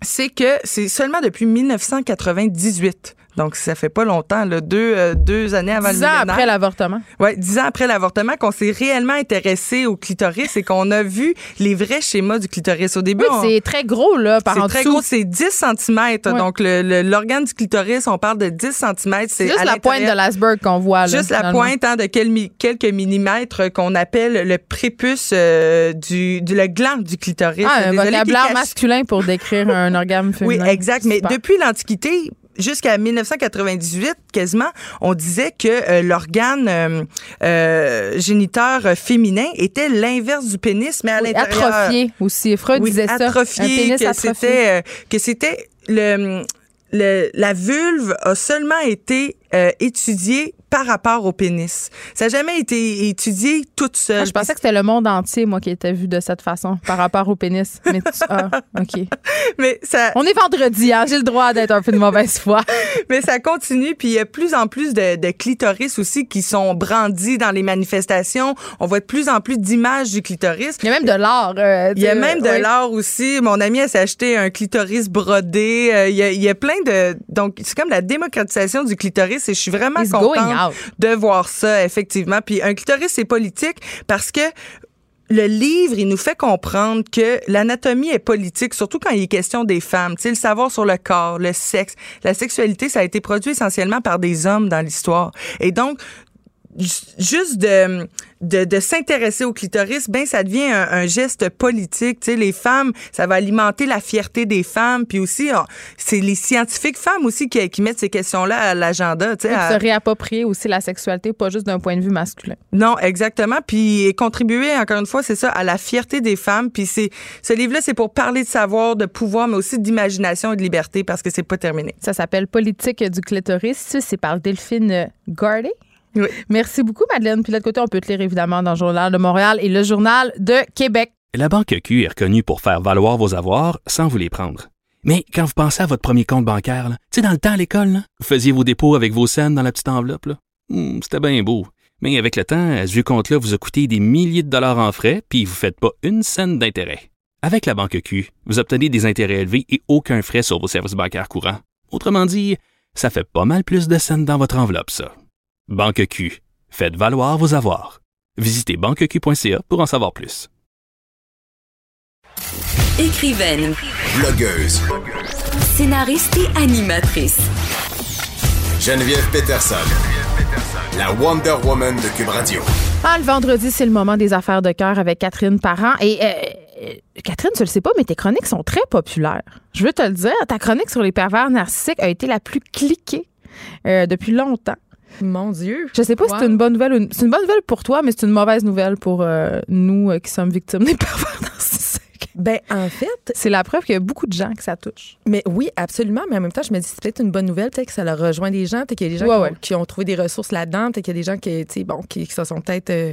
c'est que c'est seulement depuis 1998. Donc, ça fait pas longtemps, là, deux, euh, deux années avant Dix le ans millénaire. après l'avortement. Ouais, dix ans après l'avortement, qu'on s'est réellement intéressé au clitoris et qu'on a vu les vrais schémas du clitoris. Au début, Oui, on- c'est très gros, là, par en c'est très gros, c'est 10 cm. Ouais. Donc, l'organe du clitoris, on parle de 10 cm. C'est juste la pointe de l'iceberg qu'on voit, là. Juste la pointe hein, de quelques millimètres qu'on appelle le prépuce euh, du, du le gland du clitoris. Ah, un vocabulaire masculin pour décrire un organe Oui, féminin. exact. Mais depuis l'Antiquité, jusqu'à 1998, quasiment, on disait que euh, l'organe euh, euh, géniteur féminin était l'inverse du pénis, mais à Oui, l'intérieur. atrophié aussi. Freud Oui, disait ça. atrophié, un pénis que c'était euh, que c'était le, le la vulve a seulement été euh, étudiée par rapport au pénis. Ça n'a jamais été étudié toute seule. Ah, je pensais que c'était le monde entier, moi, qui était vu de cette façon par rapport au pénis. Mais tu- ah, OK. *laughs* mais ça On est vendredi, hein? J'ai le droit d'être un peu de mauvaise foi. *laughs* mais ça continue puis il y a plus en plus de, de clitoris aussi qui sont brandis dans les manifestations. On voit de plus en plus d'images du clitoris. Il y a même de l'art. euh, Il y a même de ouais. l'art aussi. Mon ami, elle s'est acheté un clitoris brodé. Euh, il, y a, il y a plein de... Donc, c'est comme la démocratisation du clitoris et je suis vraiment It's contente de voir ça, effectivement. Puis un clitoris, c'est politique parce que le livre, il nous fait comprendre que l'anatomie est politique, surtout quand il est question des femmes. Tu sais, le savoir sur le corps, le sexe, la sexualité, ça a été produit essentiellement par des hommes dans l'histoire. Et donc, ju- juste de, de, de s'intéresser au clitoris, ben ça devient un, un geste politique. Tu sais, les femmes, ça va alimenter la fierté des femmes. Puis aussi, on- c'est les scientifiques femmes aussi qui, qui mettent ces questions-là à l'agenda. Tu sais, à- Se réapproprier aussi la sexualité, pas juste d'un point de vue masculin. non, exactement. Puis contribuer, encore une fois, c'est ça, à la fierté des femmes. Puis c'est ce livre-là, c'est pour parler de savoir, de pouvoir, mais aussi d'imagination et de liberté parce que c'est pas terminé. Ça s'appelle Politique du clitoris. C'est par Delphine Gardy. Oui. Merci beaucoup, Madeleine. Puis de l'autre côté, on peut te lire évidemment dans le Journal de Montréal et le Journal de Québec. La Banque Q est reconnue pour faire valoir vos avoirs sans vous les prendre. Mais quand vous pensez à votre premier compte bancaire, là, tu sais, dans le temps à l'école, là, vous faisiez vos dépôts avec vos scènes dans la petite enveloppe. là. Hmm, C'était bien beau. Mais avec le temps, ce vieux compte-là vous a coûté des milliers de dollars en frais, puis vous ne faites pas une scène d'intérêt. Avec la Banque Q, vous obtenez des intérêts élevés et aucun frais sur vos services bancaires courants. Autrement dit, ça fait pas mal plus de scènes dans votre enveloppe, ça. Banque Q. Faites valoir vos avoirs. Visitez banqueq.ca pour en savoir plus. Écrivaine, Blogueuse. scénariste et animatrice. Geneviève Peterson. La Wonder Woman de Cube Radio. Ah, le vendredi, c'est le moment des affaires de cœur avec Catherine Parent. Et euh, euh, Catherine, tu le sais pas, mais tes chroniques sont très populaires. Je veux te le dire, ta chronique sur les pervers narcissiques a été la plus cliquée euh, depuis longtemps. Mon Dieu. Je sais pas si c'est une bonne nouvelle c'est une bonne nouvelle pour toi, mais c'est une mauvaise nouvelle pour euh, nous euh, qui sommes victimes des *laughs* pervers narcissiques. Ben, en fait, C'est la preuve qu'il y a beaucoup de gens que ça touche. mais oui, absolument. Mais en même temps, je me dis, c'est peut-être une bonne nouvelle. Peut-être que ça leur rejoint des gens. Peut-être qu'il y a des gens Ouais, qui, ouais. Ont, qui ont trouvé des ressources là-dedans. Peut-être qu'il y a des gens qui, tu sais, bon, qui, qui se sont peut-être, euh,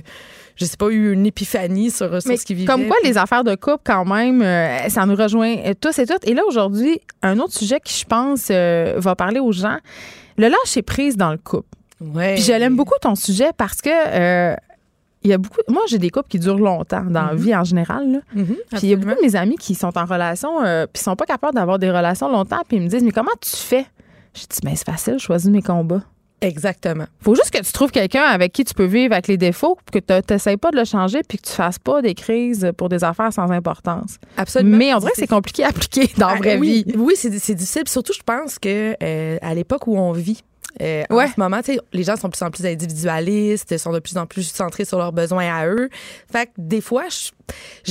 je sais pas, eu une épiphanie sur, sur Mais ce qu'ils vivaient. comme quoi, les affaires de couple, quand même, euh, ça nous rejoint tous et toutes. Et là, aujourd'hui, un autre sujet qui, je pense, euh, va parler aux gens, le lâcher prise dans le couple. Ouais. Puis je l'aime beaucoup ton sujet parce que euh, il y a beaucoup. Moi, j'ai des couples qui durent longtemps dans la vie en général. là. Mhm, Puis il y a beaucoup de mes amis qui sont en relation euh, puis sont pas capables d'avoir des relations longtemps puis ils me disent mais comment tu fais? Je dis ben c'est facile, je choisis mes combats. Exactement. Faut juste que tu trouves quelqu'un avec qui tu peux vivre avec les défauts, que tu n'essayes pas de le changer puis que tu fasses pas des crises pour des affaires sans importance. Absolument. Mais on dirait que c'est compliqué à appliquer dans la Ah, vraie oui, vie. Oui, c'est difficile. Surtout, je pense que euh, à l'époque où on vit, euh, Ouais. en ce moment, les gens sont de plus en plus individualistes, sont de plus en plus centrés sur leurs besoins à eux. Fait que des fois, je-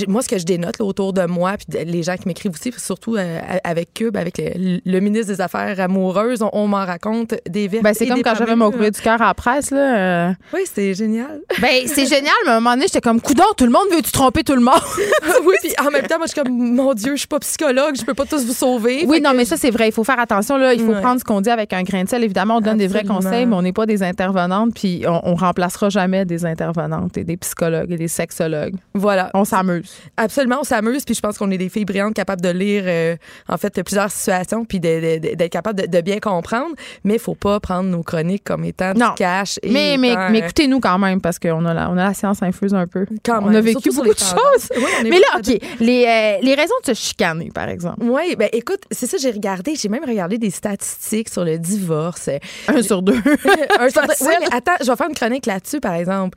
moi, ce que je dénote là, autour de moi, puis les gens qui m'écrivent aussi, surtout euh, avec Cube, avec le, le ministre des Affaires amoureuses, on, on m'en raconte des vertes Ben, c'est comme quand j'avais mon courrier du cœur à la presse, là. euh, Oui, c'est génial. Ben, c'est *laughs* génial, mais à un moment donné, j'étais comme, coudon, tout le monde veut-tu tromper tout le monde? *laughs* oui, puis en même temps, moi, je suis comme, mon Dieu, je suis pas psychologue, je peux pas tous vous sauver. Oui, non, que mais ça, c'est vrai. Il faut faire attention. Là. Il faut Ouais. prendre ce qu'on dit avec un grain de sel. Évidemment, on donne des vrais conseils, mais on n'est pas des intervenantes, puis on, on remplacera jamais des intervenantes et des psychologues et des sexologues. Voilà. On s'amuse. Absolument, on s'amuse, puis je pense qu'on est des filles brillantes capables de lire, euh, en fait, plusieurs situations, puis d'être capables de, de bien comprendre, mais il faut pas prendre nos chroniques comme étant Non. du cash. et Mais, mais, mais euh, écoutez-nous quand même, parce qu'on a la, on a la science infuse un peu. quand on même, a vécu beaucoup de choses. Oui, Mais là, OK, les, euh, les raisons de se chicaner, par exemple. Oui, ben écoute, c'est ça, j'ai regardé, j'ai même regardé des statistiques sur le divorce. Un sur deux. *laughs* un sur deux. *laughs* Oui, mais attends, je vais faire une chronique là-dessus, par exemple.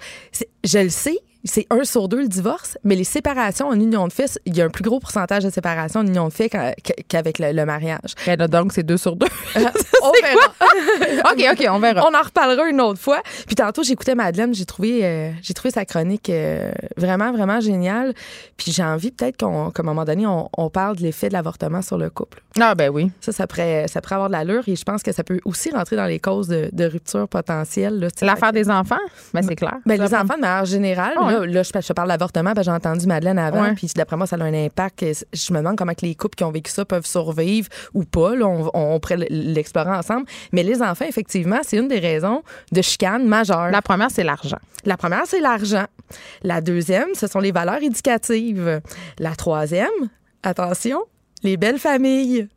Je le sais, c'est un sur deux le divorce, mais les séparations en union de fait, il y a un plus gros pourcentage de séparations en union de qu'à- qu'avec le, le mariage. Ben là, donc, c'est deux sur deux. *laughs* On *laughs* verra. *laughs* OK, OK, on verra. On en reparlera une autre fois. Puis tantôt, j'écoutais Madeleine, j'ai trouvé, euh, j'ai trouvé sa chronique euh, vraiment, vraiment géniale. Puis j'ai envie peut-être qu'on, qu'à un moment donné, on, on parle de l'effet de l'avortement sur le couple. Ah, ben oui. Ça, ça pourrait, ça pourrait avoir de l'allure et je pense que ça peut aussi rentrer dans les causes de, de rupture potentielle. là. L'affaire des enfants, ben c'est clair. Ben, les enfants, de manière générale, Ah. Là, là, je, je parle d'avortement, ben, j'ai entendu Madeleine avant, Ouais. puis d'après moi, ça a un impact. Je me demande comment que les couples qui ont vécu ça peuvent survivre ou pas. Là, on, on pourrait l'explorer ensemble. Mais les enfants, effectivement, c'est une des raisons de chicane majeure. La première, c'est l'argent. La première, c'est l'argent. La deuxième, ce sont les valeurs éducatives. La troisième, attention, les belles familles.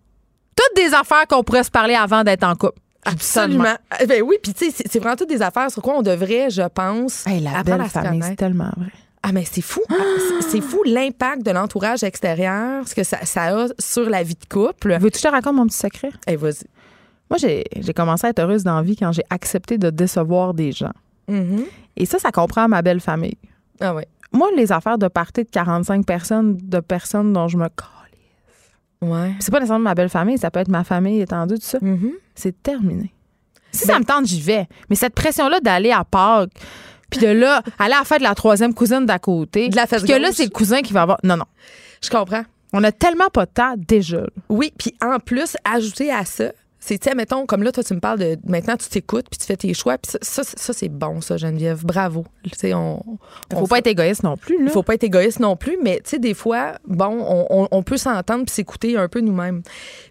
Toutes des affaires qu'on pourrait se parler avant d'être en couple. Absolument. Ben oui, puis tu sais, c'est- vraiment toutes des affaires sur quoi on devrait, je pense, Hey, la apprendre belle famille, c'est tellement vrai. Ah, mais c'est fou. Ah, c'est- fou l'impact de l'entourage extérieur, ce que ça, ça a sur la vie de couple. Veux-tu que je te raconte mon petit secret? Eh, vas-y. Moi, j'ai commencé à être heureuse dans la vie quand j'ai accepté de décevoir des gens. Mhm. Et ça, ça comprend ma belle famille. Ah ouais. Moi, les affaires de party de 45 personnes, de personnes dont je me. Ouais. C'est pas nécessairement ma belle famille, ça peut être ma famille étendue, tout ça. Mhm. C'est terminé. Si ça me tente, j'y vais. Mais cette pression-là d'aller à Pâques, puis de là, *laughs* aller à la fête de la troisième cousine d'à côté, De la fête que là, c'est le cousin qui va avoir. Non, non. Je comprends. On a tellement pas de temps déjà. Oui, puis en plus, ajouter à ça, c'est, tu sais, mettons, comme là, toi, tu me parles de maintenant, tu t'écoutes, puis tu fais tes choix, puis ça, ça, ça, c'est bon, ça, Geneviève. Bravo. Tu sais, on. Il on faut pas être égoïste non plus. Là. Faut pas être égoïste non plus, mais tu sais, des fois, bon, on, on- on peut s'entendre puis s'écouter un peu nous-mêmes.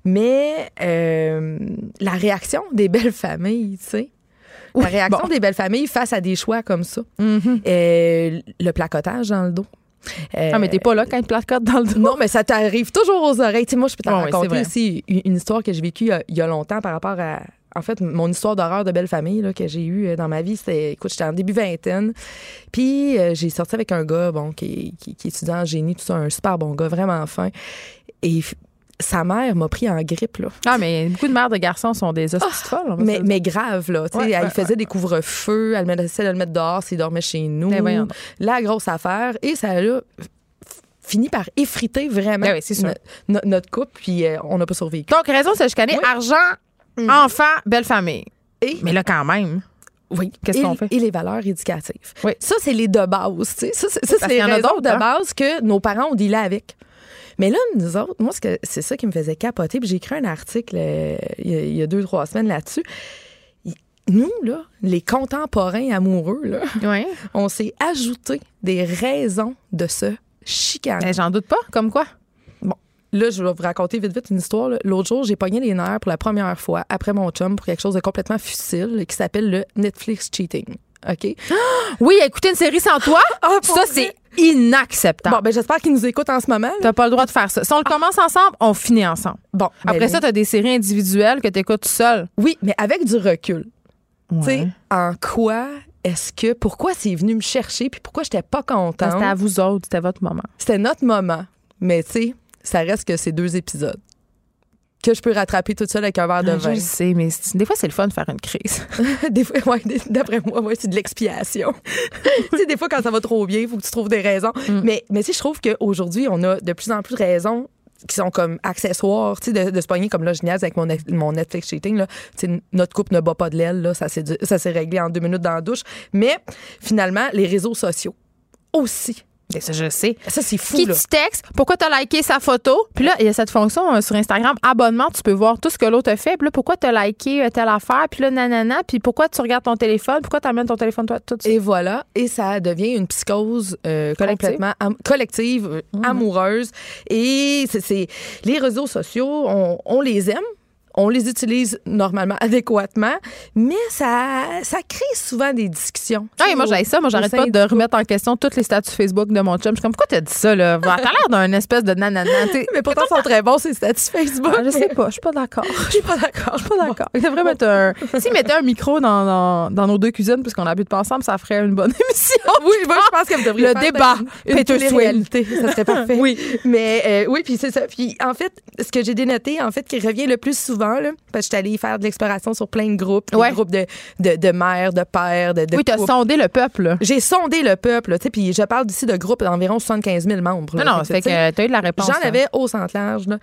Mais euh, la réaction des belles familles, tu sais. La réaction bon. des belles familles face à des choix comme ça. Mhm. Euh, le placotage dans le dos. Euh, Ah, mais t'es pas là quand il te placote dans le dos. non, mais ça t'arrive toujours aux oreilles. Tu sais, moi, je peux t'en c'est raconter aussi une, histoire que j'ai vécue il y a- il y, a longtemps par rapport à. En fait, mon histoire d'horreur de belle famille là, que j'ai eue euh, dans ma vie, c'était. Écoute, j'étais en début vingtaine. Puis, euh, j'ai sorti avec un gars, bon, qui, qui, qui est étudiant en génie, tout ça, un super bon gars, vraiment fin. Et sa mère m'a pris en grippe, là. Ah, mais beaucoup de mères de garçons sont des hosties folles. se Mais, grave, là. Ouais, elle ouais, faisait des couvre-feux, elle me laissait le mettre dehors s'il dormait chez nous. Ben. La grosse affaire. Et ça a fini par effriter vraiment Ben oui, c'est sûr. no- no- notre couple, puis euh, on n'a pas survécu. Donc, raison de se chicaner, Oui. argent, enfant, belle famille. Et- Mais là, quand même. Oui. Qu'est-ce qu'on fait? Et les valeurs éducatives. Oui. Ça, c'est les de base. tu sais. Ça, c'est c'est les qu'il y en a raisons d'autres, de hein? base que nos parents ont dealé avec. Mais là, nous autres, moi, c'est ça qui me faisait capoter. Puis j'ai écrit un article euh, il y, a, deux, trois semaines là-dessus. Nous, là, les contemporains amoureux, là, *laughs* on s'est ajouté des raisons de se chicaner. J'en doute pas. Comme quoi? Là, je vais vous raconter vite, vite une histoire. L'autre jour, j'ai pogné les nerfs pour la première fois après mon chum pour quelque chose de complètement futile qui s'appelle le Netflix cheating. OK? *gasps* Oui, écouter une série sans toi, Ah, ça, c'est inacceptable. Bon, ben j'espère qu'ils nous écoutent en ce moment. T'as pas le droit de faire ça. Si on le commence ensemble, on finit ensemble. Bon, Après ben, ça, t'as des séries individuelles que t'écoutes tout seul. oui, mais avec du recul. Tu sais, en quoi est-ce que, pourquoi c'est venu me chercher, puis pourquoi j'étais pas contente? C'était à vous autres, c'était votre moment. C'était notre moment. Mais tu sais, ça reste que ces deux épisodes que je peux rattraper toute seule avec un verre de Ah, vin. Je sais, mais des fois, c'est le fun de faire une crise. *laughs* des fois, ouais, d'après moi, ouais, c'est de l'expiation. *laughs* tu sais, des fois, quand ça va trop bien, il faut que tu trouves des raisons. Mm. Mais, mais sais, je trouve qu'aujourd'hui, on a de plus en plus de raisons qui sont comme accessoires, tu sais, de, de se pogner comme là, je avec mon, Net- mon Netflix cheating, là. Tu sais, notre couple ne bat pas de l'aile, là. Ça s'est réglé en deux minutes dans la douche. Mais finalement, les réseaux sociaux aussi Et ça, je sais. Ça, c'est fou, Qui là. tu textes, pourquoi tu as liké sa photo? Puis là, il y a cette fonction euh, sur Instagram, abonnement, tu peux voir tout ce que l'autre a fait. Puis là, pourquoi tu as liké euh, telle affaire? Puis là, nanana. Puis pourquoi tu regardes ton téléphone? Pourquoi tu amènes ton téléphone, toi, tout ça. Et voilà, et ça devient une psychose euh, Collective. complètement am- collective, euh, amoureuse. Et c'est- c'est les réseaux sociaux, on, on les aime. On les utilise normalement adéquatement, mais ça, ça crée souvent des discussions. Ah, et moi, j'aille ça. Moi, j'arrête pas de remettre en question tous les statuts Facebook de mon chum. Je suis comme, pourquoi t'as dit ça, là? T'as l'air d'un espèce de nanana. *laughs* Mais pourtant, ils sont très bons, ces statuts Facebook. Ah, je sais pas, je suis pas d'accord. *laughs* Je suis pas d'accord. Je suis pas d'accord. Il devrait mettre un. *laughs* S'il mettait un micro dans, dans, dans nos deux cuisines, puisqu'on habite pas ensemble, ça ferait une bonne émission. Oui, moi, je pense que vous devriez Le faire débat. une, une télé-réalité. Ça serait parfait. oui, mais euh, oui, puis c'est ça. Puis en fait, ce que j'ai dénoté, en fait, qui revient le plus souvent, là, parce que je suis allée faire de l'exploration sur plein de groupes, des Ouais. groupes de, de, de mères, de pères, de, de Oui, t'as couples. sondé le peuple. J'ai sondé le peuple, tu sais, puis je parle d'ici de groupes d'environ 75 000 membres. Non, là. non, Fait c'est que, tu t'as eu de la réponse. J'en là. avais au centre large. là.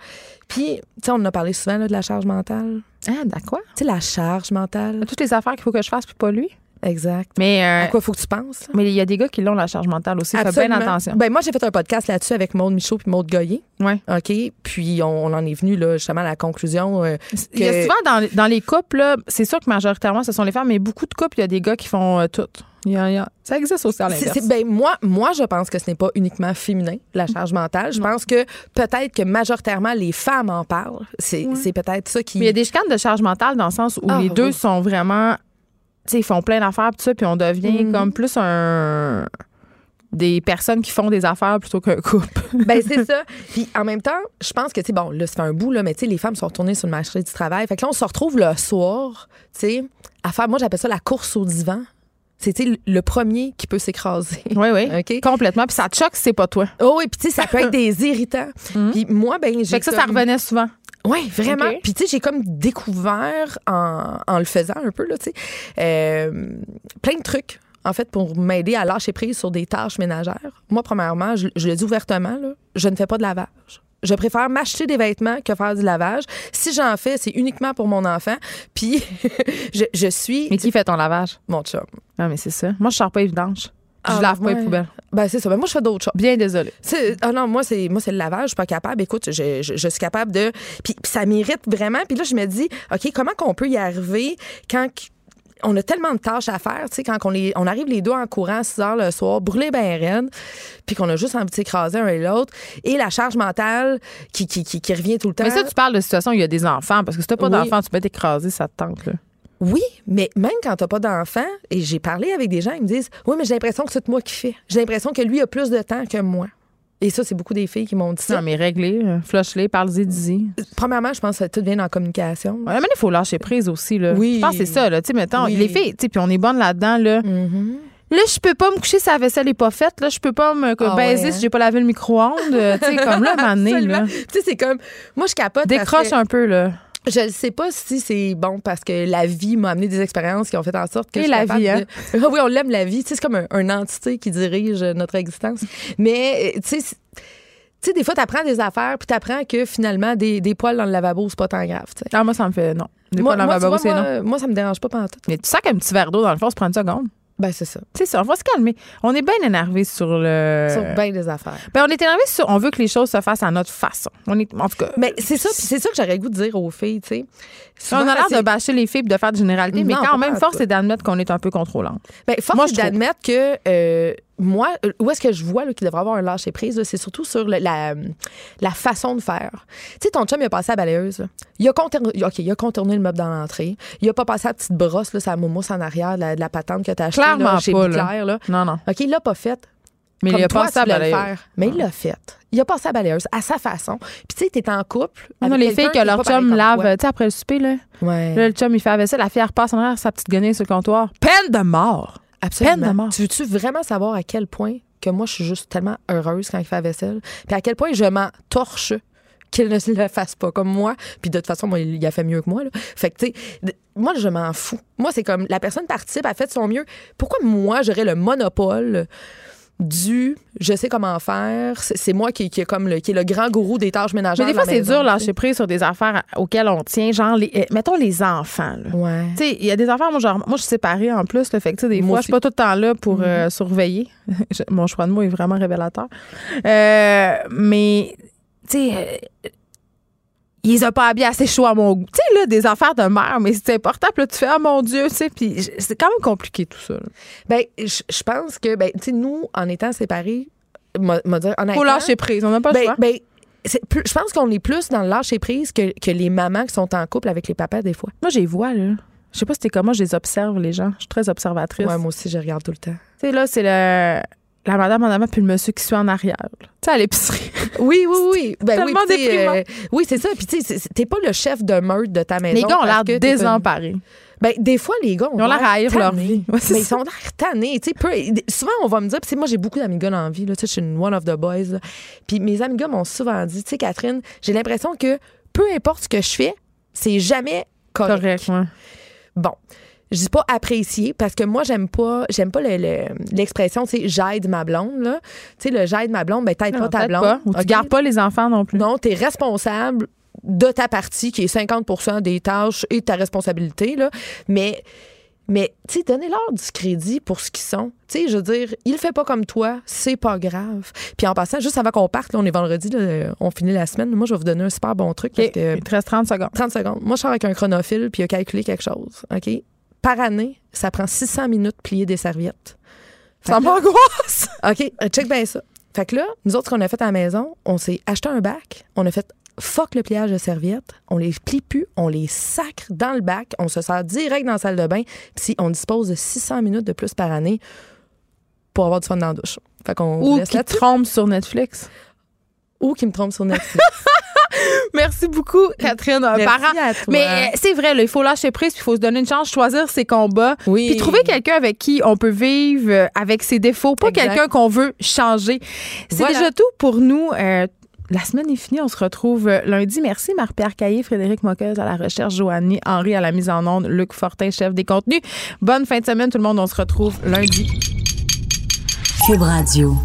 Puis, tu sais, on en a parlé souvent là, de la charge mentale. Ah, d'accord. Tu sais, la charge mentale. Toutes les affaires qu'il faut que je fasse, puis pas lui? Exact. Mais euh, À quoi faut que tu penses? mais il y a des gars qui l'ont la charge mentale aussi. Fais bien attention. Ben, moi, j'ai fait un podcast là-dessus avec Maude Michaud puis Maude Goyer. Ouais. OK? Puis, on, on en est venu, là, justement, à la conclusion. euh, Il y a souvent dans, dans les couples, là, c'est sûr que majoritairement ce sont les femmes, mais beaucoup de couples, il y a des gars qui font euh, tout. Il y a- il y a- Ça existe aussi à l'inverse. ben, moi, moi, je pense que ce n'est pas uniquement féminin, la charge mentale. Je pense que peut-être que majoritairement, les femmes en parlent. C'est c'est peut-être ça qui. Mais il y a des chicanes de charge mentale dans le sens où Ah, les deux oui. sont vraiment. Sais, ils font plein d'affaires, tout ça, puis on devient Mhm. comme plus un. Des personnes qui font des affaires plutôt qu'un couple. *laughs* Ben, c'est ça. *laughs* Puis en même temps, je pense que, tu sais, bon, là, ça fait un bout, là, mais tu sais, les femmes sont retournées sur le marché du travail. Fait que là, on se retrouve le soir, tu sais, à faire, moi, j'appelle ça la course au divan. C'est, le premier qui peut s'écraser. Oui, oui. *laughs* Complètement. Puis ça te choque si c'est pas toi. Oh, et puis, tu sais, ça peut être des irritants. Puis moi, ben, j'ai. Mhm. Fait que ça, ça revenait souvent. Oui, vraiment. Puis, tu sais, j'ai comme découvert en, en le faisant un peu, là, tu sais, euh, plein de trucs, en fait, pour m'aider à lâcher prise sur des tâches ménagères. Moi, premièrement, je, je le dis ouvertement, là, je ne fais pas de lavage. Je préfère m'acheter des vêtements que faire du lavage. Si j'en fais, c'est uniquement pour mon enfant. Puis, *laughs* je, je suis Mais qui fait ton lavage? mon chum. Non, mais c'est ça. Moi, je sors pas les Je Ah, lave pas ouais. les poubelles. Ben, c'est ça. Ben, moi, je fais d'autres choses. Bien désolée. Ah non, moi, c'est moi c'est le lavage. Je suis pas capable. Écoute, je, je, je suis capable de. Puis, puis ça mérite vraiment. Puis là, je me dis, OK, comment qu'on peut y arriver quand qu- on a tellement de tâches à faire, tu sais, quand on, les, on arrive les deux en courant à 6 heures le soir, brûlés ben raide, puis qu'on a juste envie de s'écraser un et l'autre, et la charge mentale qui, qui, qui, qui revient tout le temps. Mais ça, tu parles de situation où il y a des enfants, parce que si t'as pas Oui. d'enfants, tu peux t'écraser, ça te tente, là. Oui, mais même quand t'as pas d'enfant, et j'ai parlé avec des gens, ils me disent Oui, mais j'ai l'impression que c'est moi qui fais. J'ai l'impression que lui a plus de temps que moi. Et ça, c'est beaucoup des filles qui m'ont dit ça. Non, mais réglé, euh, flush-les, parle-y, dis-y. Premièrement, je pense que tout vient dans la communication. Ouais, mais il faut lâcher prise aussi, là. Oui. Je pense que c'est ça, là. Tu sais, mettons, Oui. les filles, puis on est bonne là-dedans, là. Mhm. Là, je peux pas me coucher si la vaisselle est pas faite. Là, je peux pas me Ah baiser ouais, hein? si j'ai pas lavé le micro-ondes. Euh, tu sais, comme là, à un moment donné, là. *laughs* Tu sais, c'est comme. Moi, je capote. Décroche que un peu, là. Je ne sais pas si c'est bon parce que la vie m'a amené des expériences qui ont fait en sorte que. Et je suis la vie, hein? de- *laughs* oui, on l'aime, la vie. Tu sais, c'est comme un, une entité qui dirige notre existence. Mais, euh, tu sais, c'est- tu sais, des fois, tu apprends des affaires, puis tu apprends que finalement, des, des poils dans le lavabo, c'est pas tant grave. tu sais. Ah, moi, ça me fait non. Des Moi, fois, dans le lavabo, c'est non. moi, ça me dérange pas pantoute. Mais tu sens qu'un petit verre d'eau dans le fond, se prend une seconde. Ben, c'est ça. Sais, ça, on va se calmer. On est bien énervé sur le. Sur bien des affaires. Ben, on est énervé sur. On veut que les choses se fassent à notre façon. On est, en tout cas. Mais c'est ça, c'est ça que j'aurais le goût de dire aux filles, tu sais. On a Souvent, l'air de bâcher les filles et de faire de généralité, mais Non, quand même, force c'est d'admettre qu'on est un peu contrôlant. Ben, force est d'admettre que euh, moi, où est-ce que je vois qu'il devrait avoir un lâcher prise, c'est surtout sur le- la, la façon de faire. Tu sais, ton chum, il a passé à la balayeuse. là. Il a contourné, il a contourné le meuble dans l'entrée. Il a pas passé la petite brosse, là, sa moumousse en arrière de la, patente que tu as achetée là, Clairement chez pas, là. Non, non. OK, il l'a pas fait. Mais comme il a toi, tu à balayeuse. faire. Mais il l'a fait. Il a passé à la balayeuse à sa façon. Puis tu sais, t'es en couple. Non, les filles qui que leur chum lave, toi. tu sais, après le souper, là. Ouais. Là, le chum, il fait la vaisselle, la fille elle repasse en arrière sa petite guenille sur le comptoir. Peine de mort! Absolument. Peine de mort. Tu veux-tu vraiment savoir à quel point que moi, je suis juste tellement heureuse quand il fait la vaisselle? Puis à quel point je m'en torche qu'il ne le fasse pas comme moi? Puis de toute façon, moi, il a fait mieux que moi. Là. Fait que, tu sais, moi, je m'en fous. Moi, c'est comme la personne participe, a fait de son mieux. Pourquoi moi, j'aurais le monopole du je sais comment faire, c'est moi qui, qui, est comme le, qui est le grand gourou des tâches ménagères. Mais des fois, c'est dur lâcher prise sur des affaires auxquelles on tient, genre, les, euh, mettons les enfants. là. Ouais. Tu sais, il y a des affaires, moi, genre, moi, je suis séparée en plus, le fait que, tu sais, des Moi fois, je suis pas tout le temps là pour euh, surveiller. *laughs* Mon choix de mots est vraiment révélateur. Euh, mais, tu sais, ils les ont pas habillés assez chaud à mon goût. Tu sais, là, des affaires de mère, mais c'est important. Puis là, tu fais, ah mon Dieu, tu sais, puis c'est quand même compliqué tout ça. là. Ben, je je pense que, ben, tu sais, nous, en étant séparés, m'a dire, honnêtement. Faut lâcher prise, on n'a pas le ben, choix. ben, plus- je pense qu'on est plus dans le lâcher prise que, que les mamans qui sont en couple avec les papas, des fois. Moi, j'ai vois, là. Je sais pas si t'es comment, je les observe, les gens. Je suis très observatrice. Ouais, moi aussi, je regarde tout le temps. Tu sais, là, c'est le. La madame en avant puis le monsieur qui suit en arrière. Tu sais, à l'épicerie. *laughs* Oui, oui, oui. Ben, oui, tellement déprimant. euh, oui, c'est ça. Puis, tu sais, t'es pas le chef de meute de ta maison. Les gars ont l'air désemparés. Ben, des fois, les gars ont Ils ont l'air à haïr leur vie. Ouais, mais ils ça. sont l'air tannés. Peu- souvent, on va me dire, sais, moi, j'ai beaucoup d'amis gars dans la vie. Là, je suis une one of the boys. Puis mes amis gars m'ont souvent dit, tu sais, Catherine, j'ai l'impression que peu importe ce que je fais, c'est jamais correct. Correct, ouais. Bon. Je dis pas apprécier parce que moi j'aime pas j'aime pas le- le- l'expression tu sais j'aide ma blonde là. Tu sais le j'aide ma blonde ben t'aides pas ta blonde. pas. Ou tu OK? gardes pas les enfants non plus. Non, tu es responsable de ta partie qui est 50% des tâches et de ta responsabilité là, mais mais tu sais donnez-leur du crédit pour ce qu'ils sont. Tu sais je veux dire, il le fait pas comme toi, c'est pas grave. Puis en passant juste avant qu'on parte, là, on est vendredi là, on finit la semaine, moi je vais vous donner un super bon truc parce OK. que Il te reste 30 secondes. 30 secondes. Moi, je sors avec un chronophile puis il a calculé quelque chose. OK? Par année, ça prend 600 minutes de plier des serviettes. Fait Ça m'angoisse. *laughs* OK, euh, check bien ça. Fait que là, nous autres, ce qu'on a fait à la maison, on s'est acheté un bac, on a fait fuck le pliage de serviettes, on les plie plus, on les sacre dans le bac, on se sert direct dans la salle de bain, puis si on dispose de 600 minutes de plus par année pour avoir du fun dans la douche. Fait qu'on Ou qui trompe sur Netflix. Ou qui me trompe sur Netflix. *laughs* *laughs* Merci beaucoup, Catherine. Merci parent. à toi. Mais euh, c'est vrai, là, il faut lâcher prise, puis il faut se donner une chance, choisir ses combats, Oui. puis trouver quelqu'un avec qui on peut vivre euh, avec ses défauts, pas quelqu'un qu'on veut changer. C'est Voilà. déjà tout pour nous. Euh, la semaine est finie, on se retrouve lundi. Merci Marc-Pierre Caillé, Frédéric Moqueuse à la recherche, Joanny Henri à la mise en onde, Luc Fortin, chef des contenus. Bonne fin de semaine tout le monde, on se retrouve lundi. Cube Radio.